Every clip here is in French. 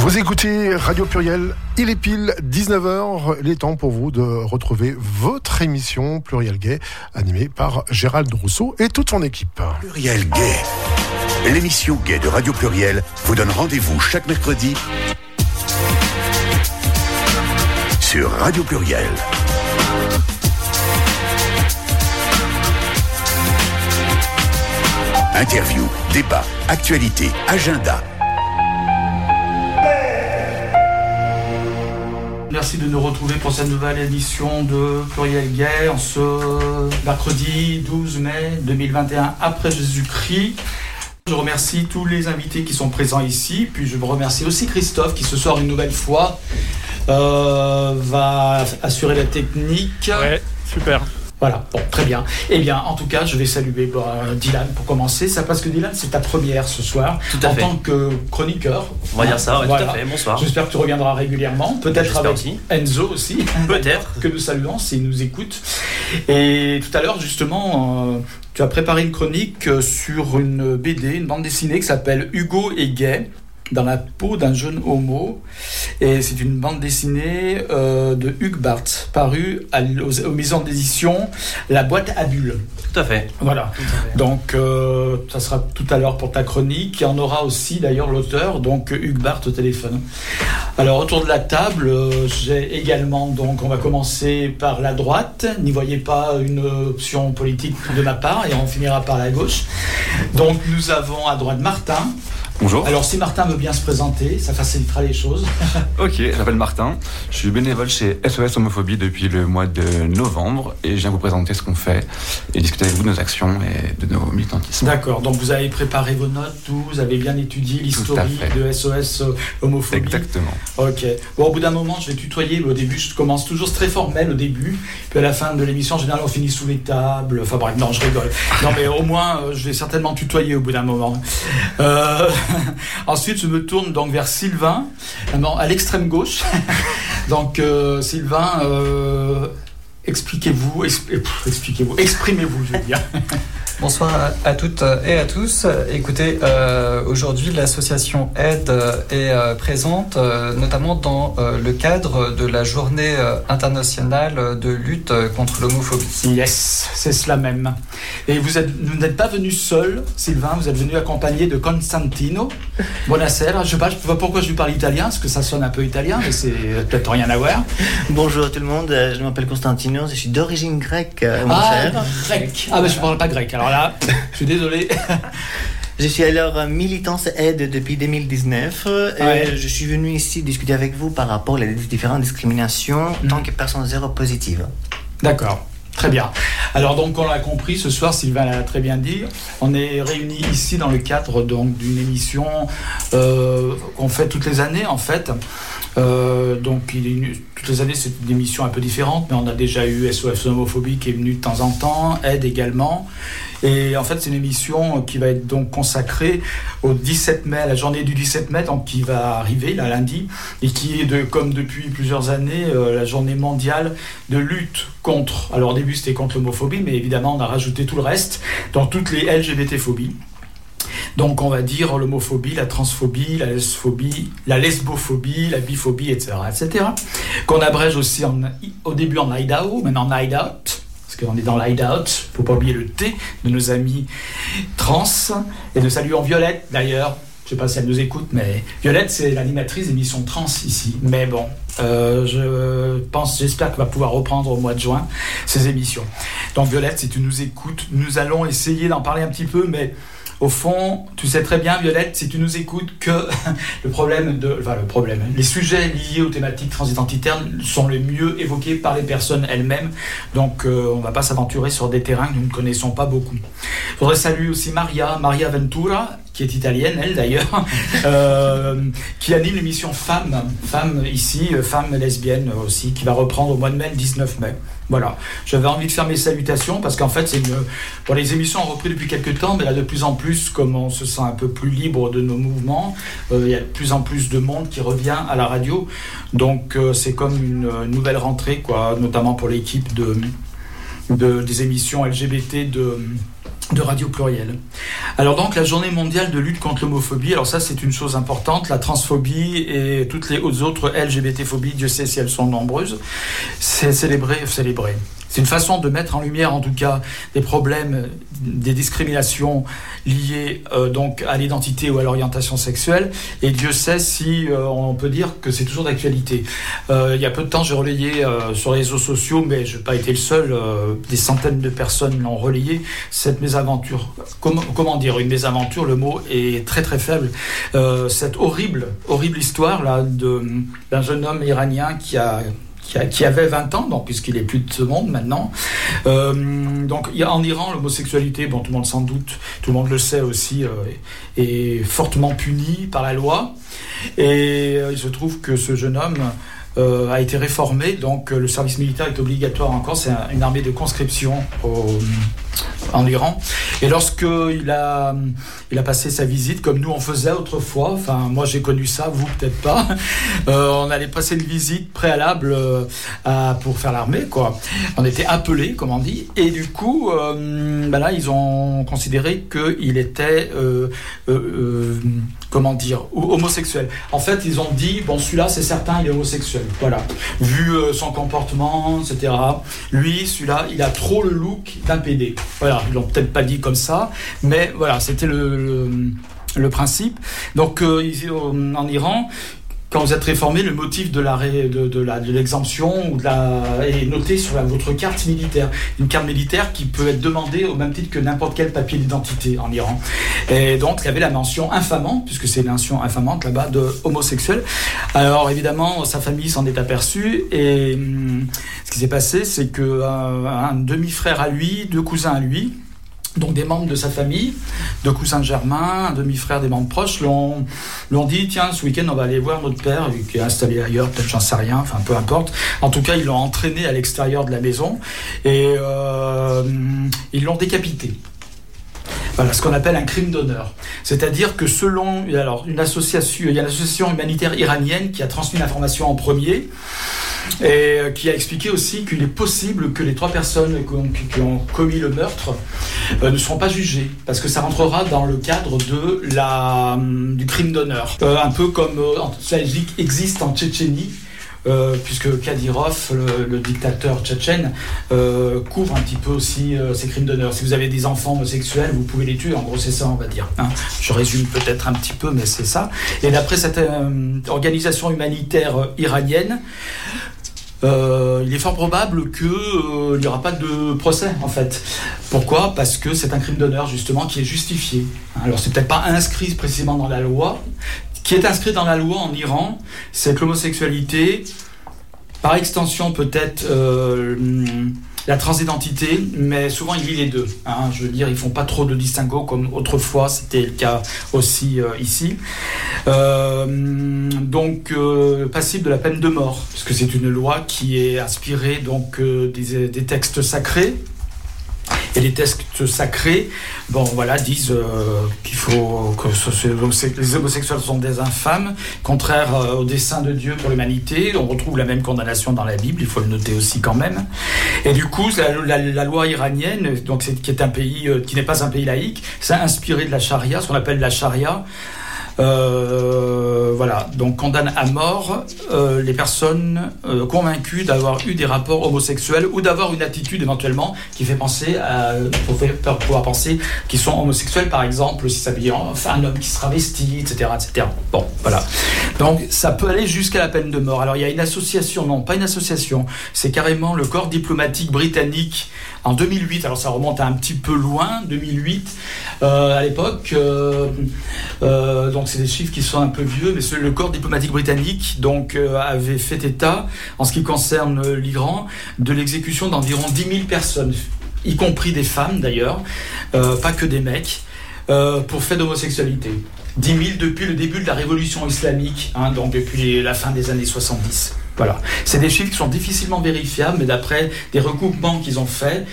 Vous écoutez Radio Pluriel, il est pile 19h, il est temps pour vous de retrouver votre émission Pluriel Gay, animée par Gérald Rousseau et toute son équipe. Pluriel Gay, l'émission Gay de Radio Pluriel vous donne rendez-vous chaque mercredi sur Radio Pluriel. Interview, débat, actualité, agenda. Merci de nous retrouver pour cette nouvelle édition de Pluriel Gay en ce mercredi 12 mai 2021 après Jésus-Christ. Je remercie tous les invités qui sont présents ici, puis je remercie aussi Christophe qui ce soir une nouvelle fois euh, va assurer la technique. Ouais, super. Voilà, bon, très bien. Eh bien, en tout cas, je vais saluer euh, Dylan pour commencer. Ça parce que Dylan, c'est ta première ce soir Tout à en fait. tant que chroniqueur. On va dire ça, ouais, Voilà. tout à fait. Bonsoir. J'espère que tu reviendras régulièrement, peut-être avec aussi. Enzo aussi. Peut-être. que nous saluons s'il nous écoute. Et tout à l'heure, justement, euh, tu as préparé une chronique euh, sur une BD, une bande dessinée qui s'appelle Hugo est gay dans la peau d'un jeune homo. Et c'est une bande dessinée euh, de Hugues Barthes, parue à l- aux, aux maisons d'édition La Boîte à Bulles. Tout à fait. Voilà. Donc, euh, ça sera tout à l'heure pour ta chronique. Il y en aura aussi d'ailleurs l'auteur, donc Hugues Barthes au téléphone. Alors, autour de la table, euh, j'ai également, donc, on va commencer par la droite. N'y voyez pas une option politique de ma part et on finira par la gauche. Donc, nous avons à droite Martin. Bonjour. Alors, si Martin veut bien se présenter, ça facilitera les choses. Ok, je m'appelle Martin. Je suis bénévole chez SOS Homophobie depuis le mois de novembre et je viens vous présenter ce qu'on fait et discuter avec vous de nos actions et de nos militantismes. D'accord. Donc, vous avez préparé vos notes, tout, vous avez bien étudié l'historique de SOS Homophobie. Exactement. Ok. Bon, au bout d'un moment, je vais tutoyer. mais Au début, je commence toujours très formel au début. Puis à la fin de l'émission, en général, on finit sous les tables. Enfin bref, non, je rigole. Non, mais au moins, euh, je vais certainement tutoyer au bout d'un moment. Euh, ensuite, je me tourne donc vers Sylvain, à l'extrême gauche. donc, euh, Sylvain, euh, expliquez-vous, expliquez-vous, exprimez-vous, je veux dire. Bonsoir à- toutes et à tous. Écoutez, euh, aujourd'hui l'association Aide est euh, présente, euh, notamment dans euh, le cadre de la journée internationale de lutte contre l'homophobie. Yes, c'est cela même. Et vous êtes, vous n'êtes pas venu seul, Sylvain, vous êtes venu accompagné de Constantino. Buonasera. Je sais pas, je sais pas pourquoi je lui parle italien, parce que ça sonne un peu italien, mais c'est peut-être rien à voir. Bonjour à tout le monde, je m'appelle Constantino, je suis d'origine grecque, mon Ah, cher. grec. Ah, mais je parle pas grec. Alors là, je suis désolé. Je suis alors euh, militante aide depuis 2019 euh, Ouais. et je suis venu ici discuter avec vous par rapport aux différentes discriminations en tant que personne zéro positive. D'accord. Très bien. Alors donc on l'a compris ce soir, Sylvain l'a très bien dit, on est réunis ici dans le cadre donc d'une émission euh, qu'on fait toutes les années en fait. Euh, donc il une- toutes les années c'est une émission un peu différente, mais on a déjà eu SOS Homophobie qui est venu de temps en temps, Aide également. Et en fait c'est une émission qui va être donc consacrée au 17 mai, à la journée du 17 mai, donc qui va arriver là lundi, et qui est de, comme depuis plusieurs années euh, la journée mondiale de lutte contre. Alors au début c'était contre l'homophobie, mais évidemment on a rajouté tout le reste dans toutes les LGBT-phobies. Donc on va dire l'homophobie, la transphobie, la lesphobie, la lesbophobie, la biphobie, etc. etc. Qu'on abrège aussi au début en hideout, maintenant en hideout. Parce qu'on est dans l'hideout, faut pas oublier le T de nos amis trans. Et de saluons Violette d'ailleurs. Je sais pas si elle nous écoute, mais Violette, c'est l'animatrice d'émission trans ici. Mais bon, euh, je pense, j'espère qu'elle va pouvoir reprendre au mois de juin ces émissions. Donc Violette, si tu nous écoutes, nous allons essayer d'en parler un petit peu, mais au fond, tu sais très bien, Violette, si tu nous écoutes, que le problème de, le problème, les sujets liés aux thématiques transidentitaires sont les mieux évoqués par les personnes elles-mêmes. Donc, euh, on va pas s'aventurer sur des terrains que nous ne connaissons pas beaucoup. Je voudrais saluer aussi Maria, Maria Ventura, qui est italienne, elle d'ailleurs, euh, qui anime l'émission Femmes, Femmes ici, euh, Femmes lesbiennes aussi, qui va reprendre au mois de mai, le 19 mai. Voilà, j'avais envie de faire mes salutations parce qu'en fait, c'est une. Bon, les émissions ont repris depuis quelques temps, mais là, de plus en plus, comme on se sent un peu plus libre de nos mouvements, euh, il y a de plus en plus de monde qui revient à la radio. Donc, euh, c'est comme une euh, nouvelle rentrée, quoi, notamment pour l'équipe de, de- des émissions LGBT de de Radio Pluriel. Alors donc la journée mondiale de lutte contre l'homophobie, alors ça c'est une chose importante, la transphobie et toutes les autres LGBT-phobies, Dieu sait si elles sont nombreuses, c'est célébré, célébré. C'est une façon de mettre en lumière, en tout cas, des problèmes, des discriminations liées euh, donc à l'identité ou à l'orientation sexuelle. Et Dieu sait si euh, on peut dire que c'est toujours d'actualité. Euh, il y a peu de temps, j'ai relayé sur les réseaux sociaux, mais je n'ai pas été le seul. des centaines de personnes l'ont relayé cette mésaventure. Comment, dire une mésaventure Le mot est très très faible. cette horrible, horrible histoire là d'un jeune homme iranien qui a qui, avait 20 ans, donc puisqu'il est plus de ce monde maintenant. Euh, donc en Iran, l'homosexualité, bon, tout le monde s'en doute, tout le monde le sait aussi, euh, est fortement punie par la loi. Et euh, il se trouve que ce jeune homme a été réformé, donc le service militaire est obligatoire encore, c'est une armée de conscription en Iran. Et lorsqu'il a, il a passé sa visite, comme nous on faisait autrefois, enfin moi j'ai connu ça, vous peut-être pas, euh, on allait passer une visite préalable pour faire l'armée, quoi. On était appelés, comme on dit, et du coup, ben là ils ont considéré qu'il était comment dire, homosexuel. En fait, ils ont dit, bon, celui-là, c'est certain, il est homosexuel. Voilà. Vu euh, son comportement, etc. Lui, celui-là, il a trop le look d'un PD. Voilà. Ils l'ont peut-être pas dit comme ça, mais voilà, c'était le, le principe. Donc, euh, en Iran, quand vous êtes réformé, le motif de de, de l'exemption de la, est noté sur votre carte militaire. Une carte militaire qui peut être demandée au même titre que n'importe quel papier d'identité en Iran. Et donc, il y avait la mention infamante, puisque c'est une mention infamante là-bas, de homosexuel. Alors, évidemment, sa famille s'en est aperçue. Et hum, ce qui s'est passé, c'est qu'un euh, demi-frère à lui, deux cousins à lui, donc des membres de sa famille, de cousins germains, un demi-frère des membres proches, l'ont, dit tiens ce week-end on va aller voir notre père qui est installé ailleurs, peut-être j'en sais rien, enfin peu importe. En tout cas ils l'ont entraîné à l'extérieur de la maison et euh, ils l'ont décapité. Voilà ce qu'on appelle un crime d'honneur. C'est-à-dire que selon alors, une association, il y a l'association humanitaire iranienne qui a transmis l'information en premier et euh, qui a expliqué aussi qu'il est possible que les trois personnes qui ont commis le meurtre euh, ne seront pas jugées, parce que ça rentrera dans le cadre de la, hum, du crime d'honneur. Euh, un peu comme ça existe en Tchétchénie. Puisque Kadyrov, le, dictateur tchétchène, couvre un petit peu aussi ces crimes d'honneur. Si vous avez des enfants homosexuels, vous pouvez les tuer. En gros, c'est ça, on va dire. Hein. Je résume peut-être un petit peu, mais c'est ça. Et d'après cette organisation humanitaire iranienne, euh, il est fort probable qu'il euh, n'y aura pas de procès en fait. Pourquoi? Parce que c'est un crime d'honneur justement qui est justifié. Alors c'est peut-être pas inscrit précisément dans la loi. Qui est inscrit dans la loi en Iran, c'est que l'homosexualité, par extension peut-être euh, la transidentité, mais souvent ils lient les deux. Hein. Je veux dire, ils font pas trop de distinguo comme autrefois, c'était le cas aussi euh, ici. Euh, donc euh, passible de la peine de mort, puisque c'est une loi qui est inspirée donc des textes sacrés et les textes sacrés, bon voilà, disent euh, qu'il faut que les homosexuels sont des infâmes, contraires euh, au dessein de Dieu pour l'humanité. On retrouve la même condamnation dans la Bible, il faut le noter aussi quand même. Et du coup, la, loi iranienne, donc qui est un pays euh, qui n'est pas un pays laïque, s'est inspiré de la charia, ce qu'on appelle la charia. Euh, voilà, donc condamne à mort euh, les personnes euh, convaincues d'avoir eu des rapports homosexuels ou d'avoir une attitude éventuellement qui fait penser à, pour, faire, pouvoir penser qu'ils sont homosexuels, par exemple, si ça veut dire un homme qui se travestit, etc., etc. Bon, voilà. Donc ça peut aller jusqu'à la peine de mort. Alors il y a une association, non, pas une association, c'est carrément le corps diplomatique britannique en 2008, alors ça remonte à un petit peu loin, 2008, euh, à l'époque, donc c'est des chiffres qui sont un peu vieux, mais le corps diplomatique britannique donc, avait fait état, en ce qui concerne l'Iran, de l'exécution d'environ 10 000 personnes, y compris des femmes d'ailleurs, pas que des mecs, pour fait d'homosexualité. 10 000 depuis le début de la révolution islamique, hein, donc depuis la fin des années 70. Voilà. C'est des chiffres qui sont difficilement vérifiables, mais d'après des recoupements qu'ils ont faits,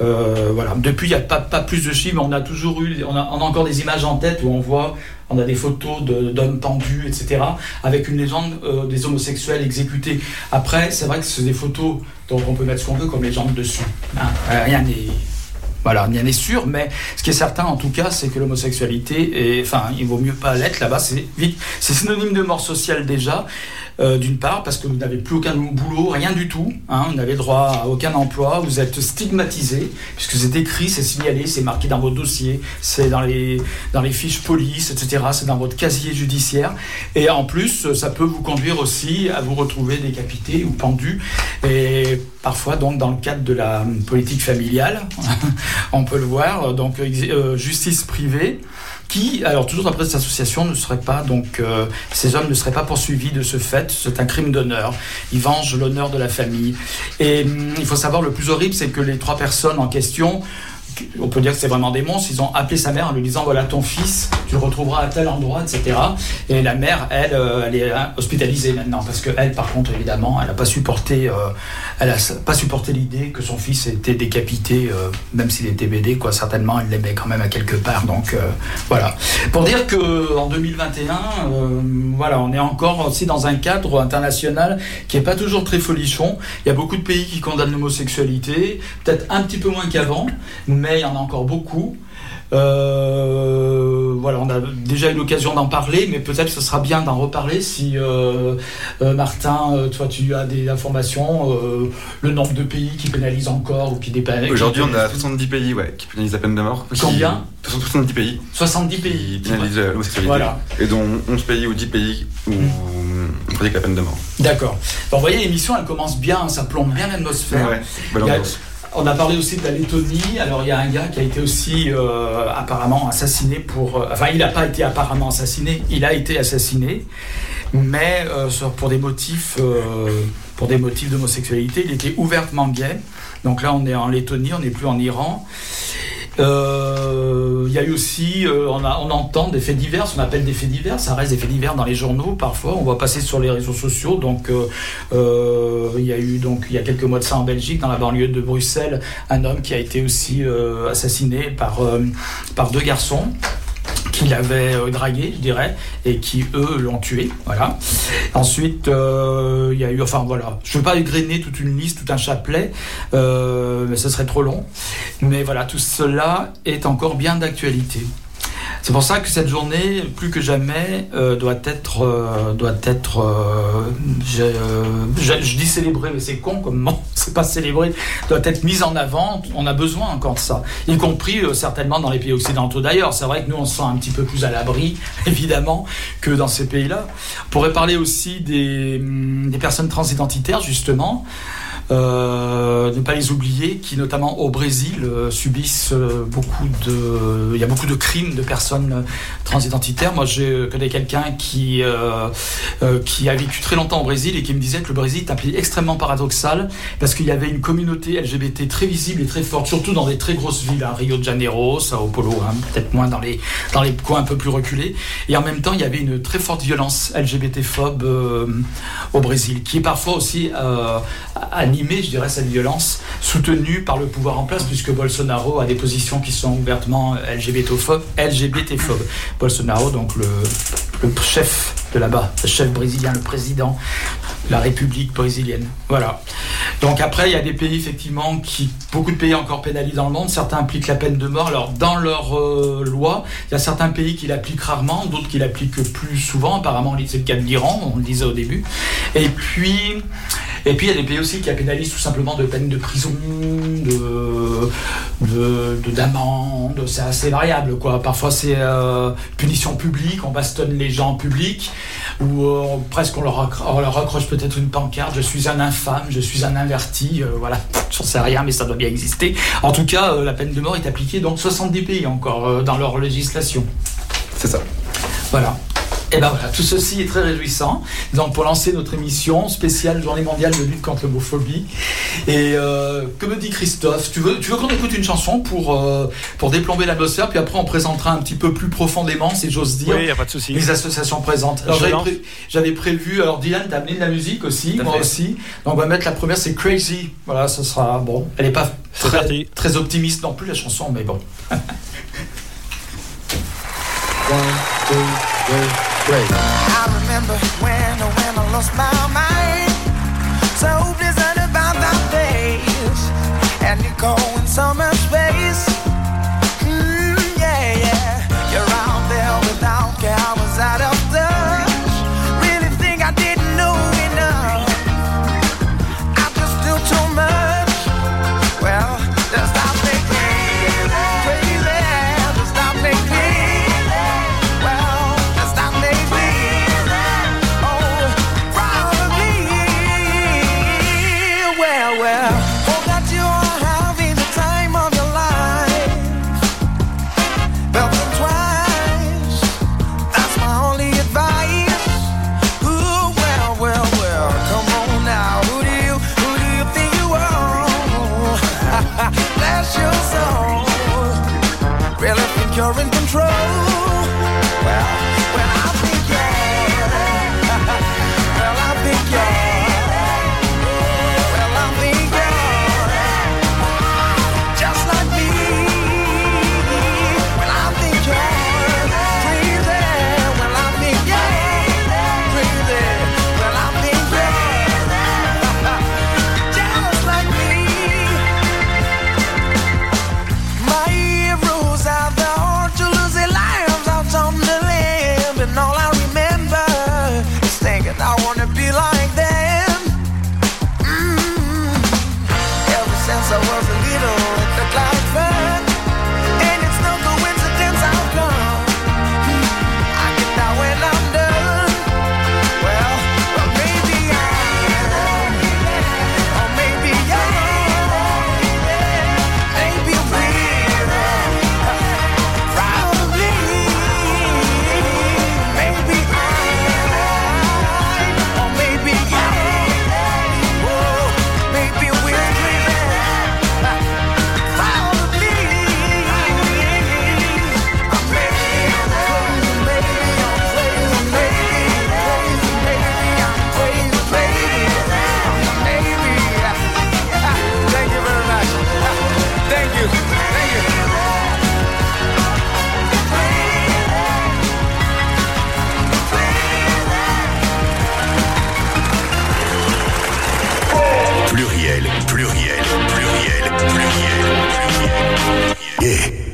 euh, voilà. Depuis, il n'y a pas, plus de chiffres, mais on a toujours eu, on a, encore des images en tête où on voit, on a des photos d'hommes tendus, etc., avec une légende euh, des homosexuels exécutés. Après, c'est vrai que c'est des photos, donc on peut mettre ce qu'on veut comme légende dessus. Hein. rien n'est rien n'est sûr, mais ce qui est certain en tout cas, c'est que l'homosexualité, enfin, il vaut mieux pas l'être là-bas, c'est synonyme de mort sociale déjà. Euh, d'une part, parce que vous n'avez plus aucun boulot, rien du tout, hein, vous n'avez droit à aucun emploi, vous êtes stigmatisé, puisque c'est écrit, c'est signalé, c'est marqué dans votre dossier, c'est dans les, dans les fiches police, etc., c'est dans votre casier judiciaire, et en plus, ça peut vous conduire aussi à vous retrouver décapité ou pendu, et parfois donc dans le cadre de la politique familiale, on peut le voir, donc euh, justice privée, qui, alors toujours d'après cette association, ne serait pas donc euh, ces hommes ne seraient pas poursuivis de ce fait. C'est un crime d'honneur. Ils vengent l'honneur de la famille. Et hum, il faut savoir le plus horrible, c'est que les trois personnes en question on peut dire que c'est vraiment des monstres. Ils ont appelé sa mère en lui disant voilà ton fils, tu le retrouveras à tel endroit, etc. Et la mère, elle, euh, elle est hospitalisée maintenant parce que elle, par contre, évidemment, elle n'a pas supporté, euh, elle a pas supporté l'idée que son fils était décapité, euh, même s'il était BD, quoi. Certainement, elle l'aimait quand même à quelque part. Donc voilà. Pour dire que en 2021, voilà, on est encore aussi dans un cadre international qui est pas toujours très folichon. Il y a beaucoup de pays qui condamnent l'homosexualité, peut-être un petit peu moins qu'avant il y en a encore beaucoup. Euh, voilà, on a déjà eu l'occasion d'en parler, mais peut-être ce sera bien d'en reparler si euh, euh, Martin, toi tu as des informations, le nombre de pays qui pénalisent encore ou qui dépénalisent. Aujourd'hui, on a 70 pays ouais, qui pénalisent la peine de mort. Combien 70 pays. 70 pays. Qui pénalisent l'homosexualité. Voilà. Et dont 11 pays ou 10 pays où hmm. on pratique la peine de mort. D'accord. Vous voyez, l'émission, elle commence bien, ça plombe bien l'atmosphère. Ouais, on a parlé aussi de la Lettonie. Alors il y a un gars qui a été aussi euh, apparemment assassiné pour. Euh, enfin, il n'a pas été apparemment assassiné. Il a été assassiné, mais euh, pour des motifs, pour des motifs d'homosexualité. Il était ouvertement gay. Donc là, on est en Lettonie, on n'est plus en Iran. Euh, il y a eu aussi, euh, on, entend des faits divers, on appelle des faits divers, ça reste des faits divers dans les journaux parfois, on va passer sur les réseaux sociaux. Donc, euh, il y a eu donc il y a quelques mois de ça en Belgique, dans la banlieue de Bruxelles, un homme qui a été aussi assassiné par, par deux garçons qu'il avait euh, dragué, je dirais, et qui, eux, l'ont tué. Voilà. Ensuite, euh, il y a eu, enfin voilà, je ne veux pas égrener toute une liste, tout un chapelet, euh, mais ce serait trop long. Mais voilà, tout cela est encore bien d'actualité. C'est pour ça que cette journée, plus que jamais, euh, doit être, euh, doit être, euh, je, dis célébrée, mais c'est con comme mot, c'est pas célébré, doit être mise en avant. On a besoin encore de ça, y compris certainement dans les pays occidentaux d'ailleurs. C'est vrai que nous on se sent un petit peu plus à l'abri, évidemment, que dans ces pays-là. On pourrait parler aussi des, des personnes transidentitaires justement. Euh, ne pas les oublier, qui notamment au Brésil euh, subissent euh, beaucoup de, il y a beaucoup de crimes de personnes transidentitaires. Moi, je connais quelqu'un qui qui a vécu très longtemps au Brésil et qui me disait que le Brésil est un pays extrêmement paradoxal parce qu'il y avait une communauté LGBT très visible et très forte, surtout dans des très grosses villes, hein, Rio de Janeiro, Sao Paulo, hein, peut-être moins dans les dans les coins un peu plus reculés. Et en même temps, il y avait une très forte violence LGBT-phobe au Brésil, qui est parfois aussi animé, je dirais, cette violence, soutenue par le pouvoir en place, puisque Bolsonaro a des positions qui sont ouvertement LGBT-phobes. LGBT Bolsonaro, donc le, le chef de là-bas, le chef brésilien, le président de la République brésilienne. Voilà. Donc après, il y a des pays, effectivement, qui, beaucoup de pays encore pénalisent dans le monde. Certains appliquent la peine de mort. Alors, dans leur euh, loi, il y a certains pays qui l'appliquent rarement, d'autres qui l'appliquent plus souvent. Apparemment, c'est le cas de l'Iran, on le disait au début. Et puis, et puis il y a des pays aussi qui pénalisent tout simplement de peine de prison, de d'amende, c'est assez variable quoi. Parfois c'est euh, punition publique, on bastonne les gens en public, ou euh, presque on leur, accroche, peut-être une pancarte, je suis un infâme, je suis un inverti, euh, voilà, j'en sais rien mais ça doit bien exister. En tout cas, la peine de mort est appliquée dans 70 pays encore dans leur législation. C'est ça. Voilà. Et ben voilà, tout ceci est très réjouissant. Donc pour lancer notre émission spéciale Journée mondiale de lutte contre l'homophobie. Et euh, que me dit Christophe? Tu veux, tu veux qu'on écoute une chanson pour, euh, pour déplomber l'atmosphère, puis après on présentera un petit peu plus profondément, si j'ose dire, oui, y a pas de souci. les associations présentes. Alors j'avais, prévu, alors Dylan, t'as amené de la musique aussi, moi aussi. Donc on va mettre la première, c'est Crazy. Voilà, ce sera bon. Elle n'est pas très, très optimiste non plus la chanson, mais bon. Great. I remember when, oh, when I lost my mind. So blizzard about that place. And you go in summer space.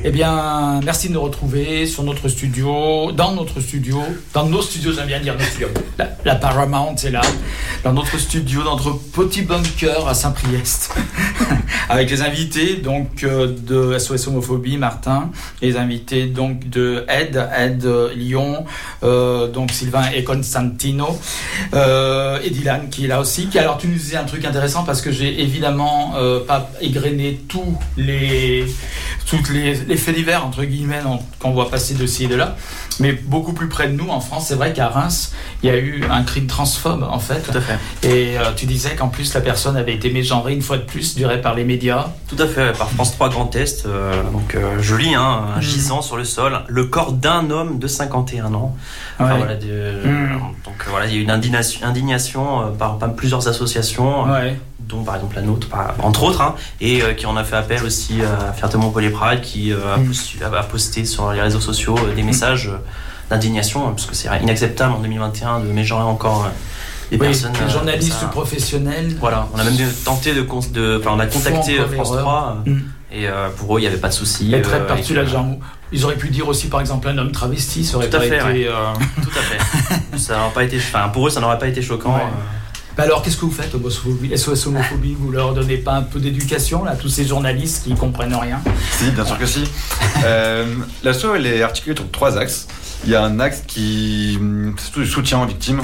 Eh bien, merci de nous retrouver sur notre studio, dans notre studio, dans nos studios, j'aime bien dire nos studios. La, la Paramount est là, dans notre studio, dans notre petit bunker à Saint-Priest, avec les invités donc euh, de SOS Homophobie, Martin, les invités donc de Ed, Ed euh, Lyon, euh, donc Sylvain et Constantino, euh, et Dylan qui est là aussi. Alors tu nous disais un truc intéressant parce que j'ai évidemment euh, pas égrené tous les toutes les, les faits divers entre guillemets qu'on voit passer de ci et de là, mais beaucoup plus près de nous en France, c'est vrai qu'à Reims, il y a eu un crime transphobe en fait. Tout à fait. Et euh, tu disais qu'en plus la personne avait été mégenrée une fois de plus, je dirais par les médias. Tout à fait, par France 3 Grand Est. euh, donc euh, je lis, hein, un Mm. gisant sur le sol, le corps d'un homme de 51 ans. Enfin, Ouais. voilà, de- Mm. Donc voilà, il y a eu une indignation, indignation euh, par, par plusieurs associations, euh, Ouais. Dont par exemple la nôtre, entre autres, hein, et euh, qui en a fait appel aussi à Fierté Montpellier Pride, qui euh, a, Mm. a- posté sur les réseaux sociaux euh, des messages euh, d'indignation, hein, parce que c'est inacceptable en 2021 de mégenrer encore euh, des Oui, personnes. les euh, journalistes ça. professionnels. Voilà, on a même tenté de, cons- de enfin, on a contacté euh, France l'erreur. 3 euh, Mm. et euh, pour eux il n'y avait pas de souci. Euh, que- jambe. Ils auraient pu dire aussi, par exemple, un homme travesti, ça aurait Tout à pas fait, été. ouais. euh, Tout à fait. ça pas été, enfin pour eux ça n'aurait pas été choquant. Ouais. Bah alors, qu'est-ce que vous faites, homophobie, SOS homophobie Vous leur donnez pas un peu d'éducation, là, à tous ces journalistes qui comprennent rien Si, bien sûr que si. Euh, L'asso, elle est articulée sur trois axes. Il y a un axe qui c'est tout du soutien aux victimes.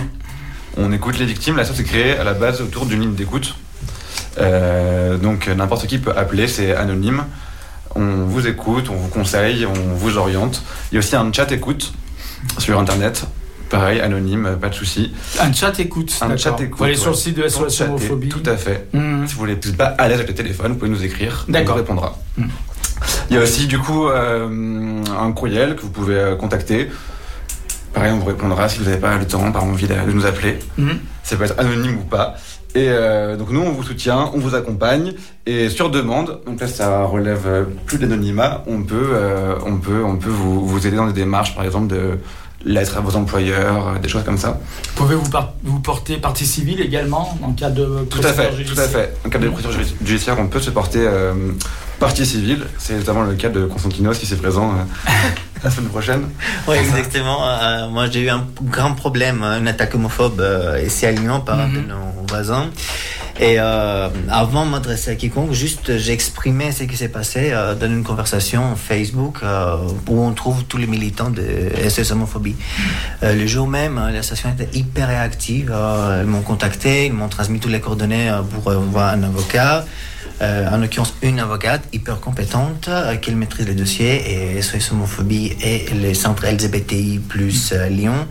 On écoute les victimes. L'asso s'est créée à la base autour d'une ligne d'écoute. Euh, donc n'importe qui peut appeler, c'est anonyme. On vous écoute, on vous conseille, on vous oriente. Il y a aussi un chat écoute sur internet. Pareil, anonyme, pas de souci. Un chat écoute. Un chat écoute, Faut aller sur le site de SOS homophobie. Tout à fait. Mmh. Si vous n'êtes pas à l'aise avec le téléphone, vous pouvez nous écrire. On D'accord. vous répondra. Mm. Il y a aussi du coup euh, un courriel que vous pouvez euh, contacter. Pareil, on vous répondra si vous n'avez pas le temps, pas envie de, de nous appeler. Mmh. Ça peut être anonyme ou pas. Et euh, donc nous, on vous soutient, on vous accompagne. Et sur demande, donc là, ça relève euh, plus d'anonymat. On peut, euh, on peut, on peut vous, vous aider dans des démarches, par exemple de lettres à vos employeurs, euh, des choses comme ça. Pouvez-vous vous porter partie civile également en cas de Tout à fait, procédure tout à judiciaire fait. En cas de procédure judi- judiciaire, on peut se porter euh, partie civile. C'est notamment le cas de Constantinos qui s'est présent euh, la semaine prochaine. Oui, exactement. Euh, moi, j'ai eu un grand problème, hein, une attaque homophobe euh, ici à Lyon par un de Mhm. nos voisins. Et euh, avant de m'adresser à quiconque, juste j'exprimais ce qui s'est passé euh, dans une conversation Facebook euh, où on trouve tous les militants de SS homophobie. Euh, le jour même, euh, l'association était hyper réactive. Euh, ils m'ont contacté, ils m'ont transmis toutes les coordonnées euh, pour euh, voir un avocat. Euh, en l'occurrence, une avocate hyper compétente euh, qui maîtrise les dossiers et SOS Homophobie et les centres LGBTI plus euh, Lyon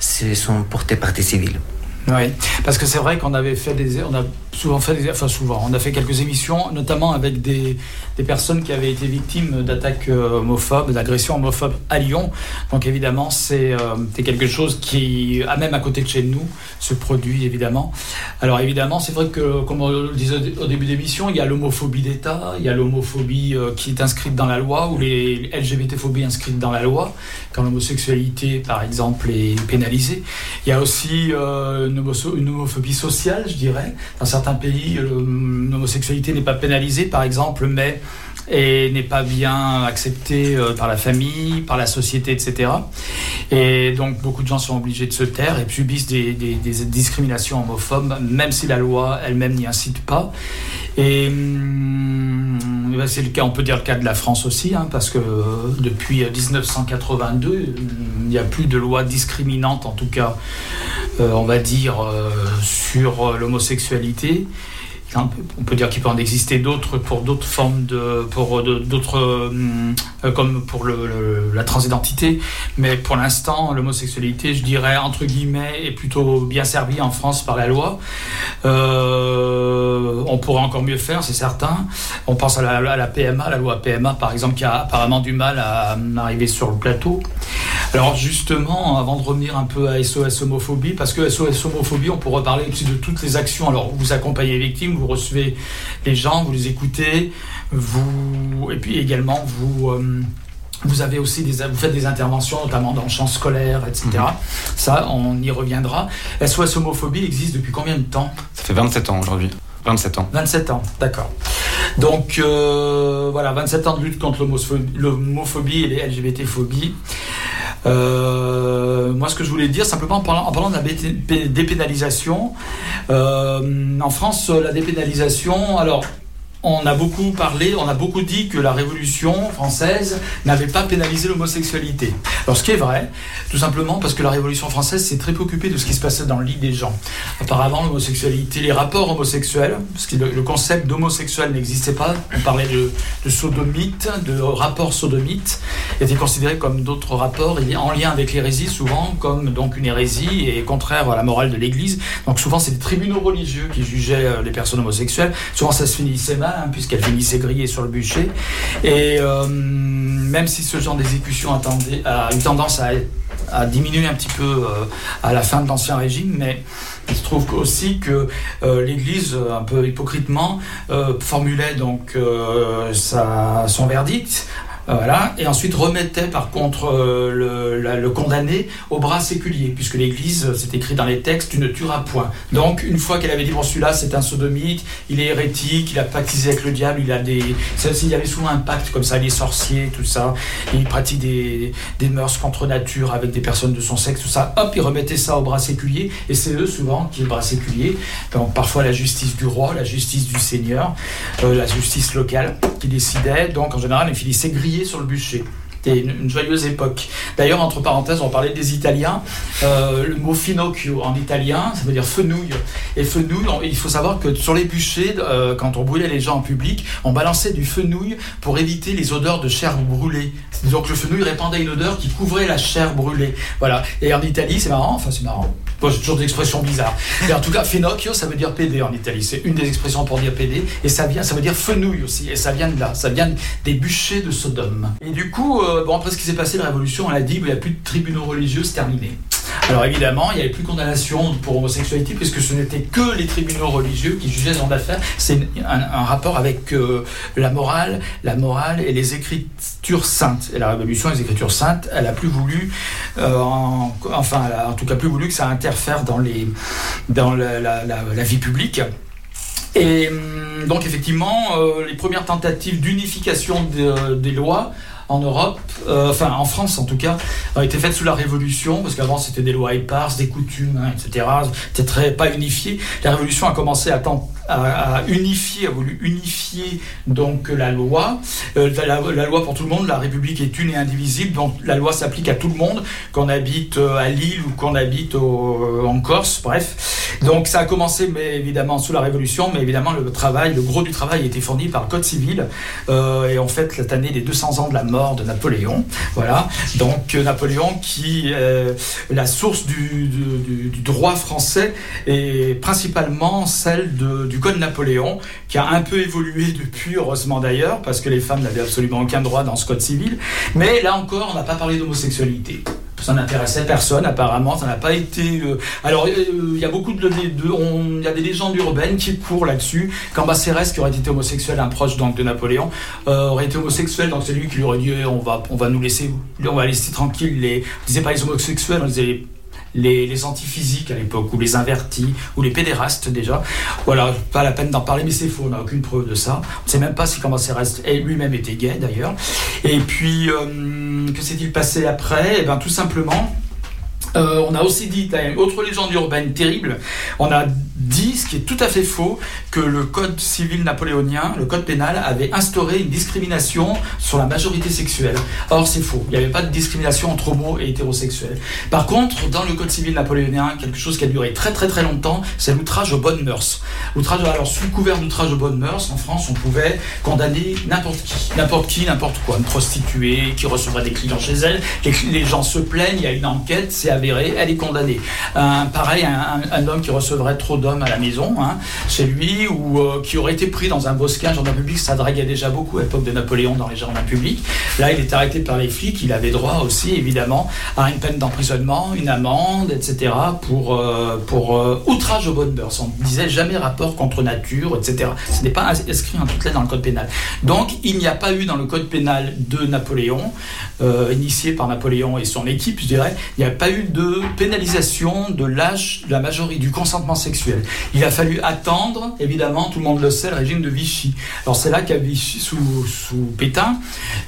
se sont portés partie civile. Oui, parce que c'est vrai qu'on avait fait des, on a souvent fait enfin souvent, on a fait quelques émissions, notamment avec des, des personnes qui avaient été victimes d'attaques euh, homophobes, d'agressions homophobes à Lyon. Donc évidemment, c'est euh, quelque chose qui, à même à côté de chez nous, se produit évidemment. Alors évidemment, c'est vrai que, comme on le disait au- début d'émission, il y a l'homophobie d'État, il y a l'homophobie euh, qui est inscrite dans la loi, ou les LGBT-phobies inscrites dans la loi, quand l'homosexualité, par exemple, est pénalisée. Il y a aussi euh, une homophobie sociale, je dirais. Dans certains pays, le- l'homosexualité n'est pas pénalisée, par exemple, mais et n'est pas bien acceptée euh, par la famille, par la société, etc. Et donc beaucoup de gens sont obligés de se taire et subissent des, discriminations homophobes, même si la loi elle-même n'y incite pas. Et hum, ben, c'est le cas, on peut dire le cas de la France aussi, hein, parce que euh, depuis 1982, hum, il n'y a plus de loi discriminante, en tout cas, euh, on va dire, euh, sur euh, l'homosexualité. On peut- dire qu'il peut en exister d'autres pour d'autres formes de, pour d'autres, euh, comme pour la transidentité, mais pour l'instant, l'homosexualité, je dirais entre guillemets, est plutôt bien servie en France par la loi. Euh, on pourrait encore mieux faire, c'est certain. On pense à la PMA, la loi PMA par exemple, qui a apparemment du mal à arriver sur le plateau. Alors justement, avant de revenir un peu à SOS homophobie, parce que SOS homophobie, on pourrait parler aussi de toutes les actions. Alors vous accompagnez les victimes, vous recevez les gens, vous les écoutez, vous et puis également vous euh, vous avez aussi des, vous faites des interventions, notamment dans le champ scolaire, etc. Ça, on y reviendra. SOS homophobie existe depuis combien de temps? Ça fait 27 ans aujourd'hui. 27 ans. 27 ans, d'accord. Donc euh, voilà, 27 ans de lutte contre l'homophobie l'homophobie et les LGBT-phobies. Euh, moi, ce que je voulais dire, simplement en parlant, de la dépénalisation, euh, en France, la dépénalisation, alors. On a beaucoup parlé, on a beaucoup dit que la Révolution française n'avait pas pénalisé l'homosexualité. Alors ce qui est vrai, tout simplement parce que la Révolution française s'est très préoccupée de ce qui se passait dans le lit des gens. Apparemment, l'homosexualité, les rapports homosexuels, parce que le, concept d'homosexuel n'existait pas, on parlait de, de sodomite, de rapport sodomite, étaient considérés comme d'autres rapports en lien avec l'hérésie, souvent comme donc une hérésie et contraire à la morale de l'Église. Donc souvent, c'est des tribunaux religieux qui jugeaient euh, les personnes homosexuelles. Souvent, ça se finissait mal, hein, puisqu'elles finissaient grillées sur le bûcher. Et euh, même si ce genre d'exécution a eu tendance à, diminuer un petit peu euh, à la fin de l'Ancien Régime, mais il se trouve aussi que euh, l'Église, un peu hypocritement, formulait donc son verdict. Euh, Voilà, et ensuite remettait par contre euh, le, condamné au bras séculier, puisque l'Église, euh, c'est écrit dans les textes, tu ne tueras point. Donc, une fois qu'elle avait dit, bon, celui-là, c'est un sodomite, il est hérétique, il a pactisé avec le diable, il a des. Il y avait souvent un pacte comme ça, les sorciers, tout ça, il pratique des, des mœurs contre nature avec des personnes de son sexe, tout ça. Hop, il remettait ça au bras séculier, et c'est eux souvent qui, le bras séculier, donc parfois la justice du roi, la justice du seigneur, euh, la justice locale qui décidait. Donc en général, ils finissaient sur le bûcher. C'était une, joyeuse époque. D'ailleurs, entre parenthèses, on parlait des Italiens. Euh, le mot finocchio en italien, ça veut dire fenouil. Et fenouil, il faut savoir que sur les bûchers, euh, quand on brûlait les gens en public, on balançait du fenouil pour éviter les odeurs de chair brûlée. Donc le fenouil répandait une odeur qui couvrait la chair brûlée. Voilà. Et en Italie, c'est marrant. Enfin, c'est marrant. J'ai toujours des expressions bizarres. Mais en tout cas, finocchio, ça veut dire PD en Italie. C'est une des expressions pour dire PD. Et ça vient, ça veut dire fenouil aussi. Et ça vient de là. Ça vient des bûchers de Sodome. Et du coup, euh, bon, après ce qui s'est passé, la Révolution, on a dit, il n'y a plus de tribunaux religieux, c'est terminé. Alors évidemment, il n'y avait plus de condamnation pour homosexualité puisque ce n'était que les tribunaux religieux qui jugeaient ce genre d'affaires. C'est un, rapport avec euh, la morale, la morale et les écritures saintes. Et la Révolution, les écritures saintes, elle a plus voulu, euh, en- enfin, elle a en tout cas plus voulu que ça interfère dans la, la- la- la vie publique. Et hum, donc effectivement, euh, les premières tentatives d'unification de- des lois en Europe, euh, enfin en France en tout cas, ont été faites sous la Révolution, parce qu'avant c'était des lois éparses, des coutumes, hein, etc. C'était très pas unifié. La Révolution a commencé à, unifier, a voulu unifier donc la loi, Euh, la, loi pour tout le monde. La République est une et indivisible, donc la loi s'applique à tout le monde, qu'on habite euh, à Lille ou qu'on habite en Corse, bref. Donc ça a commencé, mais évidemment sous la Révolution, mais évidemment le travail, le gros du travail a été fourni par le Code civil, et en fait cette année des 200 ans de la de Napoléon, voilà. Donc euh, Napoléon qui euh, la source du, droit français est principalement celle du Code Napoléon, qui a un peu évolué depuis, heureusement d'ailleurs, parce que les femmes n'avaient absolument aucun droit dans ce Code civil. Mais là encore, on n'a pas parlé d'homosexualité. Ça n'intéressait personne, apparemment, ça n'a pas été. euh, Alors, euh, il y a beaucoup de. Il y a des légendes urbaines qui courent là-dessus. Cambacérès, qui aurait été homosexuel, un proche donc de Napoléon, euh, aurait été homosexuel, donc c'est lui qui lui aurait dit eh, on va, on va nous laisser, on va laisser tranquille les. On disait pas les homosexuels, on disait les les, antiphysiques à l'époque, ou les invertis, ou les pédérastes déjà. Voilà, pas la peine d'en parler, mais c'est faux, on n'a aucune preuve de ça. On ne sait même pas si Cambacérès et lui-même était gay d'ailleurs. Et puis, euh, que s'est-il passé après? Eh bien, tout simplement. euh, on a aussi dit, là, autre légende urbaine terrible, on a dit, ce qui est tout à fait faux, que le code civil napoléonien, le code pénal, avait instauré une discrimination sur la majorité sexuelle. Or, c'est faux. Il n'y avait pas de discrimination entre homo et hétérosexuels. Par contre, dans le code civil napoléonien, quelque chose qui a duré très très très longtemps, c'est l'outrage aux bonnes mœurs. Outrage, alors, sous couvert d'outrage aux bonnes mœurs, en France, on pouvait condamner n'importe qui. N'importe qui, n'importe quoi. Une prostituée qui recevrait des clients chez elle. Les, gens se plaignent, il y a une enquête, c'est avéré, elle est condamnée. Pareil, un homme qui recevrait trop d'hommes à la maison, hein, chez lui, ou euh, qui aurait été pris dans un bosquet, un jardin public, ça draguait déjà beaucoup à l'époque de Napoléon dans les jardins publics. Là, il est arrêté par les flics, il avait droit aussi, évidemment, à une peine d'emprisonnement, une amende, etc., pour, euh, pour euh, outrage aux bonnes mœurs. On disait jamais rapport contre nature, etc. Ce n'est pas inscrit en toutes lettres dans le code pénal. Donc, il n'y a pas eu dans le code pénal de Napoléon, initié par Napoléon et son équipe, je dirais, il n'y a pas eu de pénalisation de l'âge de la majorité, du consentement sexuel. Il a fallu attendre, évidemment, tout le monde le sait, le régime de Vichy. Alors c'est là qu'à Vichy, sous, sous Pétain,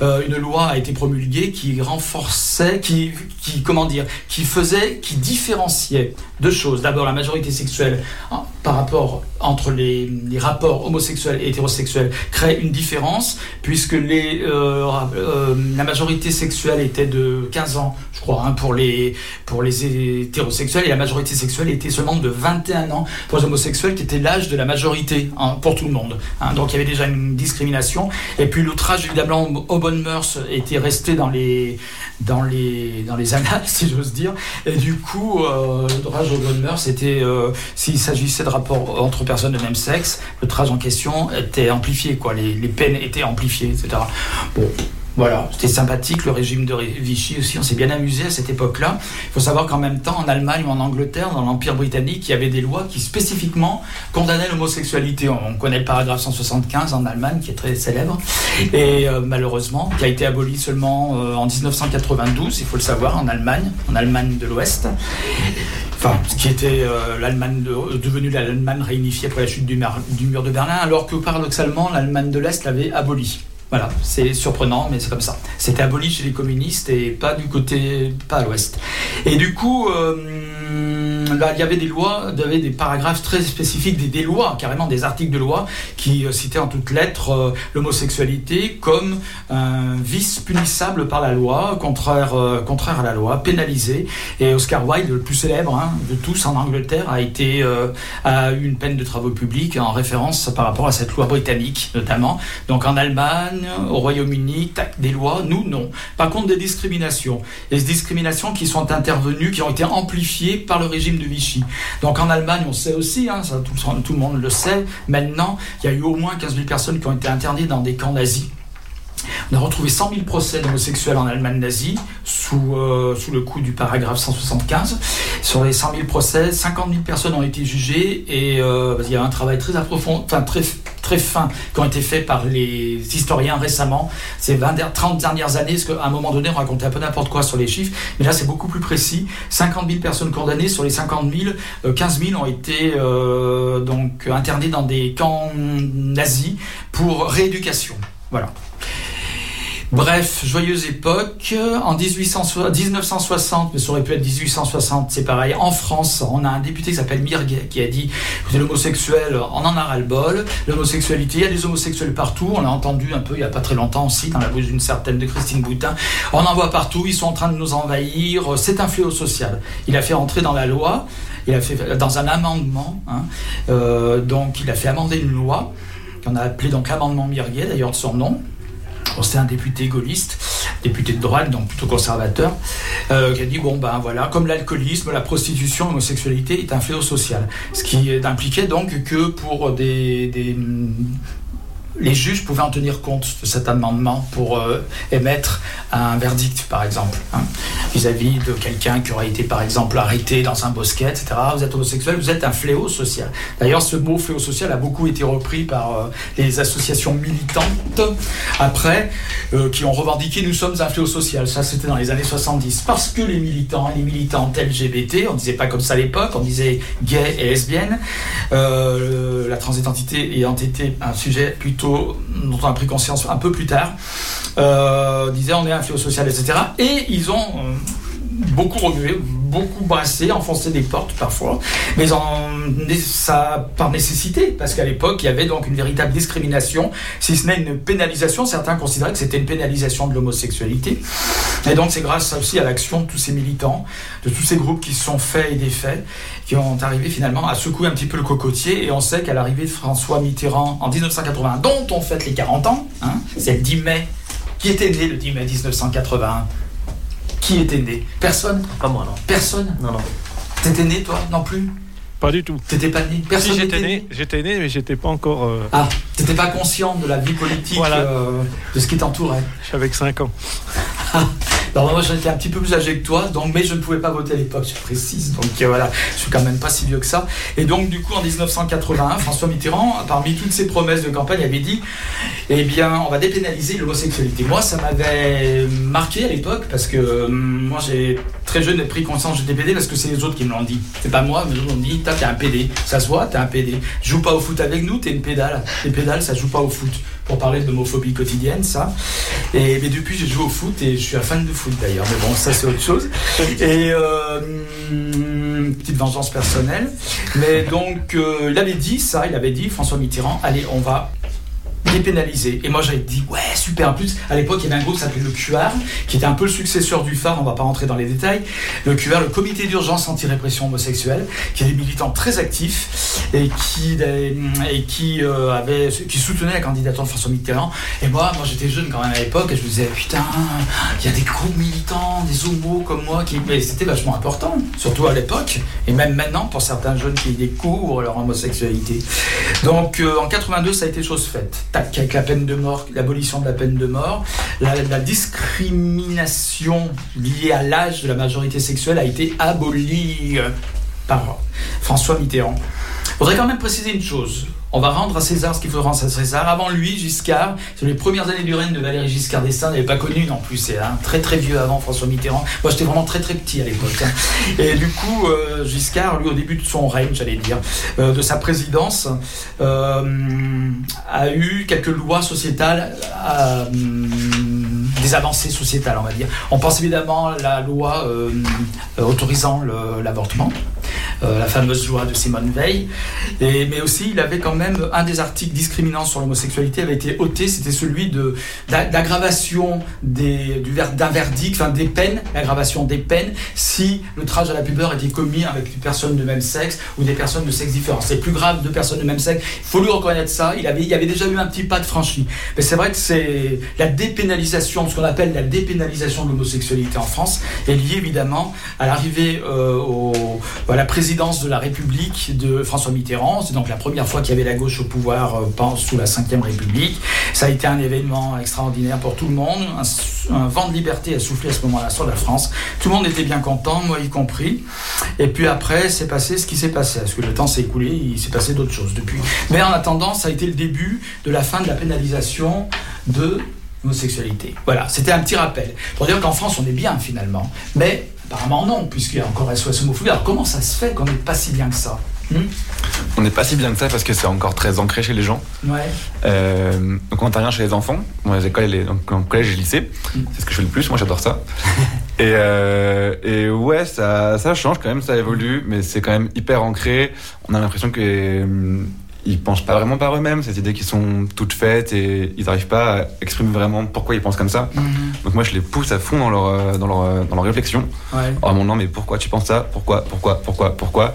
euh, une loi a été promulguée qui renforçait, qui, qui, comment dire, qui faisait, qui différenciait deux choses. D'abord, la majorité sexuelle hein, par rapport entre les, rapports homosexuels et hétérosexuels crée une différence, puisque les, euh, euh, la majorité sexuelle était de 15 ans, je crois, hein, pour, les, pour les hétérosexuels, et la majorité sexuelle était seulement de 21 ans pour les homosexuels, qui était l'âge de la majorité hein, pour tout le monde. hein. donc il y avait déjà une discrimination. Et puis l'outrage, évidemment, aux bonnes mœurs était resté dans les, dans les, dans les annales, si j'ose dire. Et du coup, euh, l'outrage aux bonnes mœurs, c'était, s'il s'agissait de rapports entre personnes de même sexe, l'outrage en question était amplifié, quoi. Les, les peines étaient amplifiées, etc. Bon. Voilà, c'était sympathique, le régime de Vichy aussi, on s'est bien amusé à cette époque-là. Il faut savoir qu'en même temps, en Allemagne ou en Angleterre, dans l'Empire britannique, il y avait des lois qui spécifiquement condamnaient l'homosexualité. On connaît le paragraphe 175 en Allemagne, qui est très célèbre, et euh, malheureusement, qui a été aboli seulement euh, en 1992, il faut le savoir, en Allemagne, en Allemagne de l'Ouest. Enfin, ce qui était euh, l'Allemagne de- devenue l'Allemagne réunifiée après la chute du, du mur de Berlin, alors que paradoxalement, l'Allemagne de l'Est l'avait aboli. Voilà, c'est surprenant, mais c'est comme ça. C'était aboli chez les communistes et pas du côté, pas à l'ouest. Et du coup, euh, là, il y avait des lois, il y avait des paragraphes très spécifiques, des, lois, carrément des articles de loi qui euh, citaient en toutes lettres euh, l'homosexualité comme un vice punissable par la loi, contraire, euh, contraire à la loi, pénalisé. Et Oscar Wilde, le plus célèbre hein, de tous en Angleterre, a été a eu une peine de travaux publics en référence par rapport à cette loi britannique, notamment. Donc en Allemagne, au Royaume-Uni, des lois, nous non. Par contre, des discriminations. Des discriminations qui sont intervenues, qui ont été amplifiées par le régime de Vichy. Donc en Allemagne, on sait aussi, hein, tout, le monde le sait, maintenant, il y a eu au moins 15 000 personnes qui ont été interdites dans des camps nazis. On a retrouvé 100 000 procès d'homosexuels en Allemagne nazie sous, euh, le coup du paragraphe 175. Sur les 100 000 procès, 50 000 personnes ont été jugées et euh, il y a un travail très approfondi, très fin qui ont été faits par les historiens récemment, ces 20, der- 30 dernières années, parce qu'à un moment donné, on racontait un peu n'importe quoi sur les chiffres, mais là c'est beaucoup plus précis. 50 000 personnes condamnées, sur les 50 000, euh, 15 000 ont été euh, donc internées dans des camps nazis pour rééducation. Voilà. Bref, joyeuse époque. En 1860 1960, mais ça aurait pu être 1860, c'est pareil. En France, on a un député qui s'appelle Mirguet qui a dit l'homosexuel, on en a ras-le-bol. L'homosexualité, il y a des homosexuels partout. On l'a entendu un peu il n'y a pas très longtemps aussi, dans la bouche d'une certaine de Christine Boutin. On en voit partout, ils sont en train de nous envahir. C'est un fléau social. Il a fait entrer dans la loi, il a fait dans un amendement, hein, euh, donc il a fait amender une loi qu'on a appelé donc l'amendement Mirguet, d'ailleurs de son nom. Bon, C'était un député gaulliste, député de droite, donc plutôt conservateur, euh, qui a dit bon ben voilà, comme l'alcoolisme, la prostitution, l'homosexualité est un fléau social. Ce qui impliquait donc que pour des, des- les juges pouvaient en tenir compte de cet amendement pour euh, émettre un verdict, par exemple, hein, vis-à-vis de quelqu'un qui aurait été, par exemple, arrêté dans un bosquet, etc. Vous êtes homosexuel, vous êtes un fléau social. D'ailleurs, ce mot fléau social a beaucoup été repris par euh, les associations militantes après, euh, qui ont revendiqué nous sommes un fléau social. Ça, c'était dans les années 70. Parce que les militants et les militantes LGBT, on disait pas comme ça à l'époque, on disait gay et lesbienne, la transidentité ayant été un sujet plutôt dont on a pris conscience un peu plus tard, euh, disaient on est un fléau social, etc. Et ils ont euh, beaucoup remué, beaucoup brassé, enfoncé des portes parfois, mais en, ça par nécessité, parce qu'à l'époque, il y avait donc une véritable discrimination, si ce n'est une pénalisation. Certains considéraient que c'était une pénalisation de l'homosexualité. Et donc, c'est grâce aussi à l'action de tous ces militants, de tous ces groupes qui se sont faits et défaits, qui ont arrivé finalement à secouer un petit peu le cocotier. Et on sait qu'à l'arrivée de François Mitterrand en 1980, dont on fête les 40 ans, hein, c'est le 10 mai, qui était né le 10 mai 1981 Qui était né? Personne? Pas moi, non. Personne? Non, non. T'étais né, toi Non plus? Pas du tout. T'étais pas né? Personne si j'étais né, j'étais né, mais j'étais pas encore. euh, Ah, t'étais pas conscient de la vie politique, Voilà. euh, de ce qui t'entourait? J'avais que 5 ans. Alors moi j'étais un petit peu plus âgé que toi, donc, mais je ne pouvais pas voter à l'époque, je précise. Donc euh, voilà, je suis quand même pas si vieux que ça. Et donc du coup en 1981, François Mitterrand, parmi toutes ses promesses de campagne, avait dit, eh bien on va dépénaliser l'homosexualité. Moi ça m'avait marqué à l'époque parce que euh, moi j'ai très jeune pris conscience du DPD parce que c'est les autres qui me l'ont dit. C'est pas moi, mais les autres m'ont dit, t'es un PD, ça se voit, t'es un PD. Joue pas au foot avec nous, t'es une pédale. Les pédales, ça joue pas au foot. Pour parler de l'homophobie quotidienne, ça. Et mais depuis, j'ai joué au foot et je suis un fan de foot d'ailleurs. Mais bon, ça c'est autre chose. Et euh, petite vengeance personnelle. Mais donc, euh, il avait dit ça, il avait dit François Mitterrand, allez, on va dépénaliser. Et moi j'avais dit ouais super. En plus à l'époque il y avait un groupe qui s'appelait le QR, qui était un peu le successeur du phare. On va pas rentrer dans les détails. Le QR, le Comité d'urgence anti-répression homosexuelle, qui est des militants très actifs et qui et qui euh, avait qui soutenait la candidature de François Mitterrand. Et moi moi j'étais jeune quand même à l'époque et je me disais putain il y a des groupes militants, des homos comme moi qui mais c'était vachement important, surtout à l'époque et même maintenant pour certains jeunes qui découvrent leur homosexualité. Donc euh, en 82 ça a été chose faite avec la peine de mort, l'abolition de la peine de mort, la, discrimination liée à l'âge de la majorité sexuelle a été abolie par François Mitterrand. Voudrais quand même préciser une chose. On va rendre à César ce qu'il faut rendre à César. Avant lui, Giscard, sur les premières années du règne de Valéry Giscard d'Estaing, n'avait pas connu non plus. C'est un très très vieux avant François Mitterrand. Moi, j'étais vraiment très très petit à l'époque. hein. Et du coup, euh, Giscard, lui, au début de son règne, j'allais dire, euh, de sa présidence, euh, a eu quelques lois sociétales, des avancées sociétales, on va dire. On pense évidemment à la loi euh, autorisant l'avortement. Euh, la fameuse loi de Simone Veil, mais aussi il avait quand même un des articles discriminants sur l'homosexualité avait été ôté, c'était celui de des- du d'un verdict, enfin des peines, l'aggravation des peines si l'outrage à la pudeur était commis avec des personnes de même sexe ou des personnes de sexe différent. C'est plus grave de personnes de même sexe. Il faut lui reconnaître ça. Il avait, il y avait déjà eu un petit pas de franchi. Mais c'est vrai que c'est la dépénalisation, ce qu'on appelle la dépénalisation de l'homosexualité en France, est liée évidemment à l'arrivée euh, au- présidence de la République de François Mitterrand. C'est donc la première fois qu'il y avait la gauche au pouvoir euh, sous la Ve République. Ça a été un événement extraordinaire pour tout le monde. Un, vent de liberté a soufflé à ce moment-là sur la France. Tout le monde était bien content, moi y compris. Et puis après, c'est passé ce qui s'est passé. Parce que le temps s'est écoulé, il s'est passé d'autres choses depuis. Mais en attendant, ça a été le début de la fin de la pénalisation de l'homosexualité. Voilà, c'était un petit rappel. Pour dire qu'en France, on est bien finalement. Mais apparemment non, puisqu'il y a encore SOS homophobie. Alors comment ça se fait qu'on n'est pas si bien que ça Hmm On n'est pas si bien que ça parce que c'est encore très ancré chez les gens. Ouais. Euh, donc on intervient chez les enfants, dans les écoles, les, donc, en collège et lycée. Mm. C'est ce que je fais le plus, moi j'adore ça. et, euh, et ouais, ça, ça change quand même, ça évolue, mais c'est quand même hyper ancré. On a l'impression que euh, ils pensent pas vraiment par eux-mêmes, ces idées qui sont toutes faites et ils n'arrivent pas à exprimer vraiment pourquoi ils pensent comme ça. Mhm. Donc moi je les pousse à fond dans leur, euh, dans leur, euh, dans leur réflexion. Ouais. Mon non, mais pourquoi tu penses ça? Pourquoi Pourquoi Pourquoi Pourquoi?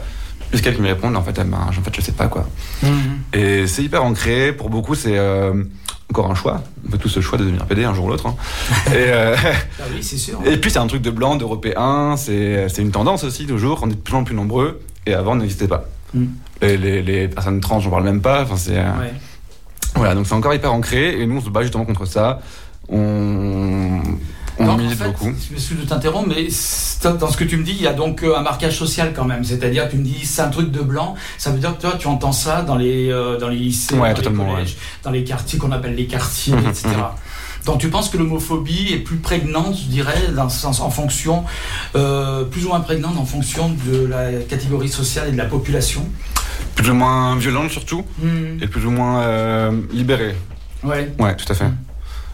Jusqu'à qu'ils me répondent, en fait, eh ben, en fait, je sais pas quoi. Mhm. Et c'est hyper ancré. Pour beaucoup, c'est euh, encore un choix. On fait tous ce choix de devenir PD un jour ou l'autre. hein. et, euh, Ah oui, et puis, c'est un truc de blanc, d'européen. C'est c'est une tendance aussi, toujours. On est de plus en plus nombreux. Et avant, on n'existait pas. Mm. Et les, les personnes trans, j'en parle même pas. Enfin, c'est. euh, Ouais. Voilà, donc c'est encore hyper ancré. Et nous, on se bat justement contre ça. On. On Donc, en milite fait, beaucoup. Je m'excuse de t'interrompre, mais dans ce que tu me dis, il y a donc euh, un marquage social quand même. C'est-à-dire, tu me dis, c'est un truc de blanc. Ça veut dire que toi, tu entends ça dans les, euh, dans les lycées, Ouais, dans les collèges, dans les quartiers qu'on appelle les quartiers, Mhm, etc. Donc tu penses que l'homophobie est plus prégnante, je dirais, dans ce sens, en fonction, euh, plus ou moins prégnante en fonction de la catégorie sociale et de la population? Plus ou moins violente, surtout. Mhm. Et plus ou moins euh, libérée. Ouais. Ouais, tout à fait. Mm.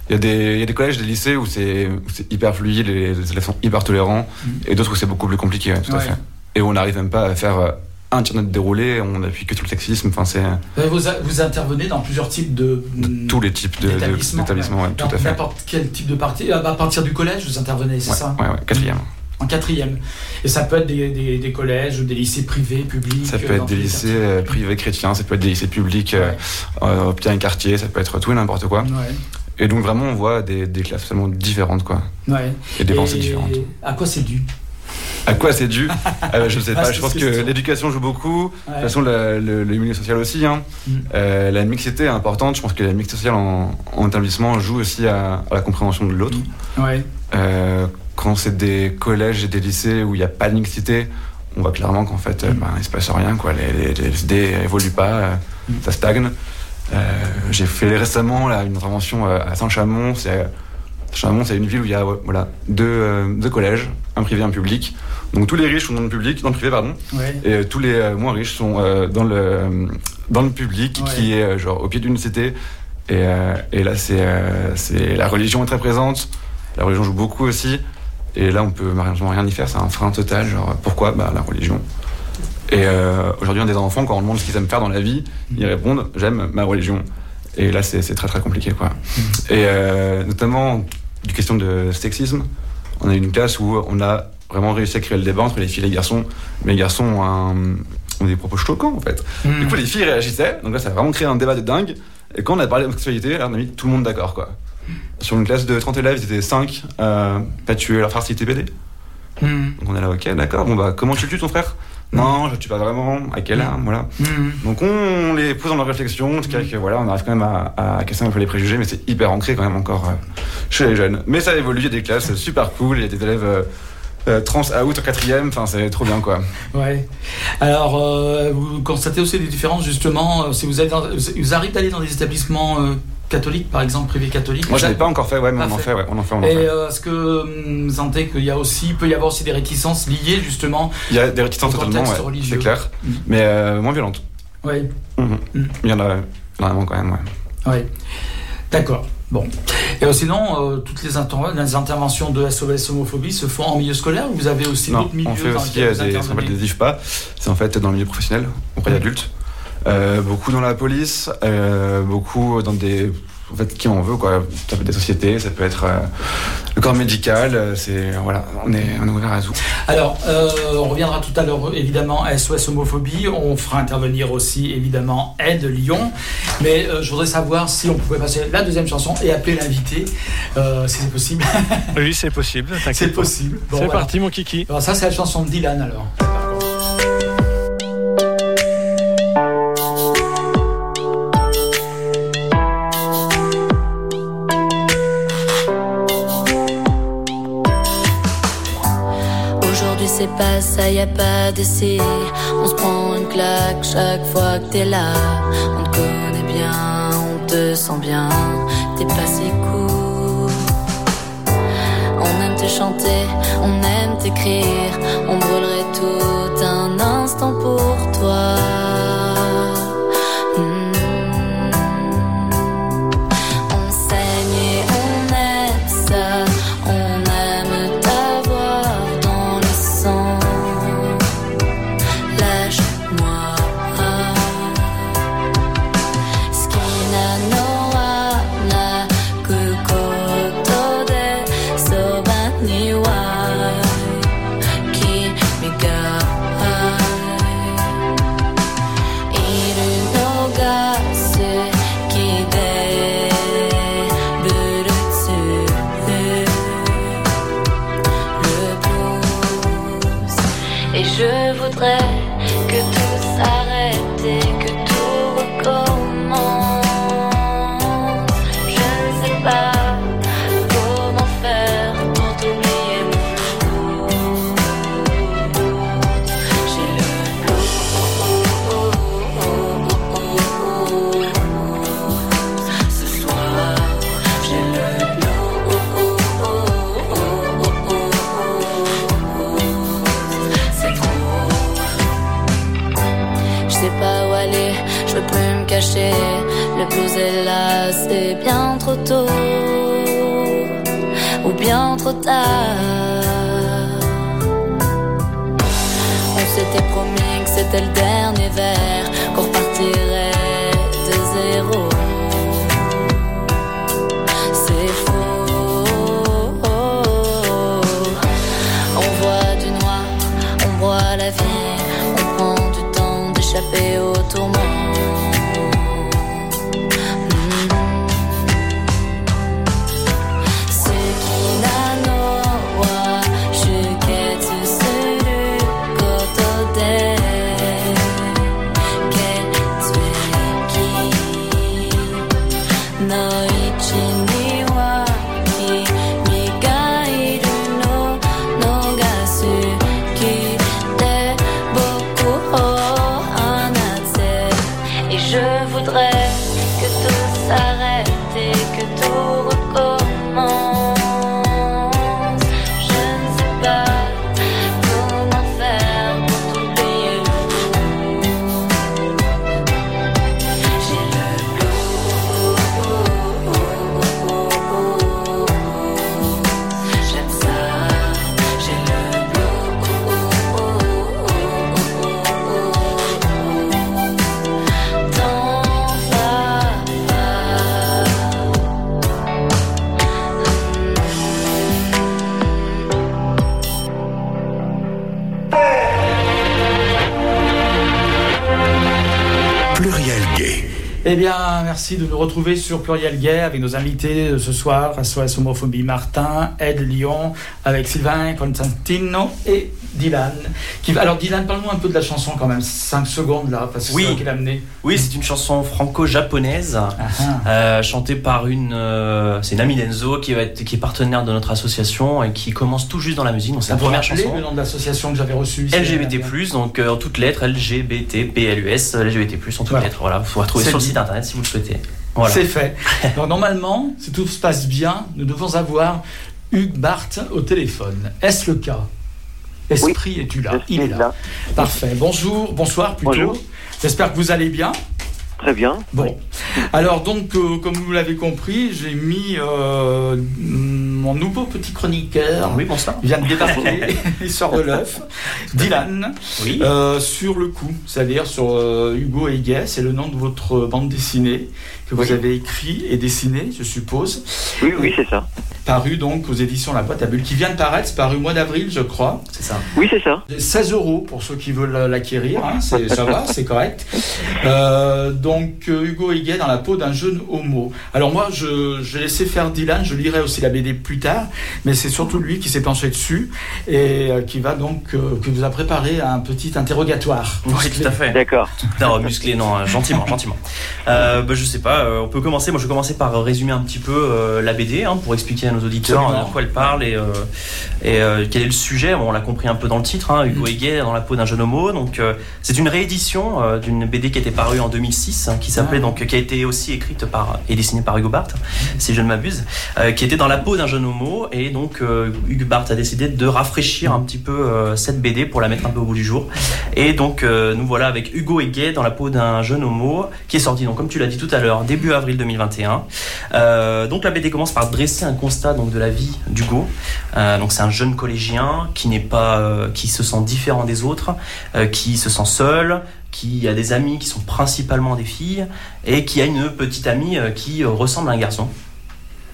Il y, a des, il y a des collèges, des lycées où c'est hyper fluide, les, élèves sont hyper tolérants, Mm. et d'autres où c'est beaucoup plus compliqué, ouais, tout à fait. Et où on n'arrive même pas à faire euh, un tir net déroulé, on appuie que sur le sexisme, enfin c'est Euh, Vous, vous intervenez dans plusieurs types de, de tous les types de- d'établissements, d'établissements, ouais, tout à fait. N'importe quel type de partie. À partir du collège, vous intervenez, c'est Ouais, ça ouais, quatrième. En quatrième. Et ça peut être des, des- des collèges ou des lycées privés, publics. Ça euh, peut être des lycées quartiers. euh, privés chrétiens, ça peut être des lycées publics euh, euh, d'un quartier, ça peut être tout et n'importe quoi. Et donc vraiment on voit des, des classes totalement différentes quoi. Et des pensées différentes. À quoi c'est dû? À quoi c'est dû Ah bah, Je sais pas, Vaste je pense que l'éducation joue beaucoup. De toute façon, le, le- le milieu social aussi. hein. Mm. Euh, la mixité est importante. Je pense que la mixité sociale en, en établissement joue aussi à, à la compréhension de l'autre. Ouais. Euh, quand c'est des collèges et des lycées où il n'y a pas de mixité, on voit clairement qu'en fait, euh, ben, il se passe rien, quoi. Les, les, les SD évoluent pas, euh, ça stagne. Euh, J'ai fait récemment là, une intervention à Saint-Chamond. C'est Saint-Chamond, c'est une ville où il y a ouais, voilà, deux, euh, deux collèges, un privé et un public. Donc tous les riches sont dans le public, dans le privé, pardon. Ouais. Et euh, tous les euh, moins riches sont dans, le, dans le public, Ouais. qui est genre au pied d'une cité. Et, et là, c'est c'est- la religion est très présente. La religion joue beaucoup aussi. Et là, on peut malheureusement rien y faire. C'est un frein total. Genre, pourquoi? Bah, La religion. Et aujourd'hui, un des enfants, quand on demande ce qu'ils aiment faire dans la vie, ils répondent J'aime ma religion. Et là, c'est très très compliqué. Quoi. Et euh, notamment, du question de sexisme, on a eu une classe où on a vraiment réussi à créer le débat entre les filles et les garçons. Mais les garçons ont, un- ont des propos choquants en fait. Mm. Du coup, les filles réagissaient. Donc là, ça a vraiment créé un débat de dingue. Et quand on a parlé de sexualité, là, on a mis tout le monde d'accord. quoi. Sur une classe de 30 élèves, ils étaient 5 à pas tuer leur frère s'il était pédé. Mm. Donc on est là, ok, d'accord. Bon bah, comment tu le tues ton frère? Non, je le tue pas vraiment. À quelle arme Voilà. Mm. Donc on les pose dans leur réflexion, que voilà, on arrive quand même à, à casser un peu les préjugés, mais c'est hyper ancré quand même encore euh, chez les jeunes. Mais ça évolue, il y a des classes super cool, il y a des élèves euh, euh, trans out en quatrième, enfin c'est trop bien quoi. Ouais. Alors, euh, vous constatez aussi des différences justement si vous êtes, dans, vous arrivez d'aller dans des établissements euh, catholiques, par exemple privés catholiques. Moi je l'ai pas encore fait, ouais, mais on en fait. fait, ouais, on en fait, on en Et fait. euh, est-ce que hum, vous sentez qu'il y a aussi, peut y avoir aussi des réticences liées justement Il y a des réticences totalement, ouais, c'est clair, Mhm. mais euh, moins violentes. Oui. Mhm. Il y en a vraiment quand même, ouais. Oui. D'accord. Bon. Et euh, sinon, euh, toutes les, inter- les interventions de SOS homophobie se font en milieu scolaire ou vous avez aussi Non, d'autres milieux on fait aussi des, ce qu'on appelle intervenez des IFPA, c'est en fait dans le milieu professionnel, auprès d'adultes. Euh, beaucoup dans la police, euh, beaucoup dans des. En fait, qui on veut, quoi. Ça peut être des sociétés, ça peut être euh, le corps médical, c'est. Voilà, on est, on est ouvert à tout. Alors, euh, on reviendra tout à l'heure évidemment à SOS Homophobie. On fera intervenir aussi évidemment Aide Lyon. Mais euh, je voudrais savoir si on pouvait passer la deuxième chanson et appeler l'invité, euh, si c'est possible. Oui, c'est possible. t'inquiète c'est possible. Bon, c'est voilà. parti, mon kiki. Alors ça, c'est la chanson de Dylan alors. C'est pas ça, y a pas d'essai. On se prend une claque chaque fois que t'es là. On te connaît bien, on te sent bien. T'es pas si cool. On aime te chanter, on aime t'écrire. On brûlerait tout un instant pour toi. Merci de nous retrouver sur Pluriel Gay avec nos invités de ce soir, SOS Homophobie Martin, Ed Lyon, avec Sylvain Constantino et Dylan. Qui... Alors Dylan, parle-nous un peu de la chanson quand même, 5 secondes là, parce que Oui. c'est toi qui amené. Oui, c'est une chanson franco-japonaise, Ah, euh, chantée par une, euh, c'est une amie d'Enzo qui, va être, qui est partenaire de notre association et qui commence tout juste dans la musique. Donc c'est la première chanson. le nom de l'association que j'avais reçue ici. LGBT+, donc euh, en toutes lettres, LGBT, PLUS, LGBT+, en toutes Voilà. lettres. Voilà, vous pouvez retrouver sur le site internet si vous le souhaitez. Voilà. C'est fait. Donc normalement, si tout se passe bien, nous devons avoir Hugues Barthes au téléphone. Est-ce le cas? Esprit, es-tu là Il est là. Parfait. Bonjour, bonsoir plutôt. Bonjour. J'espère que vous allez bien. Très bien. Bon. Alors donc, euh, comme vous l'avez compris, j'ai mis euh, mon nouveau petit chroniqueur. Oui, bonsoir. Il vient de débarquer, il sort de l'œuf. Dylan. Oui. Euh, sur le coup, c'est-à-dire sur Hugo et Gay, c'est le nom de votre bande dessinée que vous Oui. avez écrit et dessiné, je suppose. Oui, oui, c'est ça. Paru donc aux éditions La Boîte à Bulles, qui vient de paraître, c'est paru au mois d'avril, je crois. C'est ça. Oui, c'est ça. 16 euros pour ceux qui veulent l'acquérir, hein, c'est- ça va, c'est correct. Euh, donc euh, Hugo Higuet dans la peau d'un jeune homo. Alors moi, je, je vais laisser faire Dylan, je lirai aussi la BD plus tard, mais c'est surtout lui qui s'est penché dessus et euh, qui va donc, euh, qui vous a préparé un petit interrogatoire. Oui, tout à fait. D'accord. Non, musclé, non, euh, gentiment, gentiment. Euh, bah, je sais pas, on peut commencer. Moi, je vais commencer par résumer un petit peu euh, la BD hein, pour expliquer à nos auditeurs Absolument. euh, de quoi elle parle et, euh, et euh, quel est le sujet. Bon, on l'a compris un peu dans le titre, hein, Hugo Higuet dans la peau d'un jeune homo. Donc, euh, c'est une réédition d'une BD qui était parue en 2006, hein, qui s'appelait Ah. donc, qui a été aussi écrite par et dessinée par Hugo Barthes, si je ne m'abuse, qui était dans la peau d'un jeune homo. Et donc, Hugo Barthes a décidé de rafraîchir un petit peu cette BD pour la mettre un peu au bout du jour. Et donc, nous voilà avec Hugo et Gay dans la peau d'un jeune homo qui est sorti, donc, comme tu l'as dit tout à l'heure, début avril 2021. Euh, donc, la BD commence par dresser un constat donc, de la vie d'Hugo. Euh, donc, c'est un jeune collégien qui n'est pas, euh, qui se sent différent des autres, euh, qui se sent seul, qui a des amis qui sont principalement des filles et qui a une petite amie euh, qui euh, ressemble à un garçon.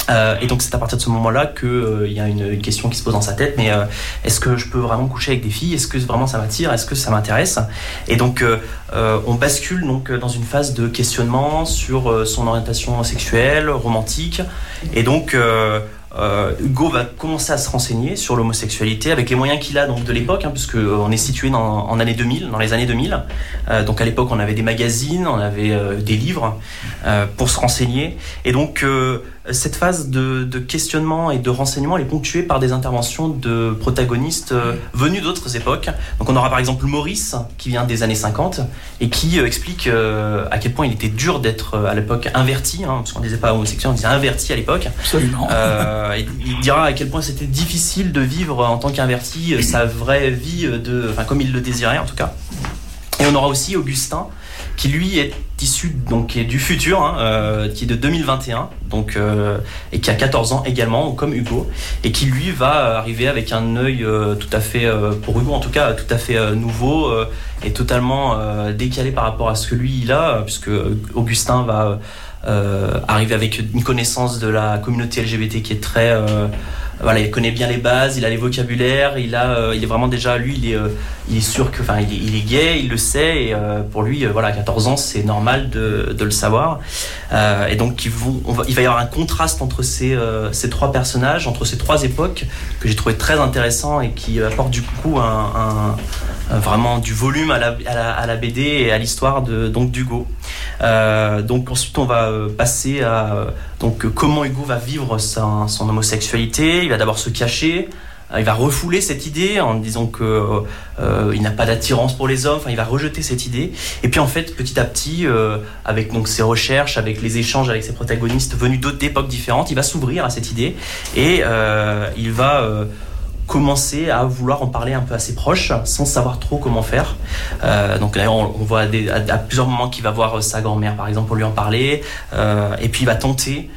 Euh, et donc c'est à partir de ce moment-là qu'il y a une, question qui se pose dans sa tête, mais euh, est-ce que je peux vraiment coucher avec des filles? Est-ce que vraiment ça m'attire? Est-ce que ça m'intéresse? Et donc euh, euh, on bascule donc dans une phase de questionnement sur euh, son orientation sexuelle, romantique, et donc euh, Hugo va commencer à se renseigner sur l'homosexualité avec les moyens qu'il a donc de l'époque, hein, puisque euh, on est situé dans, en année 2000, dans les années 2000. Euh, donc à l'époque on avait des magazines, on avait euh, des livres pour se renseigner, et donc cette phase de, de questionnement et de renseignement est ponctuée par des interventions de protagonistes euh, venus d'autres époques. Donc on aura par exemple Maurice qui vient des années 50 et qui euh, explique euh, à quel point il était dur d'être à l'époque inverti, hein, parce qu'on disait pas homosexuel, on disait inverti à l'époque. Absolument. Il, dira à quel point c'était difficile de vivre en tant qu'inverti sa vraie vie de, enfin comme il le désirait en tout cas. Et on aura aussi Augustin qui lui est issu donc qui est du futur, hein, euh, qui est de 2021, donc euh, et qui a 14 ans également, comme Hugo, et qui lui va arriver avec un œil euh, tout à fait, euh, pour Hugo en tout cas, tout à fait euh, nouveau euh, et totalement euh, décalé par rapport à ce que lui il a, euh, puisque Augustin va euh, arriver avec une connaissance de la communauté LGBT qui est très euh, voilà, il connaît bien les bases, il a les vocabulaires, il a, euh, il est vraiment déjà lui, il est, euh, il est sûr que, enfin, il il est gay, il le sait, et euh, pour lui, voilà, à 14 ans, c'est normal de, de le savoir. Et donc, il va y avoir un contraste entre ces, ces trois personnages, entre ces trois époques, que j'ai trouvé très intéressant et qui apporte du coup un, vraiment du volume à la, à la, BD et à l'histoire de donc d'Hugo. Donc ensuite, on va passer à donc comment Hugo va vivre sa- son homosexualité. Il va d'abord se cacher. il va refouler cette idée en disant que euh, il n'a pas d'attirance pour les hommes. Enfin, il va rejeter cette idée. Et puis en fait, petit à petit, euh, avec donc ses recherches, avec les échanges avec ses protagonistes venus d'autres époques différentes, il va s'ouvrir à cette idée et euh, il va euh, commencer à vouloir en parler un peu à ses proches sans savoir trop comment faire. Donc d'ailleurs on, voit à, plusieurs moments qu'il va voir sa grand-mère par exemple pour lui en parler et puis il va tenter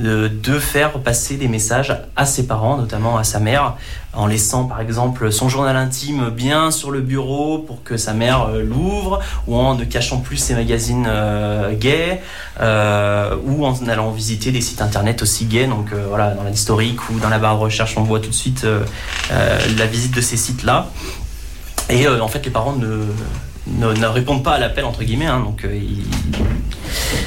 de, faire passer des messages à ses parents, notamment à sa mère, en laissant par exemple son journal intime bien sur le bureau pour que sa mère euh, l'ouvre, ou en ne cachant plus ses magazines euh, gays, euh, ou en allant visiter des sites internet aussi gays. Donc voilà, dans l'historique ou dans la barre de recherche, on voit tout de suite la visite de ces sites-là. Et en fait, les parents ne, ne, répondent pas à l'appel, entre guillemets. hein, donc, euh, il,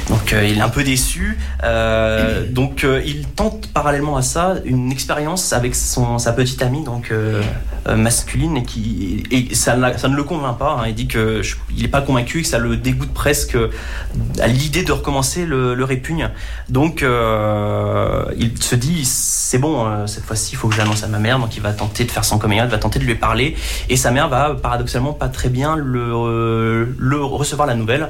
donc euh, il est un peu déçu. Euh, donc il tente parallèlement à ça une expérience avec son, sa petite amie donc masculine et qui et ça, ça ne le convainc pas. hein. il dit que je- il n'est pas convaincu et que ça le dégoûte presque à l'idée de recommencer le, répugne. Donc il se dit c'est bon cette fois-ci il faut que j'annonce à ma mère donc il va tenter de faire son coming out, va tenter de lui parler et sa mère va paradoxalement pas très bien le, le recevoir la nouvelle.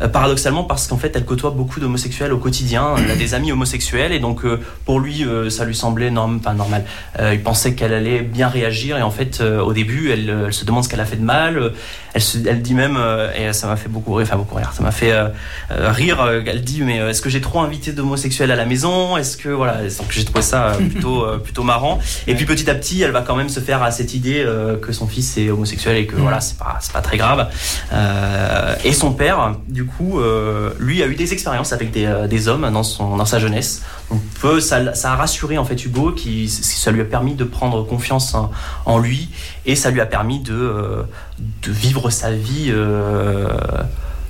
Euh, paradoxalement parce qu'en fait elle côtoie beaucoup d'homosexuels au quotidien, elle a des amis homosexuels et donc euh, pour lui euh, ça lui semblait normal. Euh, il pensait qu'elle allait bien réagir et en fait euh, au début elle, euh, se demande ce qu'elle a fait de mal, Euh, elle, se, elle dit même euh, et ça m'a fait beaucoup rire, enfin beaucoup rire, ça m'a fait euh, euh, rire, elle dit mais est-ce que j'ai trop invité d'homosexuels à la maison? Est-ce que voilà, donc j'ai trouvé ça plutôt plutôt marrant. Et puis petit à petit elle va quand même se faire à cette idée euh, que son fils est homosexuel et que voilà c'est pas c'est pas très grave. Euh, et son père, du coup, euh, lui a eu des expériences avec des, des hommes dans, son, dans sa jeunesse. Donc peu, ça, ça a rassuré en fait Hugo, qui ça lui a permis de prendre confiance en, en lui. Et ça lui a permis de, euh, de vivre sa vie. euh,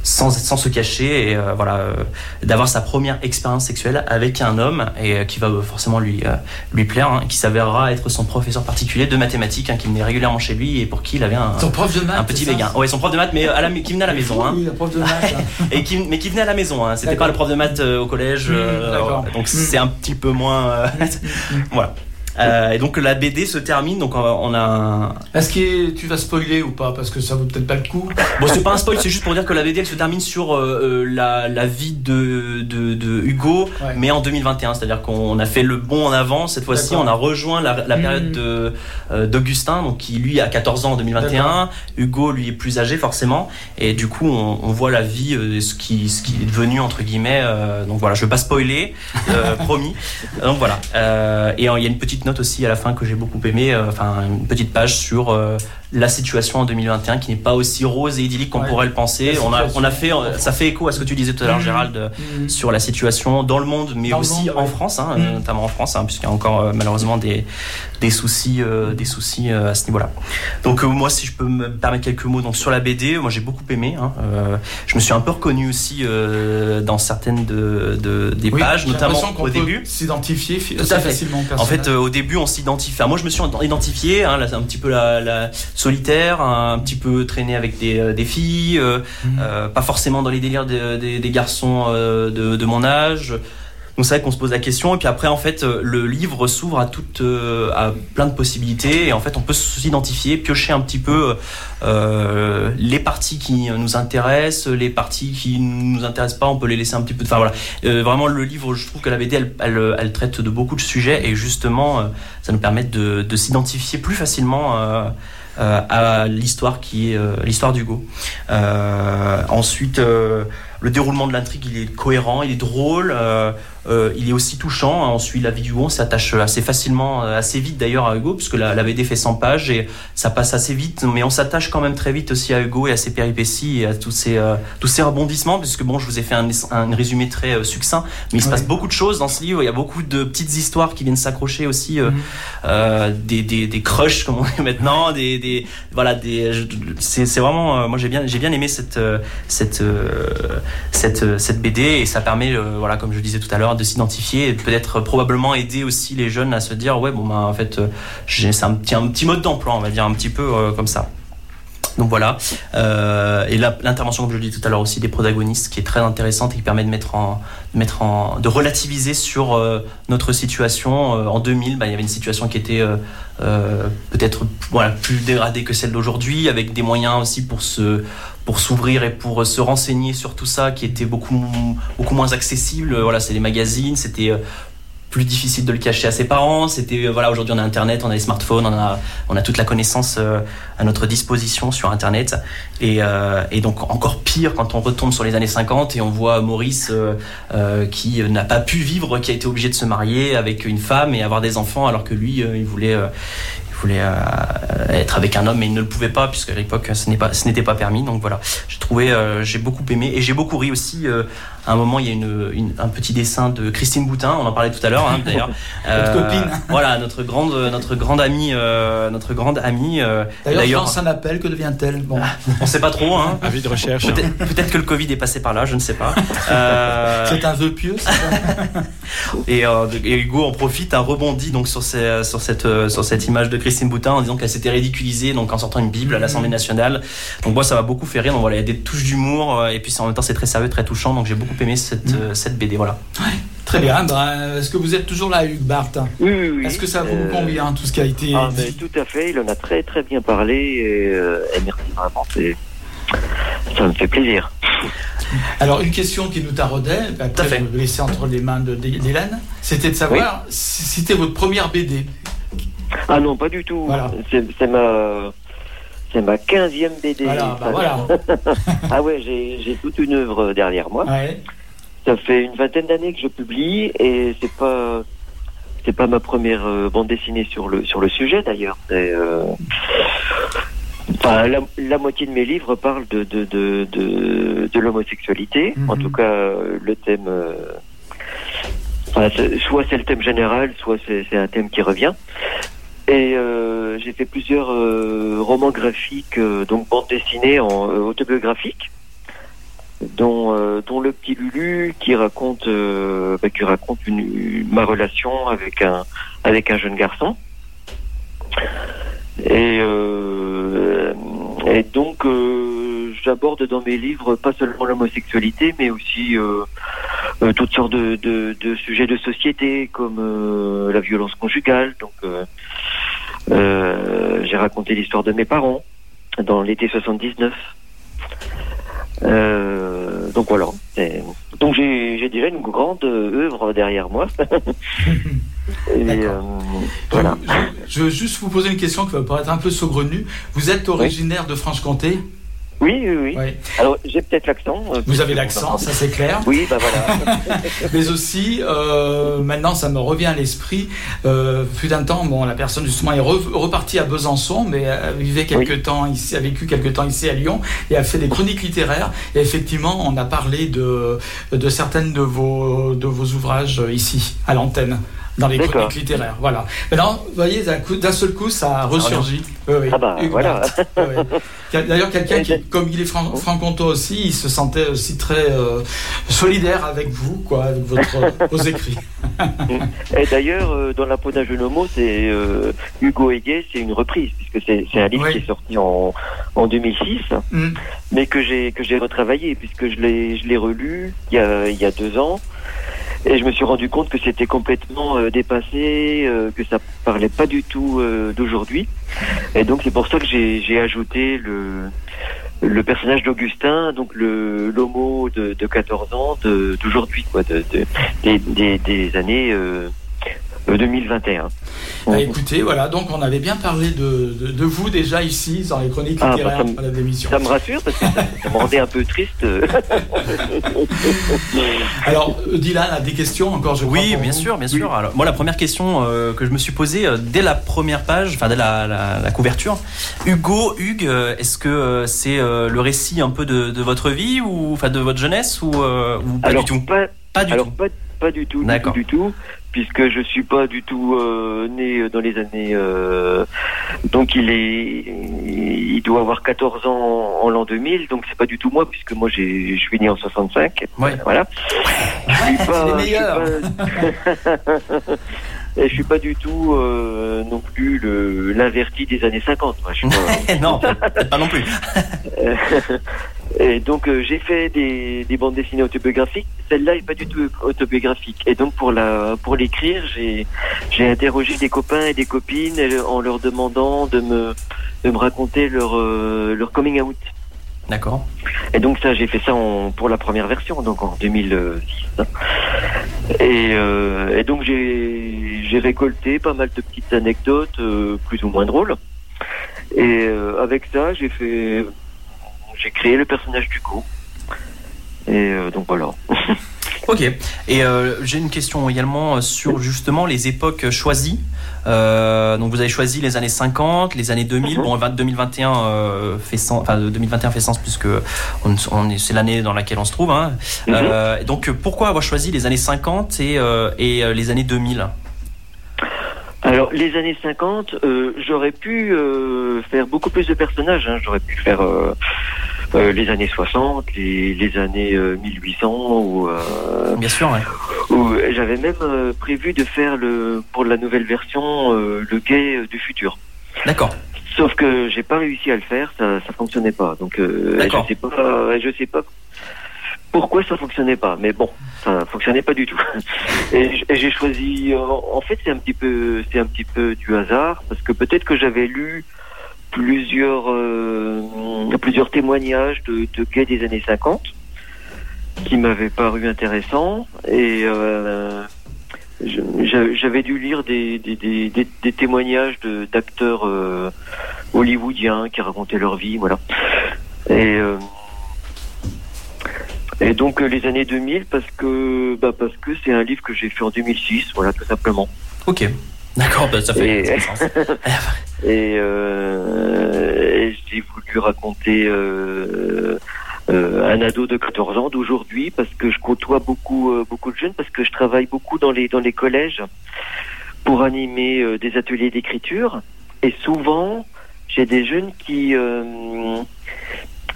sans, sans se cacher et euh, voilà euh, d'avoir sa première expérience sexuelle avec un homme et qui va forcément lui lui plaire hein, qui s'avérera être son professeur particulier de mathématiques hein, qui venait régulièrement chez lui et pour qui il avait un, Son prof de maths, un petit béguin ouais son prof de maths mais à la, qui venait à la maison hein. Oui, la prof de maths. et qui, mais qui venait à la maison hein. c'était pas le prof de maths au collège Mmh, donc Mmh. c'est un petit peu moins euh, voilà Euh, et donc la BD se termine donc on a- Est-ce que tu vas spoiler ou pas Parce que ça vaut peut-être pas le coup. Bon, c'est pas un spoil, c'est juste pour dire que la BD elle se termine sur euh, euh, la, la vie de, de, de Hugo, Ouais. mais en 2021. C'est-à-dire qu'on a fait le bond en avant. Cette fois-ci, on a rejoint la, la période de euh, d'Augustin, donc qui lui a 14 ans en 2021. Hugo, lui, est plus âgé forcément, et du coup, on, on voit la vie, euh, ce qui ce qui est devenu entre guillemets. euh, donc voilà, je vais pas spoiler, euh, promis. Donc voilà. Euh, et il y a une petite note aussi à la fin que j'ai beaucoup aimé, euh, enfin une petite page sur euh, la situation en 2021 qui n'est pas aussi rose et idyllique qu'on Ouais. pourrait le penser. On a, on a fait, euh, ça fait écho à ce que tu disais tout à l'heure, Mhm. Gérald, euh, Mhm. sur la situation dans le monde, mais Dans aussi monde, en ouais. France, hein, euh, notamment en France, hein, puisqu'il y a encore euh, malheureusement des, des soucis, euh, des soucis euh, à ce niveau-là. Donc moi, si je peux me permettre quelques mots donc sur la BD, moi j'ai beaucoup aimé. hein, je me suis un peu reconnu aussi dans certaines de, de- des Oui, pages, notamment au début. S'identifier fi- Tout assez à fait. facilement. En fait, au début, on s'identifie. Enfin, moi, je me suis identifié. Là, un petit peu la, la solitaire, un petit peu traîné avec des, euh, des filles, euh, Mhm. euh, pas forcément dans les délires de- des- des garçons de, de mon âge. Donc c'est vrai qu'on se pose la question et puis après en fait le livre s'ouvre à toutes à plein de possibilités et en fait on peut s'identifier, piocher un petit peu euh, les parties qui nous intéressent, les parties qui nous intéressent pas, on peut les laisser un petit peu. Enfin voilà, Euh, vraiment le livre, je trouve que la BD elle, elle, elle traite de beaucoup de sujets et justement ça nous permet de, de s'identifier plus facilement. euh, à l'histoire qui est euh, l'histoire d'Hugo. Euh, ensuite, euh, le déroulement de l'intrigue, il est cohérent, il est drôle, euh, il est aussi touchant. hein. On suit la vie d'Hugo, on s'attache assez facilement, euh, assez vite d'ailleurs à Hugo, puisque la, la BD fait 100 pages et ça passe assez vite, mais on s'attache quand même très vite aussi à Hugo et à ses péripéties et à tous ces, euh, tous ces rebondissements, puisque bon, je vous ai fait un, un résumé très euh, succinct, mais il se Ouais. passe beaucoup de choses dans ce livre, il y a beaucoup de petites histoires qui viennent s'accrocher aussi, Mhm. des, des, des crushs comme on dit maintenant, des, des voilà, des, c'est vraiment, moi j'ai bien, j'ai bien aimé cette, cette, cette, cette BD et ça permet, voilà, comme je disais tout à l'heure, de s'identifier et peut-être probablement aider aussi les jeunes à se dire, ouais, bon, bah, en fait, euh, c'est un petit, un petit mode d'emploi, on va dire, un petit peu euh, comme ça. Donc voilà. Euh, et l'intervention, comme je le dis tout à l'heure aussi, des protagonistes, qui est très intéressante et qui permet de mettre en, de mettre en, de relativiser sur euh, notre situation. En 2000, bah, il y avait une situation qui était peut-être voilà, plus dégradée que celle d'aujourd'hui, avec des moyens aussi pour se pour s'ouvrir et pour se renseigner sur tout ça, qui était beaucoup beaucoup moins accessible. Voilà, c'est les magazines, c'était euh, plus difficile de le cacher à ses parents. C'était euh, voilà, aujourd'hui on a Internet, on a les smartphones, on a on a toute la connaissance euh, à notre disposition sur Internet. Et, euh, donc encore pire quand on retombe sur les années 50 et on voit Maurice euh, euh, qui n'a pas pu vivre, qui a été obligé de se marier avec une femme et avoir des enfants alors que lui euh, il voulait euh, voulait euh, être avec un homme mais il ne le pouvait pas puisque à l'époque ce n'est pas n'était pas permis. Donc voilà, j'ai trouvé euh, j'ai beaucoup aimé et j'ai beaucoup ri aussi. Euh, à un moment, il y a une, une- un petit dessin de Christine Boutin, on en parlait tout à l'heure hein, d'ailleurs. Notre copine. Voilà, notre grande, notre grande amie, euh, notre grande amie. euh, D'ailleurs, quand ça n'appelle, que devient-elle? Bon. on sait pas trop. Hein. Avis de recherche. Peut-être peut-être que le Covid est passé par là, je ne sais pas. Euh, C'est un vœu pieux, c'est ça et, euh, et Hugo en profite, a rebondi donc sur, ces- sur, cette, euh, sur cette image de Christine Boutin en disant qu'elle s'était ridiculisée donc en sortant une Bible à l'Assemblée nationale. Donc moi ça m'a beaucoup fait rire. Donc voilà, il y a des touches d'humour euh, et puis en même temps c'est très sérieux, très touchant. Donc j'ai beaucoup aimé cette, euh, cette BD. Voilà. Très bien. Ben, Est-ce que vous êtes toujours là, Hugues Barthes Oui, oui, oui. Est-ce que ça vous Euh, convient, tout ce qui a été Ah, dit? mais tout à fait, il en a très très bien parlé et, euh, et merci vraiment, ça me fait plaisir. Alors, une question qui nous taraudait, ben, après, je vais vous laisser entre les mains d'Hélène, c'était de savoir si c'était votre première BD. Ah non, pas du tout. C'est c'est ma, c'est ma 15e BD. Voilà, bah voilà. ah ouais, j'ai toute une œuvre derrière moi. Ça fait une vingtaine d'années que je publie et c'est pas c'est pas ma première euh, bande dessinée sur le sur le sujet d'ailleurs. Euh, la, la moitié de mes livres parlent de de de de, de l'homosexualité. En tout cas, le thème. euh, enfin, soit c'est le thème général, soit c'est un thème qui revient. Et euh, j'ai fait plusieurs euh, romans graphiques, euh, donc bandes dessinées en autobiographiques, dont, le petit Lulu qui raconte, bah, qui raconte une, ma relation avec un avec un jeune garçon. Et, donc j'aborde dans mes livres pas seulement l'homosexualité, mais aussi toutes sortes de, sujets de société comme la violence conjugale. Donc j'ai raconté l'histoire de mes parents dans l'été 79. Euh, donc voilà. Et- Donc j'ai déjà une grande euh, œuvre derrière moi. Et, euh, voilà. Je veux juste vous poser une question qui va paraître un peu saugrenue. Vous êtes originaire de Franche-Comté? Oui, oui, oui. Alors j'ai peut-être l'accent. euh, Vous avez l'accent, ça c'est clair. Oui, bah voilà. Mais aussi, euh, maintenant ça me revient à l'esprit, euh, fut d'un temps, bon, la personne justement est re- repartie à Besançon, mais elle vivait quelque temps ici, a vécu quelque temps ici à Lyon et a fait des chroniques littéraires. Et effectivement, on a parlé de, de certaines de vos, de vos ouvrages ici, à l'antenne. Dans les chroniques littéraires, voilà. Maintenant, vous voyez, d'un seul coup, ça a ressurgi. Oui, oui. Ah bah, voilà. Oui. D'ailleurs, quelqu'un qui, comme il est fran- franc-comtois aussi, il se sentait aussi très euh, solidaire avec vous, quoi, avec votre, vos écrits. Et d'ailleurs, euh, dans la peau d'un jeune homo, c'est euh, Hugo Heguet, c'est une reprise, puisque c'est un livre qui est sorti en, en 2006, Mm. mais que j'ai que j'ai retravaillé, puisque je l'ai je l'ai relu il y, a, il y a deux ans, et je me suis rendu compte que c'était complètement euh, dépassé, euh, que ça parlait pas du tout euh, d'aujourd'hui, et donc c'est pour ça que j'ai ajouté le le personnage d'Augustin, donc le l'homo de, de 14 ans d'aujourd'hui, quoi, de, de- des, des, des années euh, 2021. Bah, écoutez, voilà, donc on avait bien parlé de, de, de vous déjà ici, dans les chroniques Ah, bah, littéraires ça me- de l'émission. Ça me rassure parce que ça, ça me rendait un peu triste. Alors, euh, Dylan a des questions encore, je crois. Oui, bien vous. sûr, bien sûr. Alors, moi, la première question euh, que je me suis posée euh, dès la première page, enfin dès la, la- la couverture, Hugo, Hugues, euh, est-ce que euh, c'est euh, le récit un peu de, de votre vie ou enfin de votre jeunesse ou, euh, ou pas alors, du tout? Pas, Pas du alors, tout. Pas, pas du tout, du tout, du tout, puisque je suis pas du tout euh, né dans les années. euh, donc il est, il doit avoir 14 ans en l'an 2000, donc c'est pas du tout moi, puisque moi j'ai, je suis né en 65. Ouais. Voilà. Les je suis pas- Et je suis pas du tout euh, non plus le l'inverti des années 50. Moi. Je suis pas- non, pas non plus. Et donc euh, j'ai fait des, des bandes dessinées autobiographiques. Celle-là est pas du tout autobiographique. Et donc pour la pour l'écrire, j'ai j'ai interrogé des copains et des copines en leur demandant de me de me raconter leur euh, leur coming out. D'accord. Et donc ça, j'ai fait ça en, pour la première version, donc en 2006. hein. Et, euh, et donc j'ai j'ai récolté pas mal de petites anecdotes euh, plus ou moins drôles. Et euh, avec ça, j'ai fait j'ai créé le personnage du coup. Et euh, donc voilà. Ok. Et euh, j'ai une question également sur justement les époques choisies. Euh, donc vous avez choisi les années 50, les années 2000. Bon, 20 2021 euh, fait sens. Enfin, 2021 fait sens puisque on, on est- c'est l'année dans laquelle on se trouve. Hein. Euh, donc pourquoi avoir choisi les années 50 et, et les années 2000 Alors, les années 50, euh, j'aurais pu euh, faire beaucoup plus de personnages. hein. J'aurais pu faire euh, euh, les années 60, les, les années euh, 1800, ou, euh, Bien sûr. Ouais. ou j'avais même euh, prévu de faire le pour la nouvelle version euh, le gay euh, du futur. D'accord. Sauf que j'ai pas réussi à le faire, ça ça fonctionnait pas. Donc euh, je sais pas, je sais pas pourquoi ça fonctionnait pas. Mais bon, ça fonctionnait pas du tout. Et j'ai choisi. euh, En fait, c'est un petit peu, c'est un petit peu du hasard parce que peut-être que j'avais lu plusieurs euh, plusieurs témoignages de, gays des années 50 qui m'avaient paru intéressants et euh, j'avais dû lire des, des, des, témoignages d'acteurs euh, hollywoodiens qui racontaient leur vie, voilà. Et, et donc les années 2000 parce que bah, parce que c'est un livre que j'ai fait en 2006, voilà tout simplement. Ok. D'accord. bah, ça fait. Et- sens. Et, euh, et j'ai voulu raconter euh, euh, un ado de 14 ans d'aujourd'hui parce que je côtoie beaucoup beaucoup de jeunes parce que je travaille beaucoup dans les dans les collèges pour animer des ateliers d'écriture et souvent j'ai des jeunes qui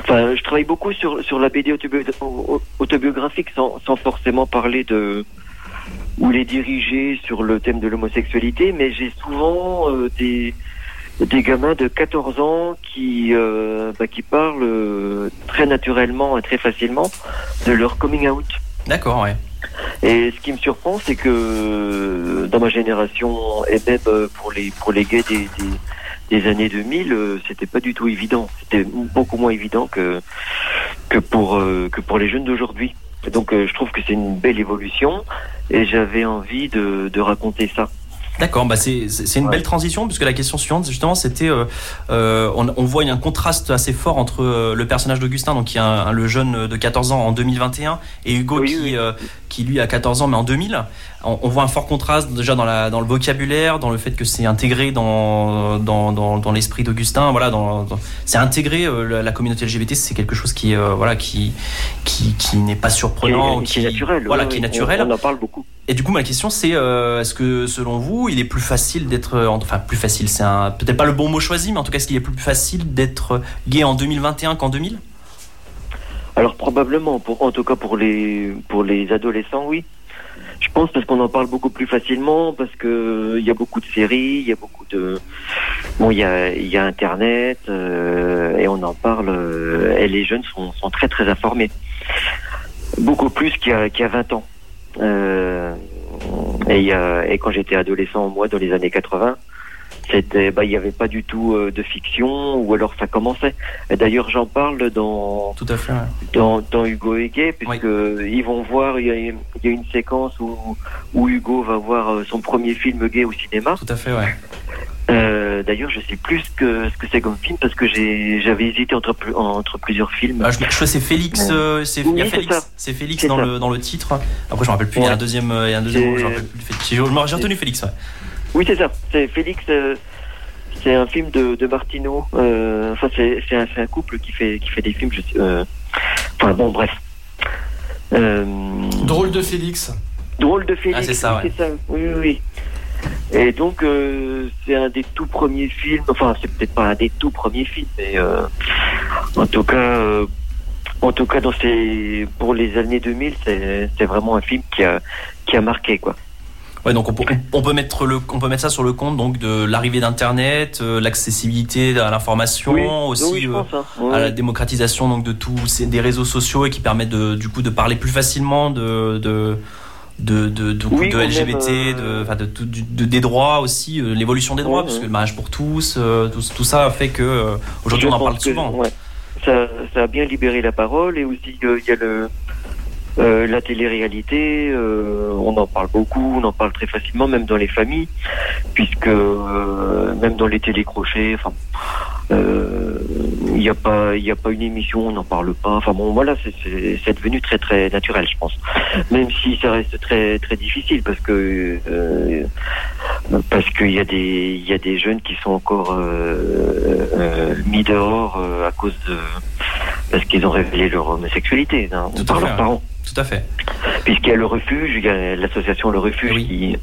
enfin je travaille beaucoup sur sur la BD autobio- au- autobiographique sans sans forcément parler de ou les diriger sur le thème de l'homosexualité mais j'ai souvent euh, des des gamins de 14 ans qui euh, bah, qui parlent euh, très naturellement et très facilement de leur coming out. D'accord. Ouais. Et ce qui me surprend, c'est que euh, dans ma génération et même euh, pour les pour les gays des, des, des années 2000, euh, c'était pas du tout évident. C'était beaucoup moins évident que que pour que pour les jeunes d'aujourd'hui. Donc je trouve que c'est une belle évolution et j'avais envie de, de raconter ça. D'accord, bah c'est une belle transition puisque la question suivante justement c'était euh, euh, on, on voit un contraste assez fort entre euh, le personnage d'Augustin donc qui est un- un- le jeune de 14 ans en 2021 et Hugo qui euh, qui lui a 14 ans mais en 2000. On, on voit un fort contraste déjà dans la dans le vocabulaire, dans le fait que c'est intégré dans dans dans, dans l'esprit d'Augustin, voilà dans, c'est intégré euh, la, communauté LGBT, c'est quelque chose qui euh, voilà qui qui qui n'est pas surprenant, Qui est- qui est naturel, voilà qui est naturel. on- on en parle beaucoup. Et du coup, ma question, c'est euh, est-ce que selon vous, il est plus facile d'être, enfin plus facile, c'est peut-être pas le bon mot choisi, mais en tout cas, est-ce qu'il est plus facile d'être gay en 2021 qu'en 2000 Alors probablement, pour, en tout cas pour les pour les adolescents, oui. Je pense parce qu'on en parle beaucoup plus facilement, parce que il y a beaucoup de séries, il y a beaucoup de bon, il y a y a Internet euh, et on en parle. euh, et les jeunes sont, sont très très informés, beaucoup plus qu'il y a qu'il y a 20 ans. Euh, et, y a- et quand j'étais adolescent, moi, dans les années 80, c'était, bah, il n'y avait pas du tout euh, de fiction, ou alors ça commençait. D'ailleurs, j'en parle dans Tout à fait. ouais. dans, dans Hugo et Gay, puisque ils vont voir, il y, y a une séquence où, où Hugo va voir euh, son premier film gay au cinéma. Tout à fait, ouais. Euh, D'ailleurs, je sais plus ce que ce que c'est comme film parce que j'ai j'avais hésité entre entre plusieurs films. Ah, je, je crois que c'est Félix, euh, c'est Oui, Félix, c'est Félix dans ça. le dans le titre. Après, je me rappelle plus. Il y a un deuxième, il y a un deuxième je me rappelle plus. Félix. J'ai j'ai retenu Félix. Ouais. Oui, c'est ça. C'est Félix. euh, c'est un film de, de Martino. Euh, enfin, c'est c'est un, c'est un couple qui fait qui fait des films. Je sais, euh, enfin bon, bref. Euh, Drôle de Félix. Drôle de Félix. Ah, c'est ça, oui, ouais. Oui, oui, oui. Et donc, euh, c'est un des tout premiers films. Enfin, c'est peut-être pas un des tout premiers films, mais euh, en tout cas, euh, en tout cas, dans ces, pour les années 2000, c'est c'est vraiment un film qui a qui a marqué quoi. Ouais, donc on peut, on peut mettre le, on peut mettre ça sur le compte donc de l'arrivée d'Internet, euh, l'accessibilité à l'information, Oui, aussi oui, euh, pense, hein. à la démocratisation donc de tous ces des réseaux sociaux et qui permettent de, du coup de parler plus facilement de de de, de, de, de LGBT, euh, de, des droits aussi, euh, l'évolution des droits, parce que le mariage pour tous, tout, tout ça fait que aujourd'hui on en parle que, souvent. ouais, ça, ça a bien libéré la parole et aussi il y a le euh, la télé-réalité, euh, on en parle beaucoup, on en parle très facilement, même dans les familles, puisque euh, même dans les télécrochets, enfin, il n'y a pas, il y a pas une émission, on n'en parle pas. Enfin bon, voilà, c'est- devenu très très naturel, je pense. Même si ça reste très très difficile, parce que parce qu'il y a des il y a des jeunes qui sont encore mis dehors à cause de parce qu'ils ont révélé leur homosexualité hein, Tout par leurs parents. Tout à fait. Puisqu'il y a le refuge, il y a l'association Le Refuge qui,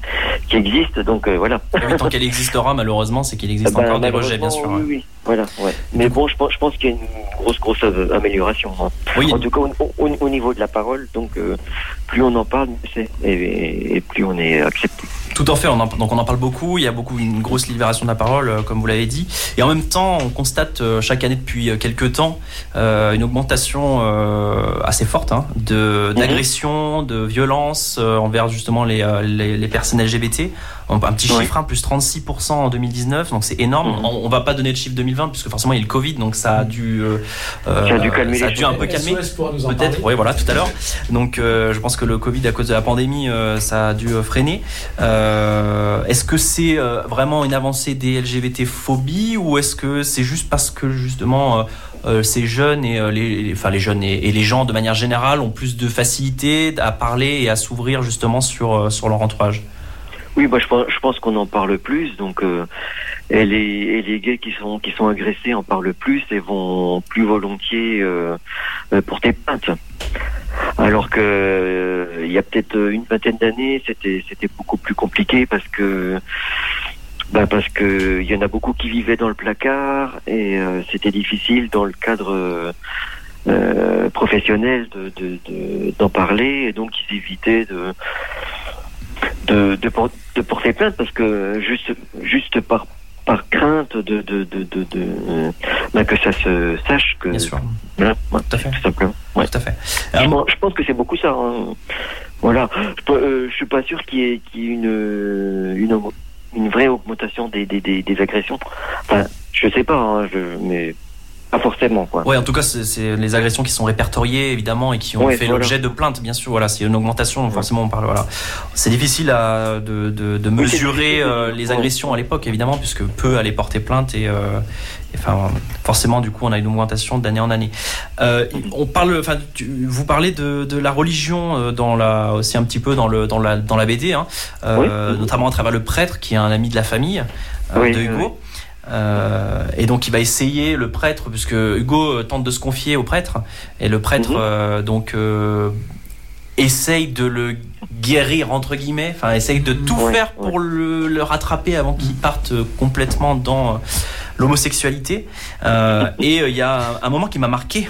qui existe, donc euh, voilà. Oui, tant qu'elle existera, malheureusement, c'est qu'il existe Ah ben, encore des rejets, bien sûr. Oui, oui, voilà. Ouais. Mais bon, je pense, je pense qu'il y a une grosse, grosse euh, amélioration. hein. Oui. En tout cas, au, au- au niveau de la parole, donc euh, plus on en parle, mieux c'est, et, et plus on est accepté. Tout en fait, on en, donc on en parle beaucoup, il y a beaucoup une grosse libération de la parole, euh, comme vous l'avez dit. Et en même temps, on constate euh, chaque année depuis euh, quelques temps euh, une augmentation euh, assez forte hein, de d'agressions, de violences euh, envers justement les, euh, les, les personnes LGBT. Un petit chiffre, hein, plus 36% en 2019, donc c'est énorme. On, on va pas donner de chiffre 2020 puisque forcément il y a le Covid, donc ça a dû, euh, Ça a dû calmer ça a dû un peu calmer. Peut-être, oui, voilà, tout à l'heure. Donc, euh, je pense que le Covid, à cause de la pandémie, euh, ça a dû freiner. Euh, est-ce que c'est euh, vraiment une avancée des LGBT-phobies ou est-ce que c'est juste parce que justement euh, euh, ces jeunes et euh, les, enfin les jeunes et, les gens de manière générale ont plus de facilité à parler et à s'ouvrir justement sur euh, sur leur entourage? Oui, bah, je pense, qu'on en parle plus, donc euh, et les, gays qui sont qui sont agressés en parlent plus et vont plus volontiers euh, euh, porter plainte. Alors que euh, il y a peut-être une vingtaine d'années, c'était c'était beaucoup plus compliqué parce que bah parce que il y en a beaucoup qui vivaient dans le placard et euh, c'était difficile dans le cadre euh, euh, professionnel de de- de- d'en parler et donc ils évitaient de de, de porter plainte parce que juste juste par par crainte de de de, de, de euh, bah, que ça se sache que Bien sûr. voilà, ouais, Tout à fait. tout simplement ouais. Tout à fait. je, pense, je pense que c'est beaucoup ça hein. voilà je, euh, je suis pas sûr qu'il y ait, qu'il y ait une une une vraie augmentation des des, des, des agressions enfin je sais pas hein, je, mais pas forcément quoi Ouais, en tout cas, c'est- les agressions qui sont répertoriées évidemment et qui ont Ouais, fait voilà. l'objet de plaintes, bien sûr. Voilà, c'est une augmentation. Forcément, on parle. Voilà, c'est difficile à, de, de, de mesurer euh, les agressions à l'époque, évidemment, puisque peu allaient porter plainte et, euh, et, enfin, forcément, du coup, on a une augmentation d'année en année. Euh, on parle, enfin, tu- vous parlez de, de la religion euh, dans la, aussi un petit peu dans le dans la dans la BD, hein, euh, notamment à travers le prêtre qui est un ami de la famille euh, Oui, de oui, Hugo. Euh, et donc il va essayer le prêtre puisque Hugo tente de se confier au prêtre et le prêtre Mhm. euh, donc euh, essaye de le guérir entre guillemets enfin essaye de tout Ouais, faire pour le, le rattraper avant qu'il parte euh, complètement dans l'homosexualité et il y a un, un moment qui m'a marqué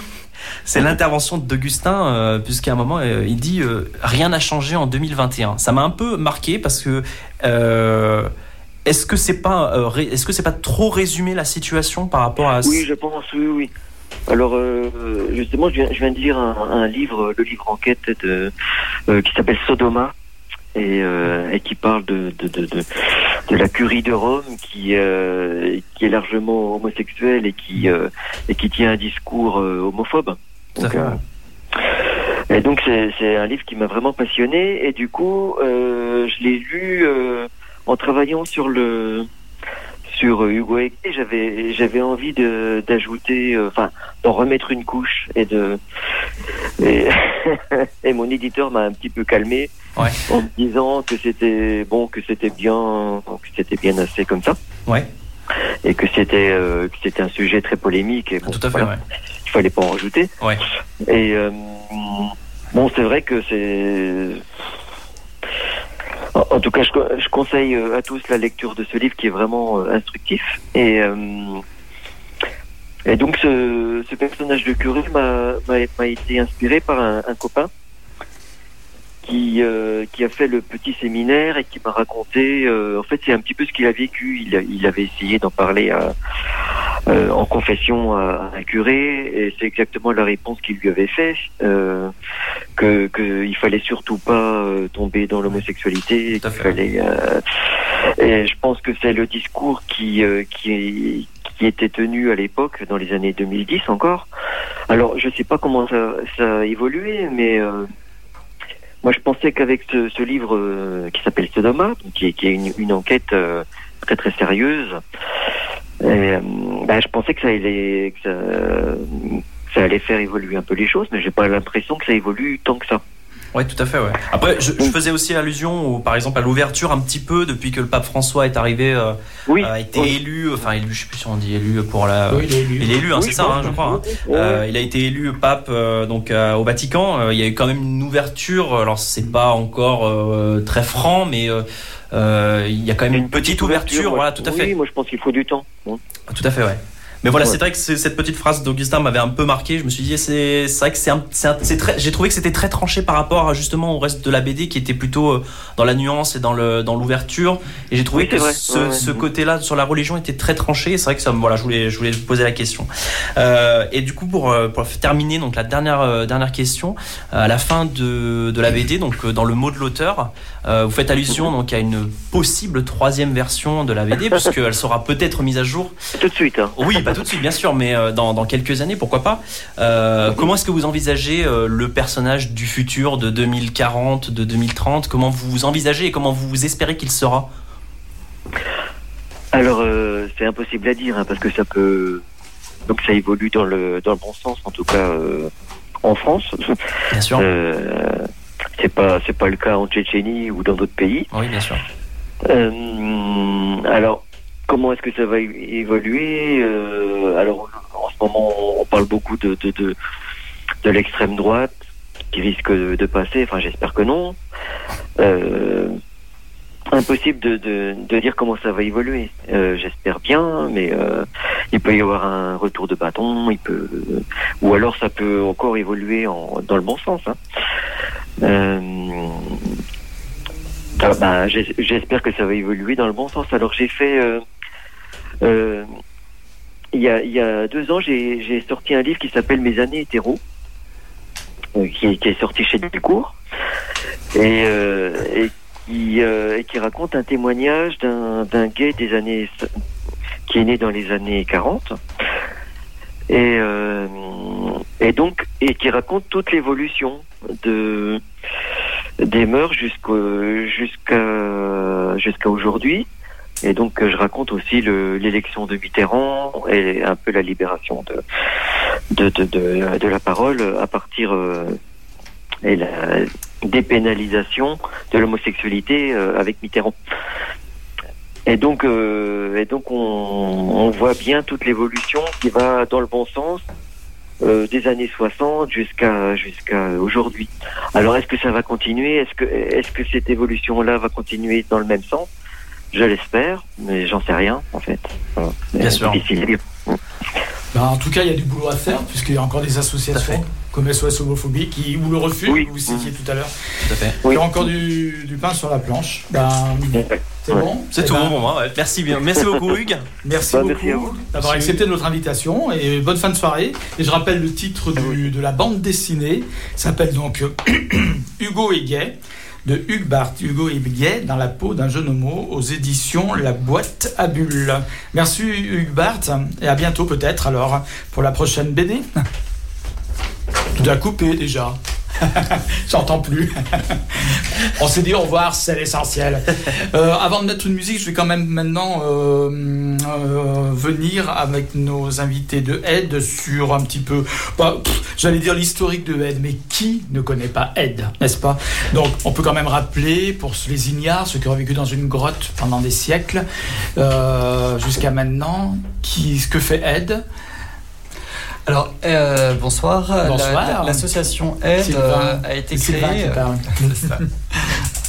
c'est l'intervention d'Augustin, euh, puisqu'à un moment, euh, il dit euh, Rien n'a changé en 2021. Ça m'a un peu marqué parce que. Est-ce que c'est pas euh, est-ce que c'est pas trop résumé la situation par rapport à Oui, je pense, oui, oui. Alors, euh, justement, je viens, je viens de lire un, un livre, le livre enquête de, euh, qui s'appelle Sodoma, et, et qui parle de, de, de, de, de la curie de Rome, qui, qui est largement homosexuelle et qui, et qui tient un discours homophobe. Donc, et donc, c'est un livre qui m'a vraiment passionné, et du coup, je l'ai lu en travaillant sur le sur euh, Hugo Ege, j'avais j'avais envie de d'ajouter euh, enfin d'en remettre une couche et de et, et mon éditeur m'a un petit peu calmé Ouais. en me disant que c'était bon que c'était bien que c'était bien assez comme ça Ouais. et que c'était euh, que c'était un sujet très polémique et bon, Tout à fait, voilà, ouais. il fallait pas en rajouter Ouais. et euh, bon c'est vrai que c'est en tout cas, je, je conseille euh, à tous la lecture de ce livre qui est vraiment euh, instructif. Et, euh, et donc, ce, personnage de curé m'a été inspiré par un copain qui euh, qui a fait le petit séminaire et qui m'a raconté. euh, en fait, c'est un petit peu ce qu'il a vécu. Il, il avait essayé d'en parler à, euh, en confession à, à un curé, et c'est exactement la réponse qu'il lui avait fait. Euh, que qu'il fallait surtout pas euh, tomber dans l'homosexualité. qu'il fallait, euh, et je pense que c'est le discours qui euh, qui qui était tenu à l'époque dans les années 2010 encore. Alors je sais pas comment ça, ça a évolué, mais euh, moi je pensais qu'avec ce, ce livre euh, qui s'appelle Sodoma, qui est, qui est une, une enquête euh, très très sérieuse, et, euh, bah, je pensais que ça allait que ça, ça allait faire évoluer un peu les choses, mais j'ai pas l'impression que ça évolue tant que ça. Ouais, tout à fait. Ouais. Après, je, je faisais aussi allusion, au, par exemple, à l'ouverture un petit peu depuis que le pape François est arrivé, euh, a été élu, enfin élu, je sais plus si on dit élu pour la. Oui, il est élu. Il est élu, hein, Oui, c'est ça, hein, je oui. crois. hein. Euh, il a été élu pape euh, donc euh, au Vatican. Euh, il y a eu quand même une ouverture. Alors c'est pas encore euh, très franc, mais il y a quand même une, petite ouverture. voilà, tout à oui, fait. moi je pense qu'il faut du temps. Bon. Tout à fait, ouais. Mais voilà, Ouais. c'est vrai que cette petite phrase d'Augustin m'avait un peu marqué. Je me suis dit, c'est vrai que c'est très. J'ai trouvé que c'était très tranché par rapport à, justement au reste de la BD qui était plutôt euh, dans la nuance et dans le dans l'ouverture. Et j'ai trouvé Oui, que vrai. ce, Ouais, ouais. ce côté-là sur la religion était très tranché. C'est vrai que ça, voilà, je voulais je voulais vous poser la question. Euh, et du coup, pour euh, pour terminer, donc la dernière euh, dernière question à la fin de de la BD, donc dans le mot de l'auteur, euh, vous faites allusion donc à une possible troisième version de la BD puisqu'elle sera peut-être mise à jour. Tout de suite. Hein. Oui, pas tout de suite, bien sûr, mais euh, dans, dans quelques années, pourquoi pas. Euh, comment est-ce que vous envisagez euh, le personnage du futur de 2040, de 2030 Comment vous vous envisagez et comment vous espérez qu'il sera? Alors euh, c'est impossible à dire hein, parce que ça peut donc ça évolue dans le dans le bon sens en tout cas euh, en France. Bien sûr. C'est pas c'est pas le cas en Tchétchénie ou dans d'autres pays. Oui, bien sûr. Alors, comment est-ce que ça va évoluer Euh, Alors, en ce moment, on parle beaucoup de, de, de, l'extrême droite qui risque de, passer. Enfin, j'espère que non. Euh, impossible de, de, de dire comment ça va évoluer. Euh, j'espère bien, mais il peut y avoir un retour de bâton. Il peut, ou alors ça peut encore évoluer en, dans le bon sens. Hein. Ah, j'es- J'espère que ça va évoluer dans le bon sens. Alors j'ai fait, euh, euh, il y, a, deux ans, j'ai sorti un livre qui s'appelle Mes années hétéro, euh, qui, est sorti chez Delcourt, et, qui, raconte un témoignage d'un gay des années qui est né dans les années 40 et, et donc et qui raconte toute l'évolution de des mœurs jusqu'à jusqu'à aujourd'hui et donc euh, je raconte aussi le- l'élection de Mitterrand et un peu la libération de de de, de, la parole à partir euh, et la dépénalisation de l'homosexualité euh, avec Mitterrand. Et donc, euh, et donc on, on voit bien toute l'évolution qui va dans le bon sens euh, des années 60 jusqu'à jusqu'à aujourd'hui. Alors, est-ce que ça va continuer? Est-ce que est-ce que cette évolution-là va continuer dans le même sens? Je l'espère, mais j'en sais rien en fait. Voilà. Bien sûr. difficile. Ben, en tout cas, il y a du boulot à faire, puisqu'il y a encore des associations comme SOS Homophobie qui ou le refus, que vous citiez tout à l'heure. Tout à fait. Il y a encore du, du pain sur la planche. Ben, c'est bon C'est Eh tout bon pour moi. ouais. Merci bien. Merci beaucoup, Hugues. Merci Bah, merci à beaucoup d'avoir accepté notre invitation et bonne fin de soirée. Et je rappelle le titre du- de la bande dessinée. S'appelle donc euh, Hugo est gay de Hugues Barthes. Hugo est gay dans la peau d'un jeune homo aux éditions La Boîte à Bulles. Merci Hugues Barthes et à bientôt peut-être alors pour la prochaine BD. Tout a coupé déjà. J'entends plus. On s'est dit au revoir, c'est l'essentiel. Euh, avant de mettre une musique, je vais quand même maintenant euh, euh, venir avec nos invités de Ed sur un petit peu, bah, j'allais dire l'historique de Ed, mais qui ne connaît pas Ed, n'est-ce pas? Donc, on peut quand même rappeler pour les ignares, ceux qui ont vécu dans une grotte pendant des siècles, jusqu'à maintenant, qui, ce que fait Ed. Alors, euh, bonsoir. Bonsoir. la- L'association Aide euh, a été créée.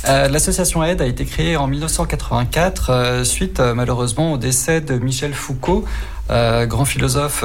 Euh, L'association Aide a été créée en 1984 euh, suite malheureusement au décès de Michel Foucault, grand philosophe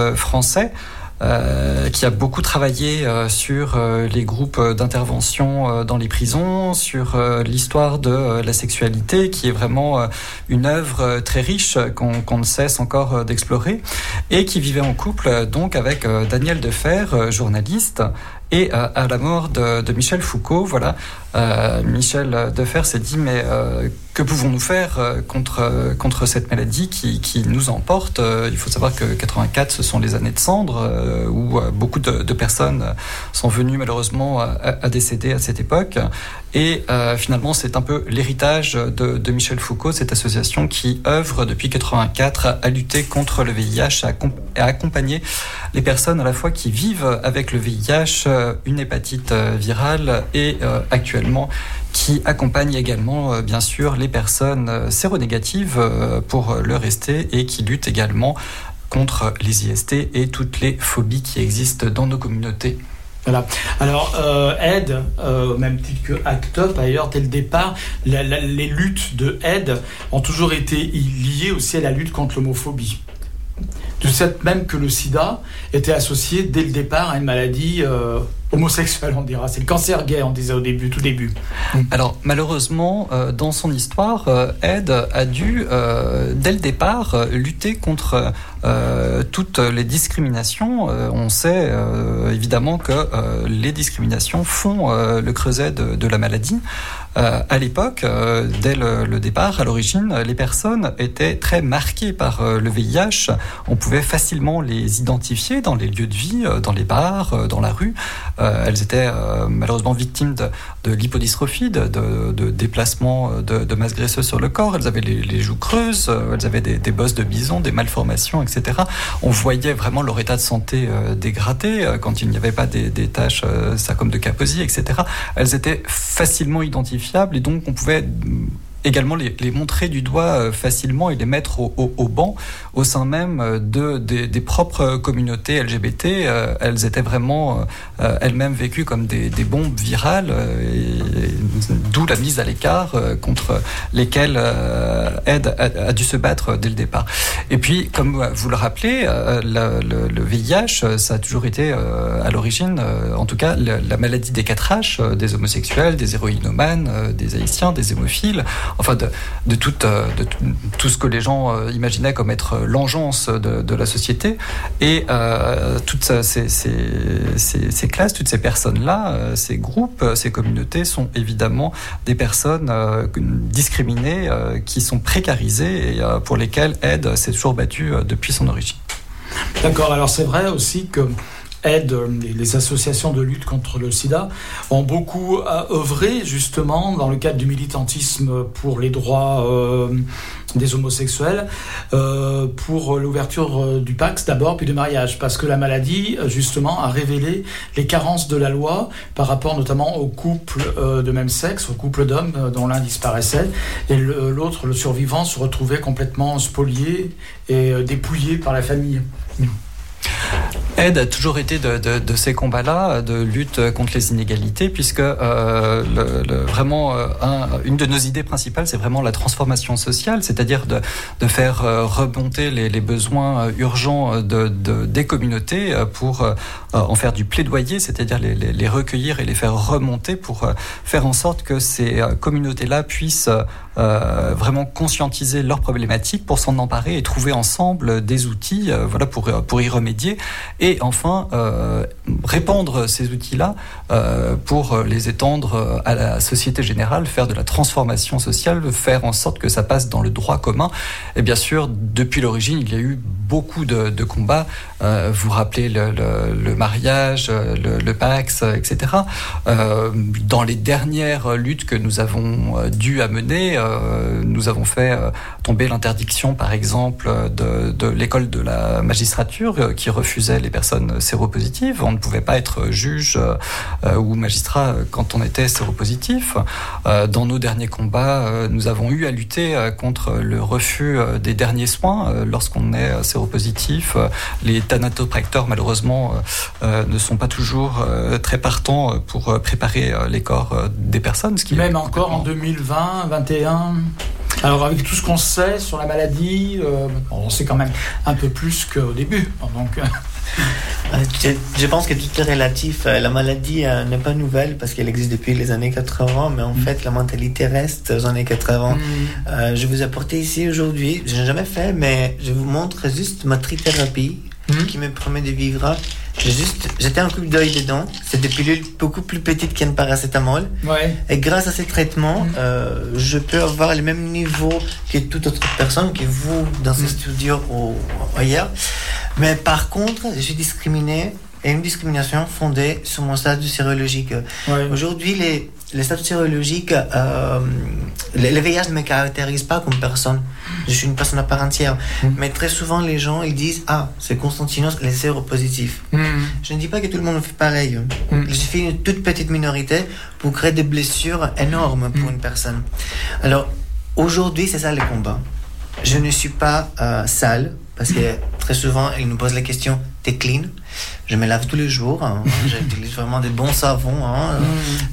euh, qui a beaucoup travaillé sur les groupes d'intervention dans les prisons, sur l'histoire de la sexualité, qui est vraiment une œuvre très riche qu'on ne cesse encore d'explorer, et qui vivait en couple donc avec Daniel Defer, journaliste, et à la mort de, de Michel Foucault, voilà, euh, Michel Defer s'est dit mais euh, que pouvons-nous faire euh, contre, contre cette maladie qui, qui nous emporte? Il faut savoir que 84, ce sont les années de cendre où beaucoup de, personnes sont venues malheureusement à, décéder à cette époque. Et finalement, c'est un peu l'héritage de, de, Michel Foucault, cette association qui œuvre depuis 84 à lutter contre le VIH, à, à accompagner les personnes à la fois qui vivent avec le VIH, une hépatite virale et actuellement qui accompagne également, euh, bien sûr, les personnes euh, séronégatives euh, pour le rester et qui lutte également contre les IST et toutes les phobies qui existent dans nos communautés. Voilà. Alors, Aide, même titre que ACT UP, ailleurs, dès le départ, les luttes de Aide ont toujours été liées aussi à la lutte contre l'homophobie. De cette même que le sida était associé dès le départ à une maladie homosexuel, on dira. C'est le cancer gay, on disait au début, tout début. Alors, malheureusement, euh, dans son histoire, euh, Ed a dû, euh, dès le départ, lutter contre toutes les discriminations. on sait évidemment que les discriminations font le creuset de, la maladie. À l'époque, dès le, départ, à l'origine, les personnes étaient très marquées par le VIH. On pouvait facilement les identifier dans les lieux de vie, dans les bars, dans la rue. Elles étaient malheureusement victimes de, de lipodystrophie, de, de, déplacements de, masse graisseuse sur le corps. Elles avaient les, joues creuses, elles avaient des, bosses de bison, des malformations, etc. On voyait vraiment leur état de santé dégradé quand il n'y avait pas des, des taches, ça comme de Kaposi, etc. Elles étaient facilement identifiées et donc on pouvait également les, montrer du doigt euh, facilement et les mettre au, banc au sein même euh, de, des, propres communautés LGBT. Euh, elles étaient vraiment elles-mêmes vécues comme des, bombes virales, d'où la mise à l'écart contre lesquelles Ed a, dû se battre dès le départ. Et puis, comme vous le rappelez, le, VIH, ça a toujours été à l'origine, en tout cas, la, maladie des 4 H, des homosexuels, des héroïnomanes, des haïtiens, des hémophiles enfin de, euh, tout ce que les gens euh, imaginaient comme être l'engeance de, la société. Et euh, toutes ces, ces, classes, toutes ces personnes-là, ces groupes, ces communautés sont évidemment des personnes discriminées, qui sont précarisées et pour lesquelles Aide s'est toujours battue depuis son origine. D'accord, alors c'est vrai aussi que aide les associations de lutte contre le sida ont beaucoup œuvré justement dans le cadre du militantisme pour les droits euh, des homosexuels, euh, pour l'ouverture euh, du Pax d'abord, puis du mariage, parce que la maladie justement a révélé les carences de la loi par rapport notamment aux couples de même sexe, aux couples d'hommes dont l'un disparaissait et l'autre, le survivant, se retrouvait complètement spolié et dépouillé par la famille. Aide a toujours été de, ces combats-là, de lutte contre les inégalités, puisque euh, vraiment euh, une de nos idées principales, c'est vraiment la transformation sociale, c'est-à-dire de, faire euh, remonter les, besoins urgents de, des communautés pour en faire du plaidoyer, c'est-à-dire les, recueillir et les faire remonter pour faire en sorte que ces communautés-là puissent euh, vraiment conscientiser leurs problématiques pour s'en emparer et trouver ensemble des outils euh, voilà, pour, pour y remédier. Et enfin, euh, répandre ces outils-là pour les étendre à la société générale, faire de la transformation sociale, faire en sorte que ça passe dans le droit commun. Et bien sûr, depuis l'origine, il y a eu beaucoup de, combats. vous rappelez le, mariage, le, le, Pax, etc. dans les dernières luttes que nous avons dû amener, euh, nous avons fait euh, tomber l'interdiction, par exemple, de, l'école de la magistrature euh, qui refusait les personnes séropositives. On ne pouvait pas être juge ou magistrat quand on était séropositif. Dans nos derniers combats, nous avons eu à lutter contre le refus des derniers soins lorsqu'on est séropositif. Les thanatopracteurs, malheureusement, ne sont pas toujours très partants pour préparer les corps des personnes. Même encore en 2020, 2021 alors avec tout ce qu'on sait sur la maladie, euh, on sait quand même un peu plus qu'au début. Euh, je, je, pense que tout est relatif. La maladie n'est pas nouvelle parce qu'elle existe depuis les années 80, mais en mm. fait, la mentalité reste aux années 80. Mm. Euh, je vous apporte ici aujourd'hui, je n'ai jamais fait, mais je vous montre juste ma trithérapie mm. qui me permet de vivre j'ai juste j'étais un coup d'œil dedans. C'est des pilules beaucoup plus petites qu'un paracétamol. Ouais. Et grâce à ces traitements, mm. euh, je peux avoir le même niveau que toute autre personne, que vous dans ce mm. studio ou ailleurs. Mais par contre, je suis discriminé et une discrimination fondée sur mon statut sérologique. Aujourd'hui, les, les statuts sérologiques, euh, les, VIH ne me caractérisent pas comme personne. Je suis une personne à part entière. Mm. Mais très souvent, les gens, ils disent Ah, c'est Constantinos, les séropositifs. Mm. Je ne dis pas que tout le monde fait pareil. Il suffit d'une toute petite minorité pour créer des blessures énormes pour une personne. Alors, aujourd'hui, c'est ça le combat. Je ne suis pas euh, sale, parce que très souvent, ils nous posent la question T'es clean? Je me lave tous les jours. Hein. J'utilise vraiment des bons savons. Hein. Mm.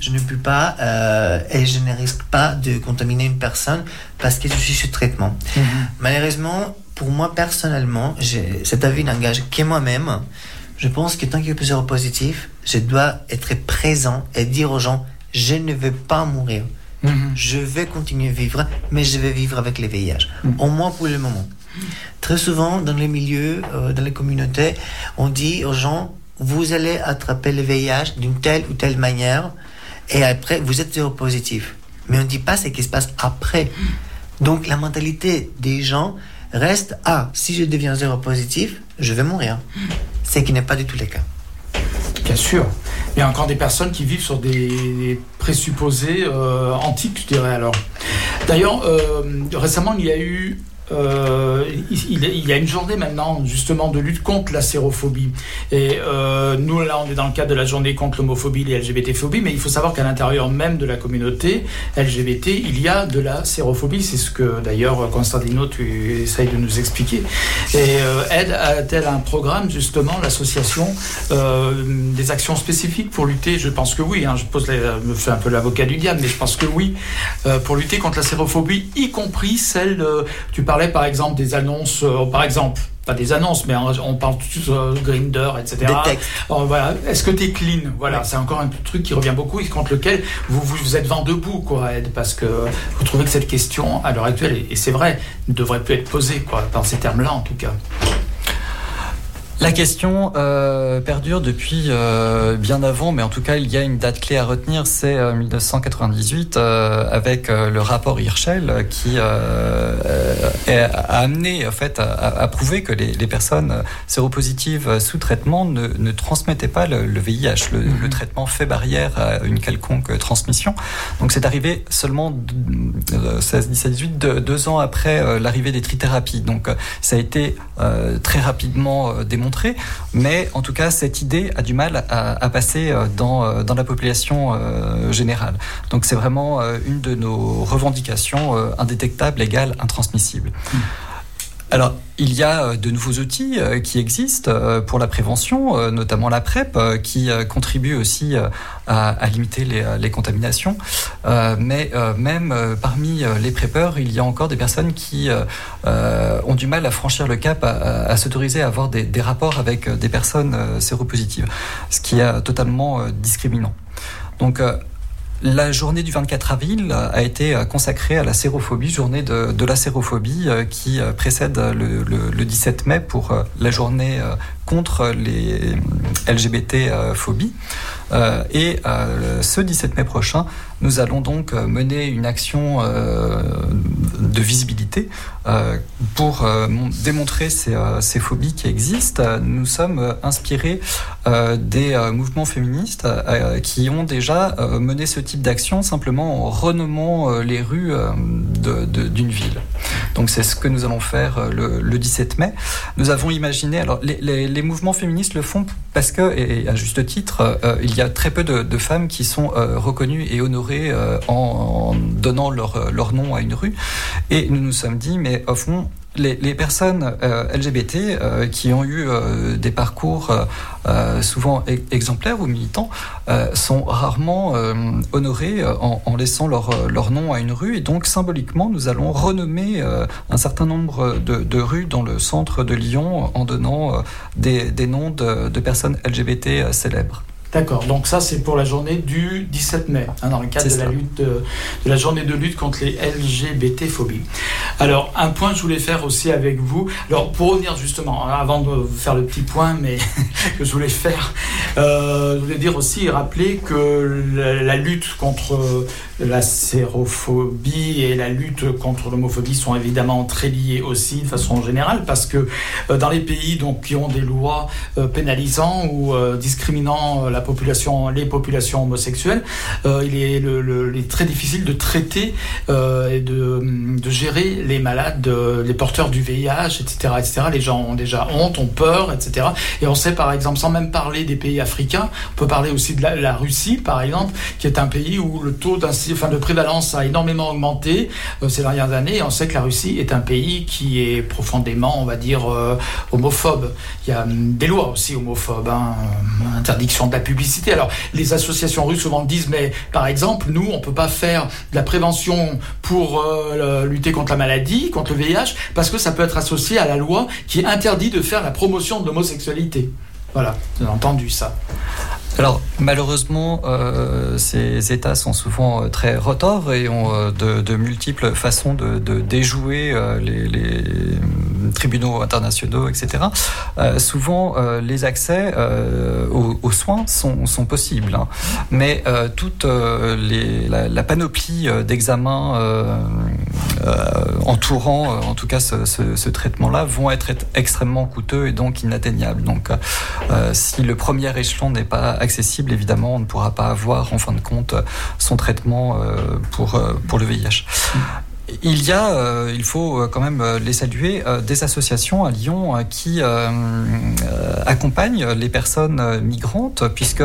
Je ne peux pas euh, et je ne risque pas de contaminer une personne parce que je suis sous traitement. Mm-hmm. Malheureusement, pour moi personnellement, cet avis n'engage que moi-même. Je pense que tant qu'il y a plusieurs positifs, je dois être présent et dire aux gens je ne veux pas mourir. Mm-hmm. Je vais continuer à vivre, mais je vais vivre avec les VIH. Mm. Au moins pour le moment. Très souvent, dans les milieux, euh, dans les communautés, on dit aux gens, vous allez attraper le VIH d'une telle ou telle manière, et après, vous êtes séropositif. Mais on ne dit pas ce qui se passe après. Donc, la mentalité des gens reste, ah, si je deviens séropositif, je vais mourir. Ce qui n'est pas du tout le cas. Bien sûr. Il y a encore des personnes qui vivent sur des présupposés euh, antiques, je dirais alors. D'ailleurs, euh, récemment, il y a eu euh, il, y a une journée maintenant justement de lutte contre la sérophobie. Et euh, nous là, on est dans le cadre de la journée contre l'homophobie et LGBT-phobie, mais il faut savoir qu'à l'intérieur même de la communauté LGBT, il y a de la sérophobie. C'est ce que d'ailleurs Constantino, tu essayes de nous expliquer. Et euh, Ed a-t-elle un programme justement, l'association, des actions spécifiques pour lutter? Je pense que oui. Hein, je pose, me fais un peu l'avocat du diable, mais je pense que oui, pour lutter contre la sérophobie, y compris celle, tu parles par exemple des annonces, euh, par exemple, pas des annonces, mais on parle de euh, Grinder, etc. Des textes. voilà. Est-ce que tu es clean? Voilà, c'est encore un truc qui revient beaucoup et contre lequel vous, vous, êtes vent debout, quoi, Ed, parce que vous trouvez que cette question, à l'heure actuelle, et c'est vrai, ne devrait plus être posée, quoi, dans ces termes-là en tout cas. La question euh, perdure depuis euh, bien avant, mais en tout cas, il y a une date clé à retenir, c'est 1998, euh, avec le rapport Hirschel qui a amené, en fait, à, prouver que les, personnes séropositives sous traitement ne, transmettaient pas le, VIH. Le, mhm. le, traitement fait barrière à une quelconque transmission. Donc, c'est arrivé seulement 16, 17, 18, deux, ans après l'arrivée des trithérapies. Donc, ça a été très rapidement démontré mais en tout cas, cette idée a du mal à, passer euh, dans, euh, dans, la population euh, générale. Donc c'est vraiment une de nos revendications indétectable, égale, intransmissible. Mmh. Alors, il y a euh, de nouveaux outils euh, qui existent euh, pour la prévention, notamment la PrEP, qui contribue aussi à, limiter les, contaminations. mais même parmi les PrEPeurs, il y a encore des personnes qui ont du mal à franchir le cap, à, s'autoriser à avoir des, des, rapports avec des personnes séropositives, ce qui est totalement discriminant. Donc, la journée du 24 avril a été consacrée à la sérophobie, journée de, la sérophobie euh, qui euh, précède le, 17 mai pour euh, la journée contre les LGBT-phobies. et ce 17 mai prochain, nous allons donc mener une action de visibilité pour démontrer ces, ces, phobies qui existent. Nous sommes inspirés des mouvements féministes qui ont déjà mené ce type d'action simplement en renommant euh, les rues euh, d'une ville. Donc c'est ce que nous allons faire euh, le, 17 mai. Nous avons imaginé, alors les, mouvements féministes le font parce que, et à juste titre, il y a très peu de, femmes qui sont reconnues et honorées en, donnant leur, leur nom à une rue. Et nous nous sommes dit, mais au fond, les, personnes LGBT qui ont eu des parcours souvent e-, exemplaires ou militants sont rarement honorées en, laissant leur, nom à une rue. Et donc, symboliquement, nous allons renommer un certain nombre de, rues dans le centre de Lyon en donnant des, noms de personnes LGBT célèbres. D'accord, donc ça c'est pour la journée du 17 mai, hein, dans le cadre de la, lutte, euh, de, la journée de lutte contre les LGBT-phobies. Alors, un point que je voulais faire aussi avec vous, alors pour revenir justement, hein, avant de faire le petit point, mais que je voulais faire, euh, je voulais dire aussi, rappeler que la, lutte contre la sérophobie et la lutte contre l'homophobie sont évidemment très liées aussi de façon générale, parce que euh, dans les pays donc, qui ont des lois pénalisant ou discriminant la population, les populations homosexuelles, euh, il, est très difficile de traiter euh, et de, de, gérer les malades, euh, les porteurs du VIH, etc., etc. Les gens ont déjà honte, ont peur, etc. Et on sait par exemple, sans même parler des pays africains, on peut parler aussi de la, Russie, par exemple, qui est un pays où le taux enfin, de prévalence a énormément augmenté ces dernières années. Et on sait que la Russie est un pays qui est profondément, on va dire, homophobe. Il y a hum, des lois aussi homophobes, hein, interdiction de la publicité. Alors, les associations russes souvent disent, mais par exemple, nous, on peut pas faire de la prévention pour euh, lutter contre la maladie, contre le VIH, parce que ça peut être associé à la loi qui interdit de faire la promotion de l'homosexualité. Voilà, j'ai entendu ça. Alors malheureusement, euh, ces États sont souvent euh, très retors et ont euh, de, multiples façons de, déjouer les, tribunaux internationaux, etc. souvent, les accès aux, soins sont, possibles, hein. mais toute la, panoplie d'examens entourant, en tout cas, ce, traitement-là, vont être extrêmement coûteux et donc inatteignables. Donc, si le premier échelon n'est pas accessible, évidemment, on ne pourra pas avoir, en fin de compte, son traitement euh, pour, euh, pour le VIH. Il y a, euh, il faut quand même les saluer, des associations à Lyon qui accompagnent les personnes migrantes, puisque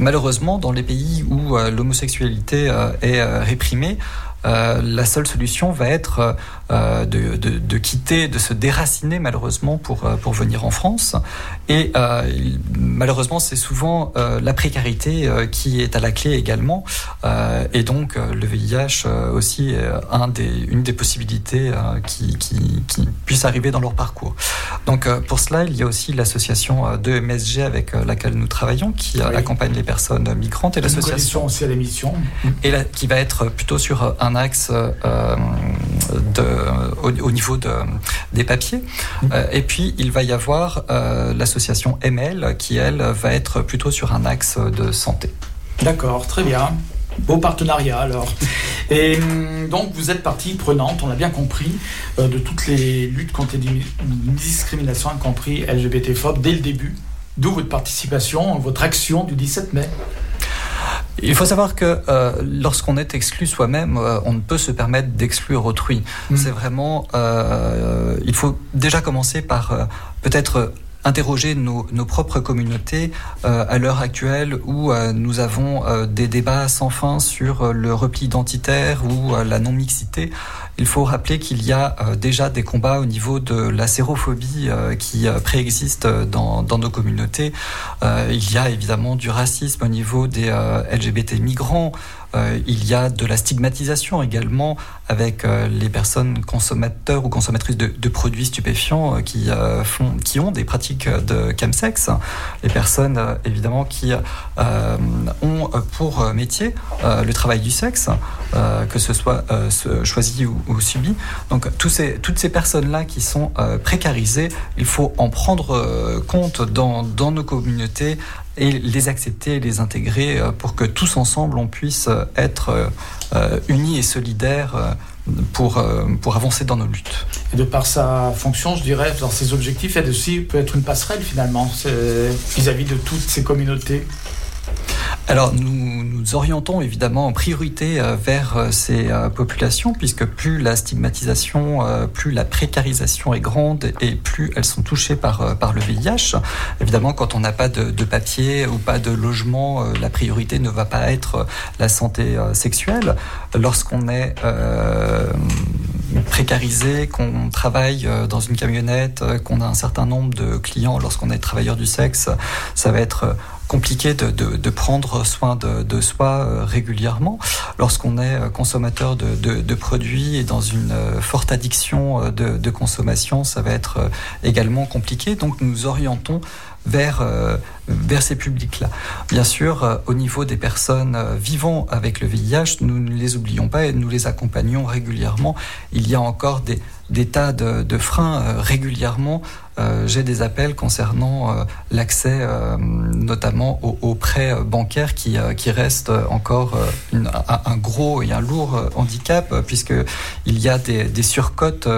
malheureusement, dans les pays où l'homosexualité est réprimée, la seule solution va être euh, de, de, quitter, de se déraciner malheureusement pour, euh, pour venir en France. Et euh, malheureusement, c'est souvent la précarité qui est à la clé également. et donc, le VIH aussi est un des, une des possibilités qui, qui, qui puisse arriver dans leur parcours. Donc, pour cela, il y a aussi l'association de MSG avec laquelle nous travaillons, qui accompagne les personnes migrantes et l'association aussi à l'émission et qui va être plutôt sur un axe de euh, au, niveau de, des papiers. Euh, et puis, il va y avoir euh, l'association ML qui, elle, va être plutôt sur un axe de santé. D'accord, très bien. Beau partenariat alors. Et hum, donc vous êtes partie prenante, on l'a bien compris, de toutes les luttes contre les discriminations, y compris LGBT-phobes, dès le début. D'où votre participation, votre action du 17 mai. Il faut savoir que euh, lorsqu'on est exclu soi-même, euh, on ne peut se permettre d'exclure autrui. Mm. C'est vraiment, euh, il faut déjà commencer par peut-être interroger nos, nos, propres communautés à l'heure actuelle où nous avons des débats sans fin sur le repli identitaire ou la non-mixité. Il faut rappeler qu'il y a euh, déjà des combats au niveau de la sérophobie euh, qui euh, préexistent dans, nos communautés. il y a évidemment du racisme au niveau des LGBT migrants. Il y a de la stigmatisation également avec les personnes consommateurs ou consommatrices de, produits stupéfiants qui, font, qui ont des pratiques de chemsex. Les personnes évidemment qui ont pour métier le travail du sexe, que ce soit choisi ou, subi. Donc ces, toutes ces personnes-là qui sont précarisées, il faut en prendre compte dans, dans nos communautés et les accepter, les intégrer euh, pour que tous ensemble on puisse euh, être euh, unis et solidaires pour, pour avancer dans nos luttes. Et de par sa fonction, je dirais, dans ses objectifs, elle aussi peut être une passerelle finalement vis-à-vis de toutes ces communautés. Alors nous nous orientons évidemment en priorité euh, vers euh, ces euh, populations puisque plus la stigmatisation, plus la précarisation est grande et plus elles sont touchées par, par le VIH. Évidemment, quand on n'a pas de, de, papier ou pas de logement, la priorité ne va pas être la santé sexuelle. Lorsqu'on est précarisé, qu'on travaille dans une camionnette, qu'on a un certain nombre de clients lorsqu'on est travailleur du sexe, ça va être compliqué de, prendre soin de, soi euh, régulièrement. Lorsqu'on est euh, consommateur de, produits et dans une euh, forte addiction de, consommation, ça va être également compliqué. Donc nous orientons vers, vers ces publics-là. Bien sûr, au niveau des personnes vivant avec le VIH, nous ne les oublions pas et nous les accompagnons régulièrement. Il y a encore des, tas de, freins régulièrement euh, j'ai des appels concernant euh, l'accès euh, notamment aux, prêts bancaires qui, qui reste encore un, gros et un lourd handicap puisque il y a des, des surcotes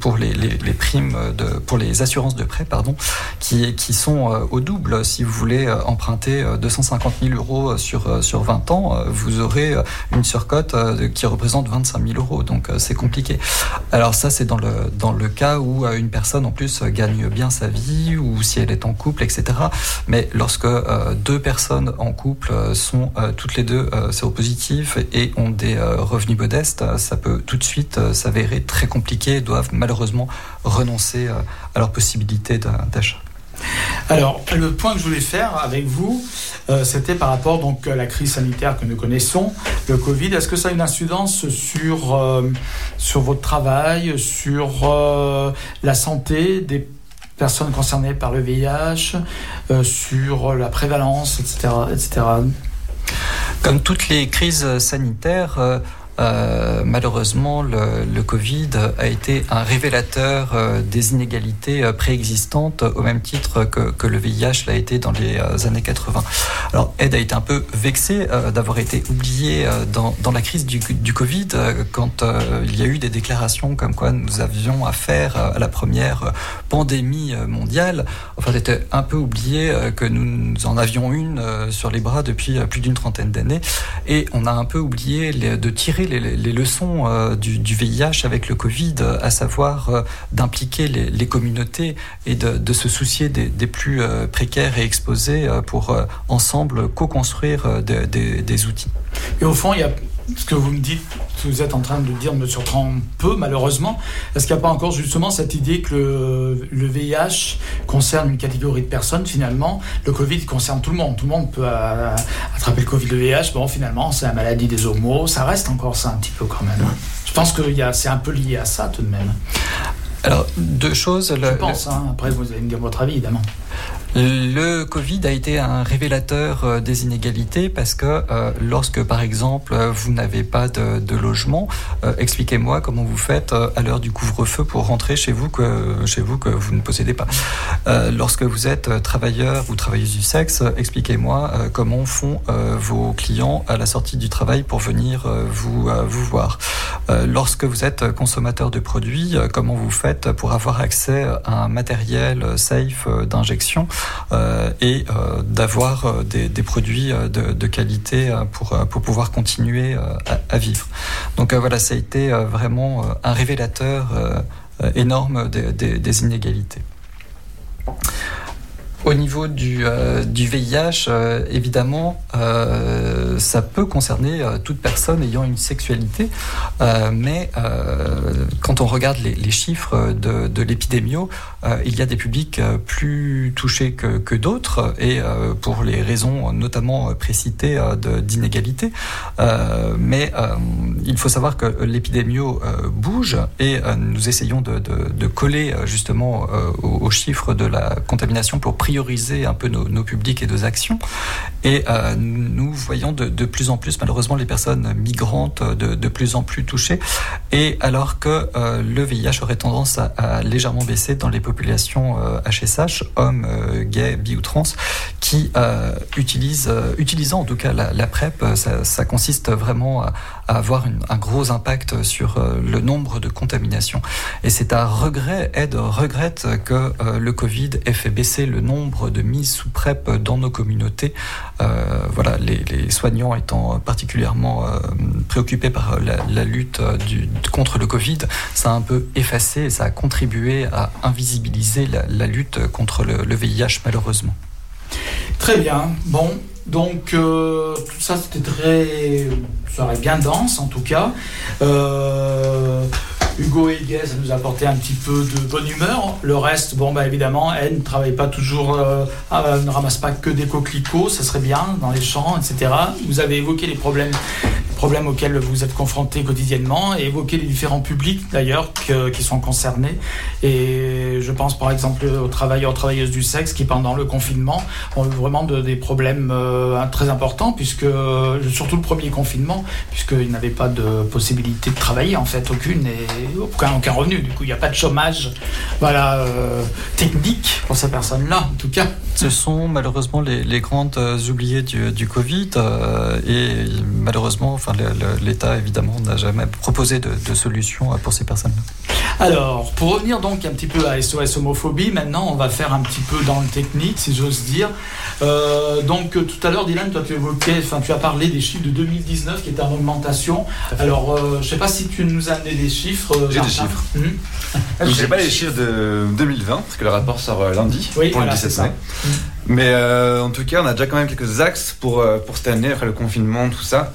pour les, les, primes de, pour les assurances de prêt pardon qui, qui sont au double. Si vous voulez emprunter 250 000 euros sur, sur 20 ans vous aurez une surcote qui représente 25 000 euros. Donc c'est compliqué. Alors ça c'est dans le, dans le cas où une personne en plus gagne bien sa vie ou si elle est en couple, etc. Mais lorsque euh, deux personnes en couple euh, sont euh, toutes les deux séropositives et ont des revenus modestes, ça peut tout de suite s'avérer très compliqué et doivent malheureusement renoncer à leur possibilité d'achat. Alors, le point que je voulais faire avec vous, c'était par rapport donc, à la crise sanitaire que nous connaissons, le Covid. Est-ce que ça a une incidence sur, sur votre travail, sur la santé des personnes concernées par le VIH, euh, sur la prévalence, etc., etc. Comme toutes les crises sanitaires, euh, malheureusement, le, Covid a été un révélateur euh, des inégalités euh, préexistantes au même titre que, le VIH l'a été dans les années 80. Alors, Ed a été un peu vexé d'avoir été oublié dans, la crise du Covid quand il y a eu des déclarations comme quoi nous avions affaire à la première pandémie mondiale. Enfin, c'était un peu oublié que nous en avions une sur les bras depuis plus d'une trentaine d'années et on a un peu oublié de tirer les, leçons euh, du, VIH avec le Covid, à savoir euh, d'impliquer les, communautés et de, se soucier des, plus euh, précaires et exposés pour ensemble co-construire des outils. Et au fond, il y a ce que vous me dites, ce que vous êtes en train de dire me surprend peu, malheureusement. Est-ce qu'il n'y a pas encore justement cette idée que le, VIH concerne une catégorie de personnes, finalement? Le Covid concerne tout le monde. Tout le monde peut euh, attraper le Covid, le VIH. Bon, finalement, c'est la maladie des homos. Ça reste encore ça un petit peu quand même. Je pense que c'est un peu lié à ça tout de même. Alors, deux choses. Je pense, hein. après vous allez me dire votre avis, évidemment. Le Covid a été un révélateur euh, des inégalités parce que euh, lorsque, par exemple, vous n'avez pas de, logement, euh, expliquez-moi comment vous faites à l'heure du couvre-feu pour rentrer chez vous que chez vous que vous ne possédez pas. lorsque vous êtes travailleur ou travailleuse du sexe, expliquez-moi comment font vos clients à la sortie du travail pour venir vous vous voir. lorsque vous êtes consommateur de produits, comment vous faites pour avoir accès à un matériel safe d'injection? euh, et euh, d'avoir euh, des, produits de, qualité pour, pour pouvoir continuer à, vivre. Donc voilà, ça a été vraiment un révélateur énorme des inégalités. Au niveau du, euh, du VIH, euh, évidemment, euh, ça peut concerner toute personne ayant une sexualité, mais quand on regarde les, les chiffres de, de l'épidémio, il y a des publics plus touchés que, d'autres, et pour les raisons notamment précitées d'inégalité. mais il faut savoir que l'épidémio bouge, et nous essayons de, coller justement aux, chiffres de la contamination pour prioriser un peu nos, publics et nos actions. Et euh, nous voyons de, plus en plus, malheureusement, les personnes migrantes de, plus en plus touchées. Et alors que euh, le VIH aurait tendance à, légèrement baisser dans les populations HSH, euh, hommes, gays, bi ou trans, qui utilisent, utilisant en tout cas la, PrEP, ça, consiste vraiment à, avoir un gros impact sur le nombre de contaminations. Et c'est à regret, Ed regrette que le Covid ait fait baisser le nombre de mises sous PrEP dans nos communautés. Euh, voilà, les, soignants étant particulièrement euh, préoccupés par la, lutte euh, contre le Covid, ça a un peu effacé et ça a contribué à invisibiliser la, lutte contre le, VIH malheureusement. Très bien. Bon, donc tout ça c'était très, ça bien dense en tout cas. Hugo et nous a apporté un petit peu de bonne humeur. Le reste, bon, bah évidemment, elle ne travaille pas toujours, euh, euh, ne ramasse pas que des coquelicots, ça serait bien dans les champs, etc. Vous avez évoqué les problèmes problèmes auxquels vous êtes confrontés quotidiennement et évoquer les différents publics d'ailleurs qui sont concernés. Et je pense par exemple aux travailleurs, aux travailleuses du sexe qui pendant le confinement ont eu vraiment des problèmes euh, très importants puisque surtout le premier confinement puisqu'ils n'avaient pas de possibilité de travailler en fait aucune aucun, aucun revenu. Du coup il n'y a pas de chômage voilà euh, technique pour ces personnes-là en tout cas. Ce sont malheureusement les, grandes oubliées du, du Covid et malheureusement enfin, l'État, évidemment, n'a jamais proposé de, solution pour ces personnes-là. Alors, pour revenir donc un petit peu à SOS homophobie, maintenant, on va faire un petit peu dans le technique, si j'ose dire. Euh, donc, tout à l'heure, Dylan, toi, tu évoquais, enfin, tu as parlé des chiffres de 2019 qui étaient en augmentation. Alors, euh, je ne sais pas si tu nous as amené des chiffres. Euh, J'ai des chiffres. Hum. je n'ai pas les chiffres de 2020, parce que le rapport sort lundi, pour le 17 mai. Mais en tout cas, on a déjà quand même quelques axes pour, pour cette année, après le confinement, tout ça.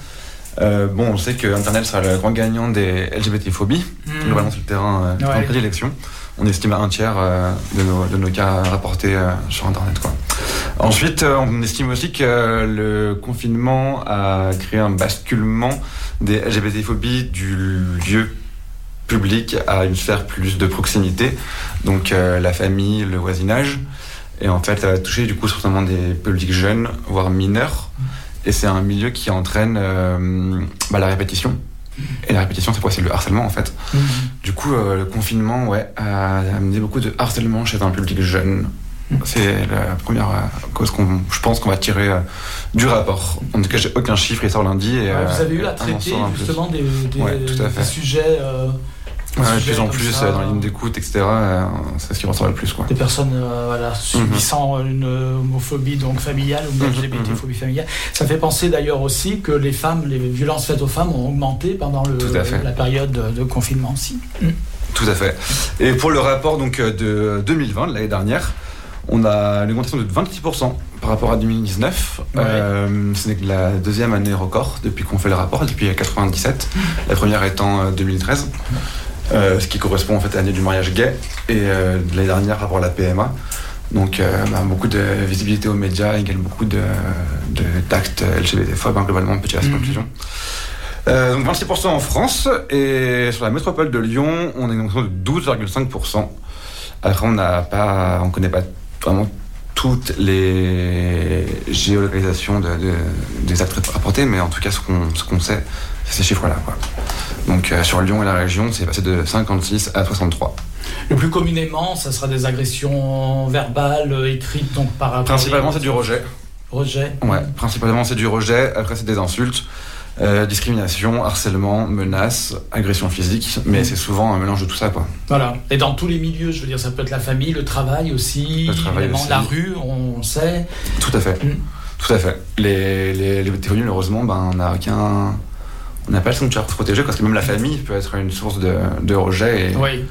Euh, bon, on sait que Internet sera le grand gagnant des LGBT-phobies, mmh. globalement sur le terrain euh, ouais. de prédilection. On estime à un tiers euh, de, nos, de, nos, cas rapportés euh, sur Internet. Quoi. Ensuite, on estime aussi que le confinement a créé un basculement des LGBT-phobies du lieu public à une sphère plus de proximité, donc la famille, le voisinage. Et en fait, ça va toucher du coup certainement des publics jeunes, voire mineurs. Mmh. Et c'est un milieu qui entraîne euh, bah, la répétition. Et la répétition, c'est quoi C'est le harcèlement en fait. Mhm. Du coup, euh, le confinement ouais, a amené beaucoup de harcèlement chez un public jeune. C'est la première euh, cause qu'on, je pense qu'on va tirer du rapport. En tout cas, j'ai aucun chiffre, il sort lundi. Et, vous avez eu à traiter justement des, des, sujets de plus en plus euh, dans la ligne d'écoute, etc. Euh, c'est ce qui ressort le plus. Quoi. Des personnes euh, voilà, subissant une homophobie donc familiale ou une LGBT-phobie mhm. familiale. Ça fait penser d'ailleurs aussi que les femmes, les violences faites aux femmes ont augmenté pendant le, la période de confinement aussi. Mm. Tout à fait. Et pour le rapport donc, de 2020, de l'année dernière, on a une augmentation de 26% par rapport à 2019. ce n'est que la deuxième année record depuis qu'on fait le rapport, depuis 1997. La première étant 2013. Euh, ce qui correspond en fait à l'année du mariage gay et euh, l'année dernière par rapport à la PMA. Donc euh, bah, beaucoup de visibilité aux médias, également beaucoup de, d'actes LGBT-phobes, hein, globalement, on peut tirer cette mhm. conclusion. donc 26% en France et sur la métropole de Lyon, on a une augmentation de 12,5%. Après, on n'a pas, on connaît pas vraiment toutes les géolocalisations de, des actes rapportés, mais en tout cas, ce qu'on, ce qu'on sait, c'est ces chiffres-là. Donc euh, sur Lyon et la région, c'est passé de 56 à 63. Le plus communément, ça sera des agressions verbales, euh, écrites, donc par Principalement, c'est du rejet. Rejet Ouais, principalement, c'est du rejet. Après, c'est des insultes. Euh, discrimination, harcèlement, menaces, agression physique, mais c'est souvent un mélange de tout ça. Quoi. Voilà. Et dans tous les milieux, je veux dire, ça peut être la famille, le travail aussi, le travail la rue, on sait. Tout à fait. Mm. Tout à fait. Les, les, les heureusement, ben, on n'a qu'un on n'a pas le sanctuaire protégé parce que même la famille peut être une source de, de rejet. Et... Oui.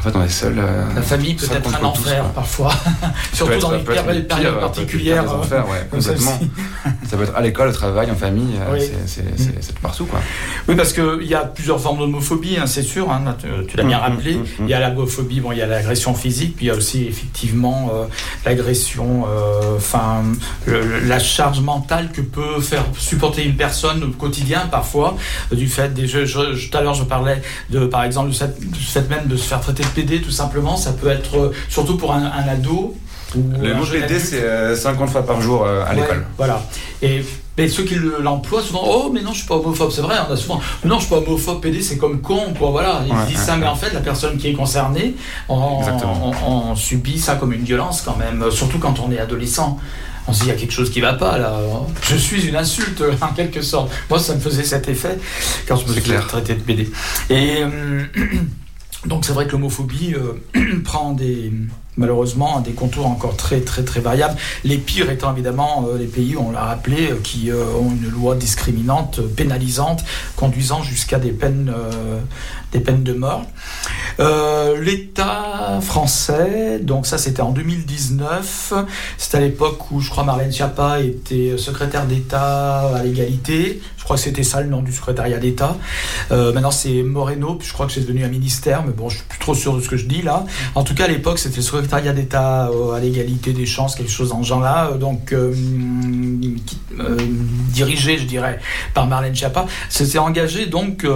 En fait, on est seul. Euh, la famille peut être un enfer parfois, surtout dans les périodes particulières. Enfer, ouais, complètement. ça peut être à l'école, au travail, en famille, euh, c'est partout. Quoi. Oui, parce qu'il y a plusieurs formes d'homophobie, hein, c'est sûr, hein, tu, l'as bien mm, mm, rappelé. Mm, il y a l'agophobie, bon, il y a l'agression physique, puis il y a aussi effectivement euh, l'agression, enfin, la charge mentale que peut faire supporter une personne au quotidien parfois, du fait des. tout à l'heure, je parlais de, par exemple, du fait même de se faire traiter PD tout simplement, ça peut être euh, surtout pour un, ado. le mot PD, c'est 50 euh, fois par jour euh, à l'école. Voilà. Et ceux qui l'emploient souvent, oh mais non je suis pas homophobe, c'est vrai, on a souvent, non je suis pas homophobe, PD c'est comme con, quoi, voilà, ils disent ça, mais en fait la personne qui est concernée, on, subit ça comme une violence quand même, surtout quand on est adolescent. On se dit, il y a quelque chose qui va pas là. Je suis une insulte en quelque sorte. Moi, ça me faisait cet effet quand je me suis traité de PD. Et. Donc c'est vrai que l'homophobie euh, prend des, malheureusement des contours encore très très très variables. Les pires étant évidemment euh, les pays, on l'a rappelé, euh, qui ont une loi discriminante, pénalisante, conduisant jusqu'à des peines, des peines de mort. L'État français, donc ça c'était en 2019, c'était à l'époque où je crois Marlène Schiappa était secrétaire d'État à l'égalité. Je crois que c'était ça le nom du secrétariat d'État. maintenant c'est Moreno, puis je crois que c'est devenu un ministère, mais bon, je suis plus trop sûr de ce que je dis là. En tout cas, à l'époque, c'était le secrétariat d'État à l'égalité des chances, quelque chose dans ce genre-là. Donc, dirigé, je dirais, par Marlène Schiappa, s'est engagé donc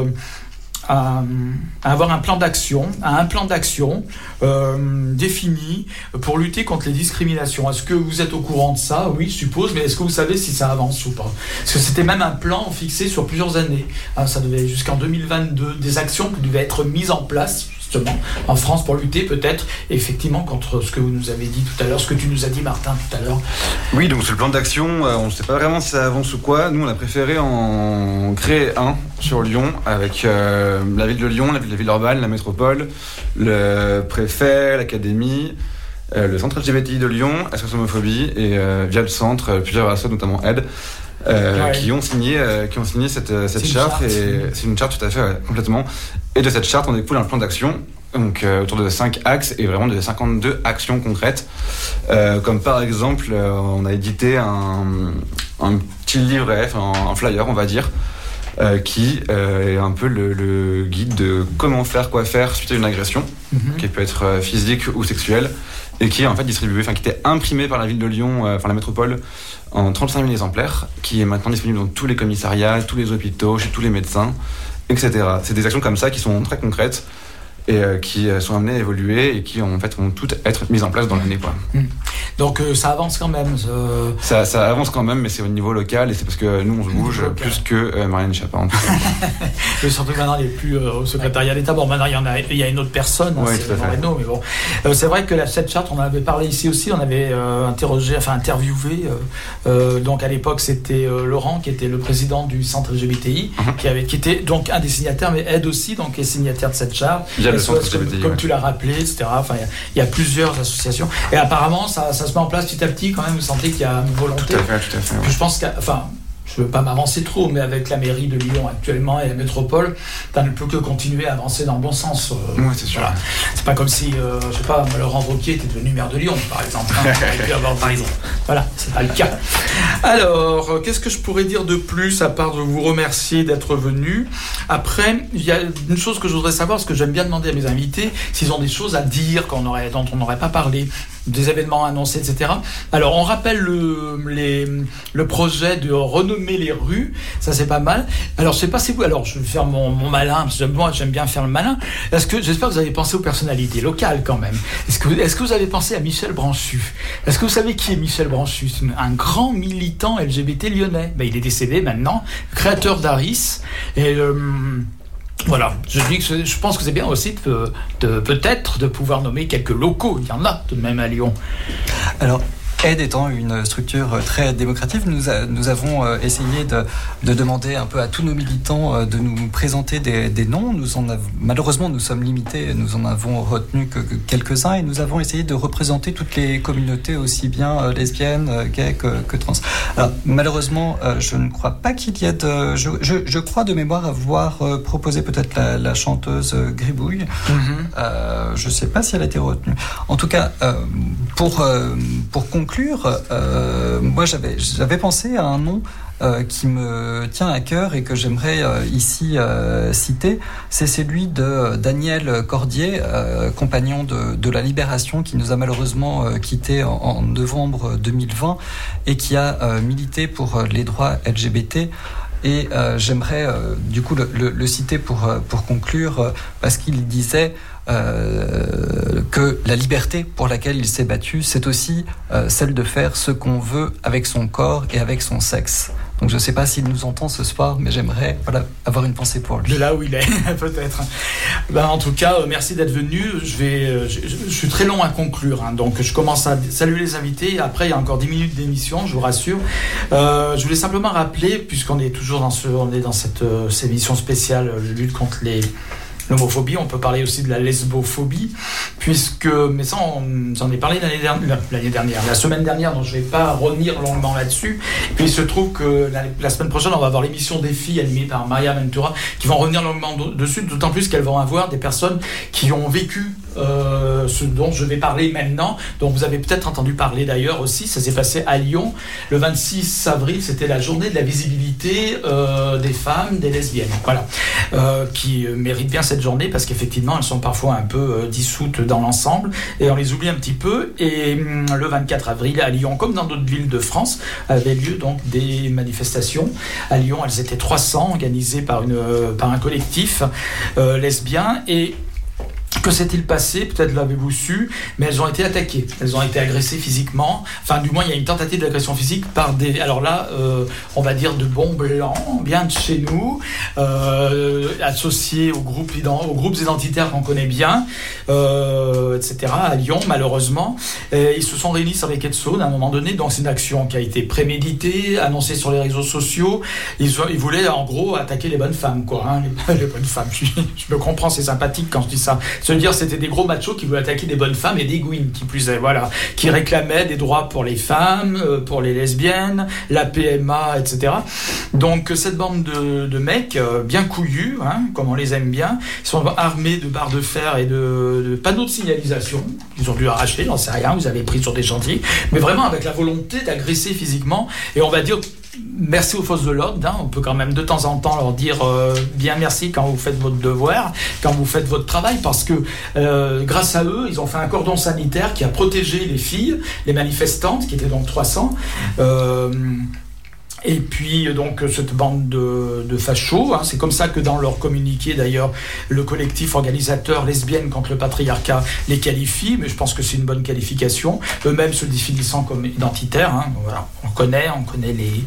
euh, à, avoir un plan d'action, un plan d'action euh, défini pour lutter contre les discriminations. Est-ce que vous êtes au courant de ça? Oui, je suppose, mais est-ce que vous savez si ça avance ou pas? Parce que c'était même un plan fixé sur plusieurs années. Ah, ça devait jusqu'en 2022, des actions qui devaient être mises en place en France pour lutter peut-être effectivement contre ce que vous nous avez dit tout à l'heure, ce que tu nous as dit Martin tout à l'heure. Oui, donc ce plan d'action, euh, on ne sait pas vraiment si ça avance ou quoi. Nous, on a préféré en créer un sur Lyon avec euh, la ville de Lyon, la ville de Villeurbanne, la métropole, le préfet, l'académie. Euh, le centre LGBTI de Lyon, SOS Homophobie, et via le centre, plusieurs assos, notamment Aide, qui ont signé, qui ont signé cette, cette charte. Et c'est une charte tout à fait complètement. Et de cette charte, on découle un plan d'action donc euh, autour de 5 axes et vraiment de 52 actions concrètes. Euh, comme par exemple, euh, on a édité un, un petit livret, un, flyer, on va dire, qui est un peu le, guide de comment faire, quoi faire suite à une agression, mhm. qui peut être physique ou sexuelle, et qui est en fait distribué, enfin qui était imprimé par la ville de Lyon, enfin la métropole, en 35 000 exemplaires, qui est maintenant disponible dans tous les commissariats, tous les hôpitaux, chez tous les médecins etc. C'est des actions comme ça qui sont très concrètes et euh, qui euh, sont amenées à évoluer et qui en fait vont toutes être mises en place dans l'année. Quoi. Hmm. Donc euh, ça avance quand même. Ça, ça, avance quand même, mais c'est au niveau local et c'est parce que nous on se bouge plus que Marianne tout cas. surtout maintenant il n'est plus au secrétariat d'État. Bon maintenant il y en a, il y a une autre personne, hein, c'est mais bon. c'est vrai que la, cette charte, on en avait parlé ici aussi, on avait interrogé, enfin interviewé. donc à l'époque c'était Laurent qui était le président du centre LGBTI, uh-huh. qui avait, qui était donc un des signataires, mais aide aussi donc est signataire de cette charte comme, tu l'as rappelé, etc. Enfin, il y, a plusieurs associations. Et apparemment, ça, ça, se met en place petit à petit quand même. Vous sentez qu'il y a une volonté. Tout à fait, tout à fait. Je pense que, enfin, je ne veux pas m'avancer trop, mais avec la mairie de Lyon actuellement et la métropole, ça ne peut que continuer à avancer dans le bon sens. Euh, oui, c'est sûr. C'est pas comme si, euh, je sais pas, Laurent Wauquiez était devenu maire de Lyon, par exemple. Hein, pu avoir. Voilà, c'est pas le cas. Alors, qu'est-ce que je pourrais dire de plus à part de vous remercier d'être venu Après, il y a une chose que je voudrais savoir, parce que j'aime bien demander à mes invités s'ils ont des choses à dire qu'on aurait, dont on n'aurait pas parlé des événements annoncés, etc. Alors, on rappelle le, les, le projet de renommer les rues, ça c'est pas mal. Alors, je sais pas si vous, alors je vais faire mon, mon malin, parce que moi j'aime bien faire le malin. Est-ce que, j'espère que vous avez pensé aux personnalités locales quand même. Est-ce que, est-ce que vous avez pensé à Michel Branchu? Est-ce que vous savez qui est Michel Branchu? Un grand militant LGBT lyonnais. Ben, il est décédé maintenant, créateur d'Aris. Et euh, voilà, je dis que je pense que c'est bien aussi de, peut-être de pouvoir nommer quelques locaux. Il y en a tout de même à Lyon. Alors, Aide étant une structure très démocratique, nous, nous avons euh, essayé de, de, demander un peu à tous nos militants euh, de nous présenter des, des noms. Nous en avons, malheureusement, nous sommes limités, nous en avons retenu que, quelques-uns et nous avons essayé de représenter toutes les communautés, aussi bien euh, lesbiennes, gays que, que, trans. Alors, malheureusement, je ne crois pas qu'il y ait de. Je, je, je, crois de mémoire avoir proposé peut-être la, la, chanteuse Gribouille. Mm-hmm. je ne sais pas si elle a été retenue. En tout cas, pour, pour conclure, euh, moi j'avais pensé à un nom euh, qui me tient à cœur et que j'aimerais euh, ici citer, c'est celui de Daniel Cordier, compagnon de, la Libération, qui nous a malheureusement quittés en, novembre 2020 et qui a milité pour les droits LGBT. Et j'aimerais du coup le, citer pour, pour conclure, parce qu'il disait euh, que la liberté pour laquelle il s'est battu, c'est aussi euh, celle de faire ce qu'on veut avec son corps et avec son sexe. Donc je ne sais pas s'il nous entend ce soir, mais j'aimerais avoir une pensée pour lui. De là où il est, peut-être. Ben, en tout cas, euh, merci d'être venu. Je, suis très long à conclure, hein. donc je commence à saluer les invités. Après, il y a encore 10 minutes d'émission, je vous rassure. je voulais simplement rappeler, puisqu'on est toujours dans, ce, on est dans cette, cette émission spéciale, lutte contre les l'homophobie, on peut parler aussi de la lesbophobie, puisque, mais ça, j'en ai parlé l'année dernière, l'année dernière, la semaine dernière, donc je ne vais pas revenir longuement là-dessus. Puis il se trouve que la, semaine prochaine, on va avoir l'émission des filles animée par Maria Ventura, qui vont revenir longuement dessus, d'autant plus qu'elles vont avoir des personnes qui ont vécu euh, ce dont je vais parler maintenant, dont vous avez peut-être entendu parler d'ailleurs aussi, ça s'est passé à Lyon le 26 avril, c'était la journée de la visibilité euh, des femmes, des lesbiennes, voilà, euh, qui méritent bien cette journée parce qu'effectivement elles sont parfois un peu dissoutes dans l'ensemble et on les oublie un petit peu. Et hum, le 24 avril à Lyon, comme dans d'autres villes de France, avait lieu donc des manifestations. À Lyon, elles étaient 300 organisées par, une, par un collectif lesbien et que s'est-il passé Peut-être l'avez-vous su, mais elles ont été attaquées. Elles ont été agressées physiquement. Enfin, du moins, il y a une tentative d'agression physique par des. Alors là, euh, on va dire de bons blancs, bien de chez nous, euh, associés aux groupes, identitaires qu'on connaît bien, euh, etc. À Lyon, malheureusement. ils se sont réunis quais de à un moment donné. Donc, c'est une action qui a été préméditée, annoncée sur les réseaux sociaux. Ils, voulaient, en gros, attaquer les bonnes femmes, quoi. Hein, les, bonnes femmes. Je me comprends, c'est sympathique quand je dis ça dire c'était des gros machos qui voulaient attaquer des bonnes femmes et des gouines qui plus est, voilà, qui réclamaient des droits pour les femmes, euh, pour les lesbiennes, la PMA, etc. Donc cette bande de, mecs euh, bien couillus, hein, comme on les aime bien, sont armés de barres de fer et de, panneaux de signalisation. Ils ont dû arracher, j'en sais rien, vous avez pris sur des chantiers, mais vraiment avec la volonté d'agresser physiquement et on va dire merci aux forces de l'ordre. Hein. On peut quand même de temps en temps leur dire euh, bien merci quand vous faites votre devoir, quand vous faites votre travail, parce que euh, grâce à eux, ils ont fait un cordon sanitaire qui a protégé les filles, les manifestantes, qui étaient donc 300. Euh, et puis donc cette bande de, fachos, hein. c'est comme ça que dans leur communiqué d'ailleurs le collectif organisateur lesbiennes contre le patriarcat les qualifie, mais je pense que c'est une bonne qualification, eux-mêmes se définissant comme identitaires. Hein. voilà, on connaît, on connaît les,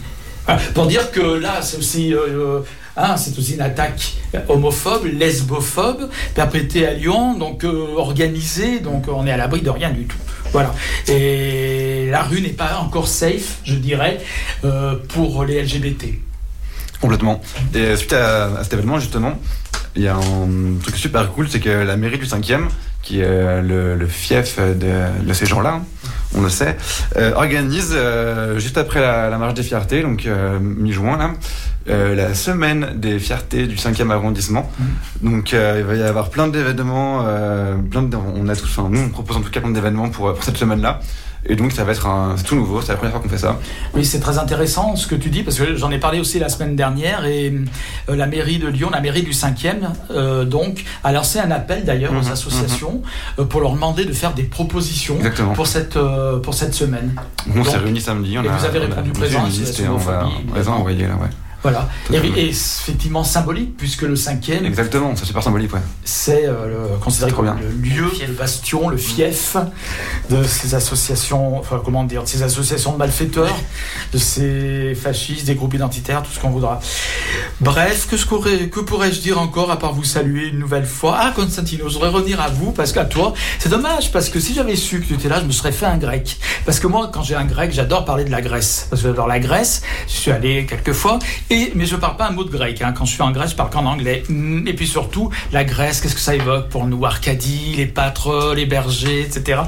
pour dire que là, c'est aussi, euh, euh, hein, c'est aussi une attaque homophobe, lesbophobe, perpétrée à Lyon, donc euh, organisée, donc on est à l'abri de rien du tout. Voilà. Et la rue n'est pas encore safe, je dirais, pour les LGBT. Complètement. Et suite à, cet événement, justement, il y a un truc super cool, c'est que la mairie du 5e, qui est le, fief de, ces gens-là, on le sait, euh, organise euh, juste après la, marche des fiertés, donc euh, mi-juin là, la semaine des fiertés du 5e arrondissement. Mmh. Donc il va y avoir plein d'événements, plein on a tous, enfin, nous on propose en tout cas plein d'événements pour, pour cette semaine-là. Et donc ça va être un, tout nouveau, c'est la première fois qu'on fait ça. Oui, c'est très intéressant ce que tu dis, parce que j'en ai parlé aussi la semaine dernière, et euh, la mairie de Lyon, la mairie du 5e, euh, donc, a lancé un appel d'ailleurs aux mhm, associations mhm. Euh, pour leur demander de faire des propositions pour cette, pour cette semaine. on s'est réunis samedi, on et a, vous avez répondu présent, on va, on là, ouais. Voilà. Et, effectivement symbolique, puisque le cinquième. Exactement, c'est super symbolique, ouais. C'est euh, considéré comme le lieu, le, bastion, le fief de ces associations, enfin, comment dire, de ces associations de malfaiteurs, de ces fascistes, des groupes identitaires, tout ce qu'on voudra. Bref, que, que pourrais-je dire encore à part vous saluer une nouvelle fois? Ah, Constantino, je voudrais revenir à vous, parce qu'à toi, c'est dommage, parce que si j'avais su que tu étais là, je me serais fait un grec. Parce que moi, quand j'ai un grec, j'adore parler de la Grèce. Parce que j'adore la Grèce, je suis allé quelques fois. Et, mais je parle pas un mot de grec. Hein. Quand je suis en Grèce, je parle qu'en anglais. Et puis surtout, la Grèce, qu'est-ce que ça évoque pour nous? Arcadie, les pâtres, les bergers, etc.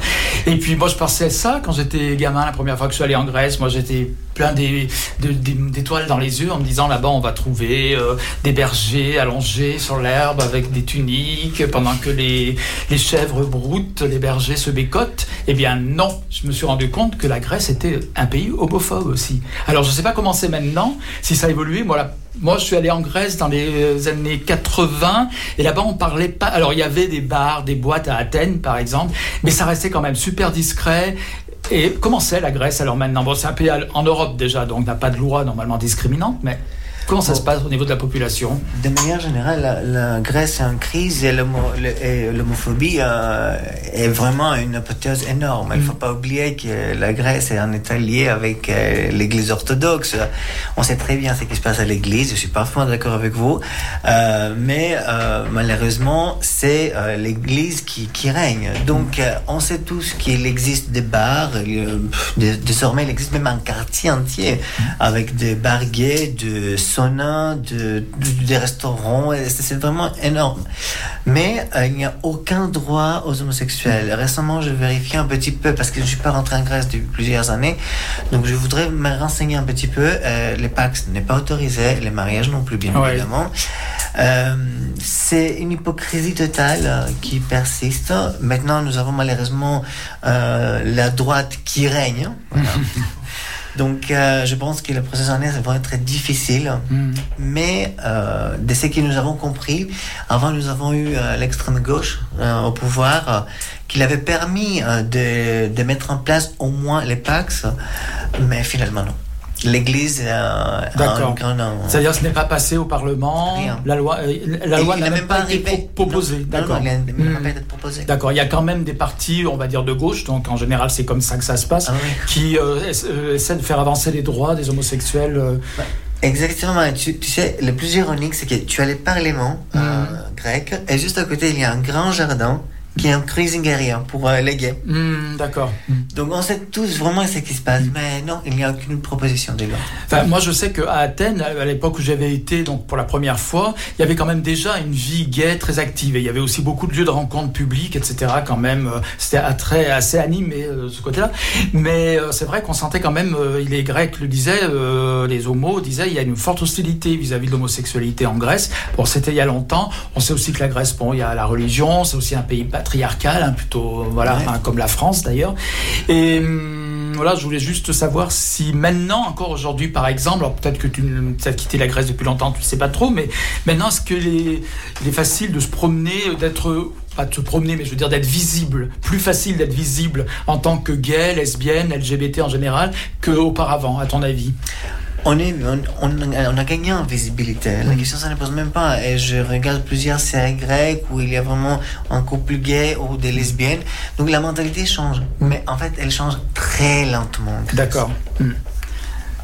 Et puis moi, je pensais ça quand j'étais gamin, la première fois que je suis allé en Grèce. Moi, j'étais plein d'étoiles dans les yeux en me disant là-bas on va trouver euh, des bergers allongés sur l'herbe avec des tuniques pendant que les, les chèvres broutent, les bergers se bécotent. Eh bien non, je me suis rendu compte que la Grèce était un pays homophobe aussi. Alors je ne sais pas comment c'est maintenant, si ça a évolué. Moi, moi, je suis allé en Grèce dans les années 80 et là-bas on parlait pas. Alors il y avait des bars, des boîtes à Athènes par exemple, mais ça restait quand même super discret et comment c'est la Grèce alors maintenant? Bon, c'est un pays en Europe déjà, donc n'a pas de loi normalement discriminante, mais Comment ça se passe au niveau de la population De manière générale, la, Grèce est en crise et l'homophobie euh, est vraiment une hypothèse énorme. Il ne faut mm. pas oublier que la Grèce est un État lié avec euh, l'Église orthodoxe. On sait très bien ce qui se passe à l'Église, je suis parfaitement d'accord avec vous, euh, mais malheureusement, c'est l'Église qui, qui, règne. Donc, on sait tous qu'il existe des bars, désormais il existe même un quartier entier avec des bars gays de saunas, de, de- des restaurants. et C'est vraiment énorme. Mais euh, il n'y a aucun droit aux homosexuels. Récemment, je vérifiais un petit peu parce que je suis pas rentré en Grèce depuis plusieurs années. Donc, je voudrais me renseigner un petit peu. Euh, les Pax n'est pas autorisé, les mariages non plus, bien Ouais. évidemment. Euh, c'est une hypocrisie totale qui persiste. Maintenant, nous avons malheureusement la droite qui règne. Voilà. Donc, euh, je pense que le processus en est va être difficile. Mm. Mais euh, de ce que nous avons compris, avant nous avons eu euh, l'extrême gauche au pouvoir qui avait permis de, de mettre en place au moins les Pax, mais finalement non. L'Église euh, a D'accord. un grand... un- C'est-à-dire ce n'est pas passé au Parlement, Rien. la loi, euh, la Et loi n'a même pas été proposée. D'accord. Hmm. été proposé. D'accord, il y a quand même des partis, on va dire de gauche, donc en général c'est comme ça que ça se passe, Ah oui. qui euh, euh, essaient de faire avancer les droits des homosexuels. euh, Exactement. Tu, tu sais, le plus ironique, c'est que tu as le Parlement euh, Mhm. grec, et juste à côté, il y a un grand jardin qui est un cruising area pour euh, les gays. hmm, D'accord. Hmm. Donc on sait tous vraiment ce qui se passe, mais non, il n'y a aucune proposition de loi. Enfin, moi, je sais qu'à Athènes, à l'époque où j'avais été, donc pour la première fois, il y avait quand même déjà une vie gay très active. Et il y avait aussi beaucoup de lieux de rencontres publiques, etc. Quand même, euh, c'était très assez animé euh, de ce côté-là. Mais euh, c'est vrai qu'on sentait quand même, euh, les Grecs le disaient, les homos disaient, il y a une forte hostilité vis-à-vis de l'homosexualité en Grèce. Bon, c'était il y a longtemps. On sait aussi que la Grèce, bon, il y a la religion, c'est aussi un pays patriarcal, hein, plutôt, voilà, Ouais. hein, comme la France d'ailleurs. Et hum, voilà, je voulais juste savoir si maintenant, encore aujourd'hui, par exemple, alors peut-être que tu as quitté la Grèce depuis longtemps, tu ne sais pas trop, mais maintenant, est-ce qu'il est, il est facile de se promener, d'être pas de se promener, mais je veux dire d'être visible, plus facile d'être visible en tant que gay, lesbienne, LGBT en général, qu'auparavant, à ton avis? On, est, on, on, a gagné en visibilité. La question, ça ne pose même pas. Et je regarde plusieurs séries grecques où il y a vraiment un couple gay ou des lesbiennes. Donc la mentalité change. Mais en fait, elle change très lentement. D'accord. Hmm.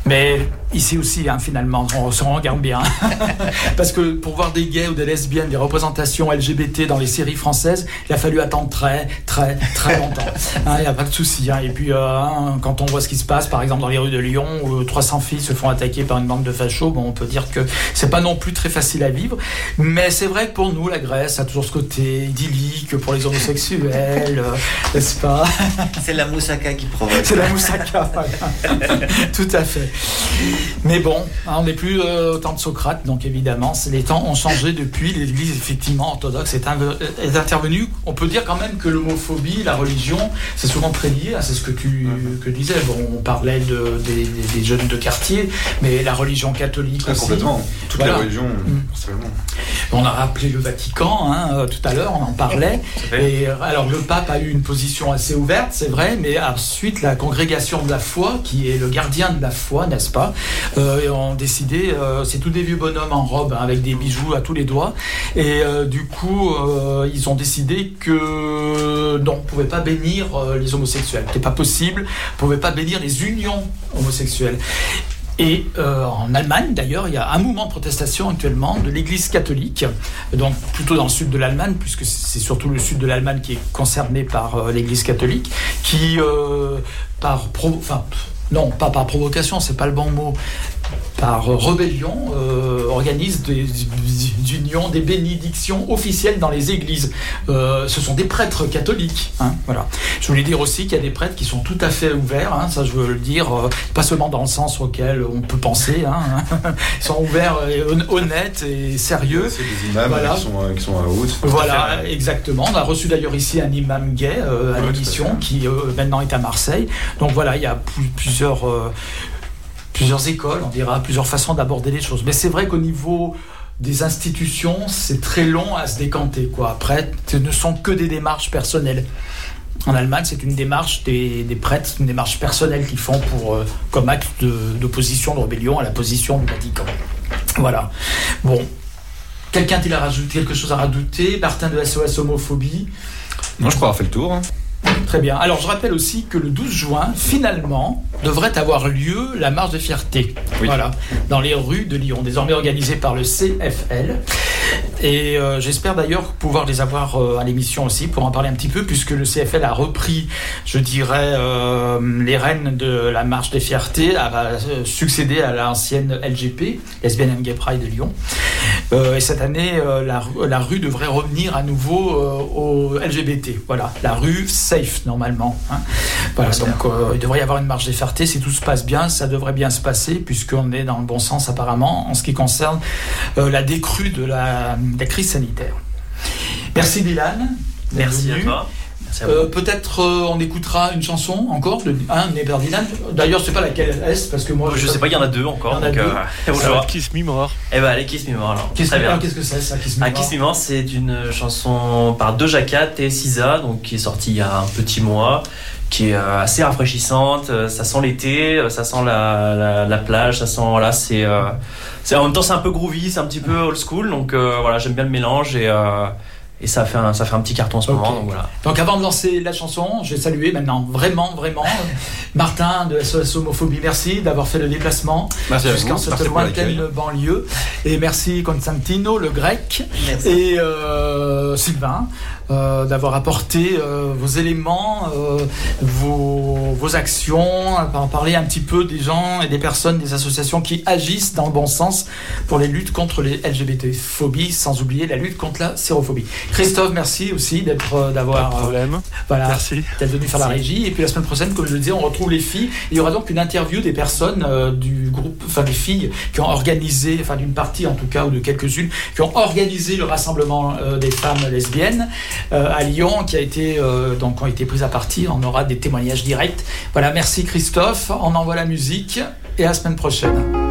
Mais ici aussi, hein, finalement, on se regarde bien. Parce que pour voir des gays ou des lesbiennes, des représentations LGBT dans les séries françaises, il a fallu attendre très, très, très longtemps. Il n'y a pas de souci. hein. Et puis, euh, hein, quand on voit ce qui se passe, par exemple, dans les rues de Lyon, où 300 filles se font attaquer par une bande de fachos, bon, on peut dire que c'est pas non plus très facile à vivre. Mais c'est vrai que pour nous, la Grèce a toujours ce côté idyllique pour les homosexuels, euh, n'est-ce pas? C'est la moussaka qui provoque. c'est la moussaka, voilà. Tout à fait. Mais bon, hein, on n'est plus euh, au temps de Socrate, donc évidemment, les temps ont changé depuis. L'Église, effectivement, orthodoxe est, intervenue. On peut dire quand même que l'homophobie, la religion, c'est souvent très lié. C'est ce que tu que disais. Bon, on parlait de, des, jeunes de quartier, mais la religion catholique Ah, aussi. complètement. Toutes Voilà. les religions, Mm. principalement. On a rappelé le Vatican hein, euh, tout à l'heure, on en parlait. Et euh, alors le pape a eu une position assez ouverte, c'est vrai, mais ensuite la congrégation de la foi, qui est le gardien de la foi, n'est-ce pas, euh, ont décidé, euh, c'est tous des vieux bonhommes en robe hein, avec des bijoux à tous les doigts, et euh, du coup euh, ils ont décidé que non, on pouvait pas bénir les homosexuels, c'était pas possible, on ne pouvait pas bénir les unions homosexuelles. Et en Allemagne, d'ailleurs, il y a un mouvement de protestation actuellement de l'Église catholique, donc plutôt dans le sud de l'Allemagne, puisque c'est surtout le sud de l'Allemagne qui est concerné par l'Église catholique, qui, par enfin, non, pas par provocation, c'est pas le bon mot, par rébellion, euh, organise des, unions, des bénédictions officielles dans les églises. Euh, ce sont des prêtres catholiques. hein, voilà. Je voulais dire aussi qu'il y a des prêtres qui sont tout à fait ouverts, hein, ça je veux le dire, euh, pas seulement dans le sens auquel on peut penser, hein, ils sont ouverts, et honnêtes et sérieux. C'est des imams Voilà. qui, sont, qui sont à haute. Voilà, exactement. On a reçu d'ailleurs ici un imam gay à l'émission qui maintenant est à Marseille. Donc voilà, il y a plus- plusieurs, plusieurs écoles, on dira, plusieurs façons d'aborder les choses. Mais c'est vrai qu'au niveau des institutions, c'est très long à se décanter. Quoi. Après, ce ne sont que des démarches personnelles. En Allemagne, c'est une démarche des, prêtres, une démarche personnelle qu'ils font pour, euh, comme acte d'opposition, de, rébellion à la position du Vatican. Voilà. Bon. Quelqu'un a-t-il quelque chose à rajouter? Martin de SOS Homophobie? Non, je crois avoir fait le tour. hein. Très bien. Alors je rappelle aussi que le 12 juin, finalement, devrait avoir lieu la marche de fierté. Voilà, dans les rues de Lyon, désormais organisée par le CFL. Et euh, j'espère d'ailleurs pouvoir les avoir euh, à l'émission aussi pour en parler un petit peu, puisque le CFL a repris, je dirais, euh, les rênes de la marche des fiertés, a succédé à l'ancienne LGP, Lesbian and Gay Pride de Lyon. et cette année, la, la, rue devrait revenir à nouveau au LGBT. Voilà, la rue safe normalement. Hein. Voilà, donc il devrait y avoir une marche des fiertés. Si tout se passe bien, ça devrait bien se passer, puisqu'on est dans le bon sens apparemment en ce qui concerne la décrue de la la crise sanitaire. Merci Dylan. Merci à toi. Euh, peut-être euh, on écoutera une chanson encore de un Dylan. D'ailleurs, je sais pas laquelle est parce que moi je, sais pas, il y en a deux encore. Il y en a deux. Euh, Kiss Me More. Eh ben allez Kiss Me More alors. Kiss Qu'est-ce que c'est ça Kiss Me ah, More Kiss Me More, c'est une chanson par Doja Cat et Sisa, donc qui est sortie il y a un petit mois qui est assez rafraîchissante. Ça sent l'été, ça sent la, la, plage, ça sent voilà, c'est en même temps c'est un peu groovy, c'est un petit peu old school, donc euh, voilà j'aime bien le mélange et euh, et ça fait un, ça fait un petit carton en ce moment. Donc, voilà. donc avant de lancer la chanson, je vais saluer maintenant vraiment, vraiment Martin de SOS Homophobie. Merci d'avoir fait le déplacement jusqu'en cette lointaine banlieue. Et merci Constantino, le grec. Et euh, Sylvain. Euh, d'avoir apporté euh, vos éléments, euh, vos, vos, actions, en parler un petit peu des gens et des personnes, des associations qui agissent dans le bon sens pour les luttes contre les LGBT-phobies, sans oublier la lutte contre la sérophobie. Christophe, merci aussi d'être, d'avoir, problème. voilà, merci. d'être venu faire la régie. Et puis la semaine prochaine, comme je le disais, on retrouve les filles. Il y aura donc une interview des personnes du groupe, enfin des filles qui ont organisé, enfin d'une partie en tout cas ou de quelques-unes, qui ont organisé le rassemblement des femmes lesbiennes. Euh, à Lyon qui a été euh, donc ont été prises à partie. On aura des témoignages directs. Voilà, merci Christophe. On envoie la musique et à la semaine prochaine.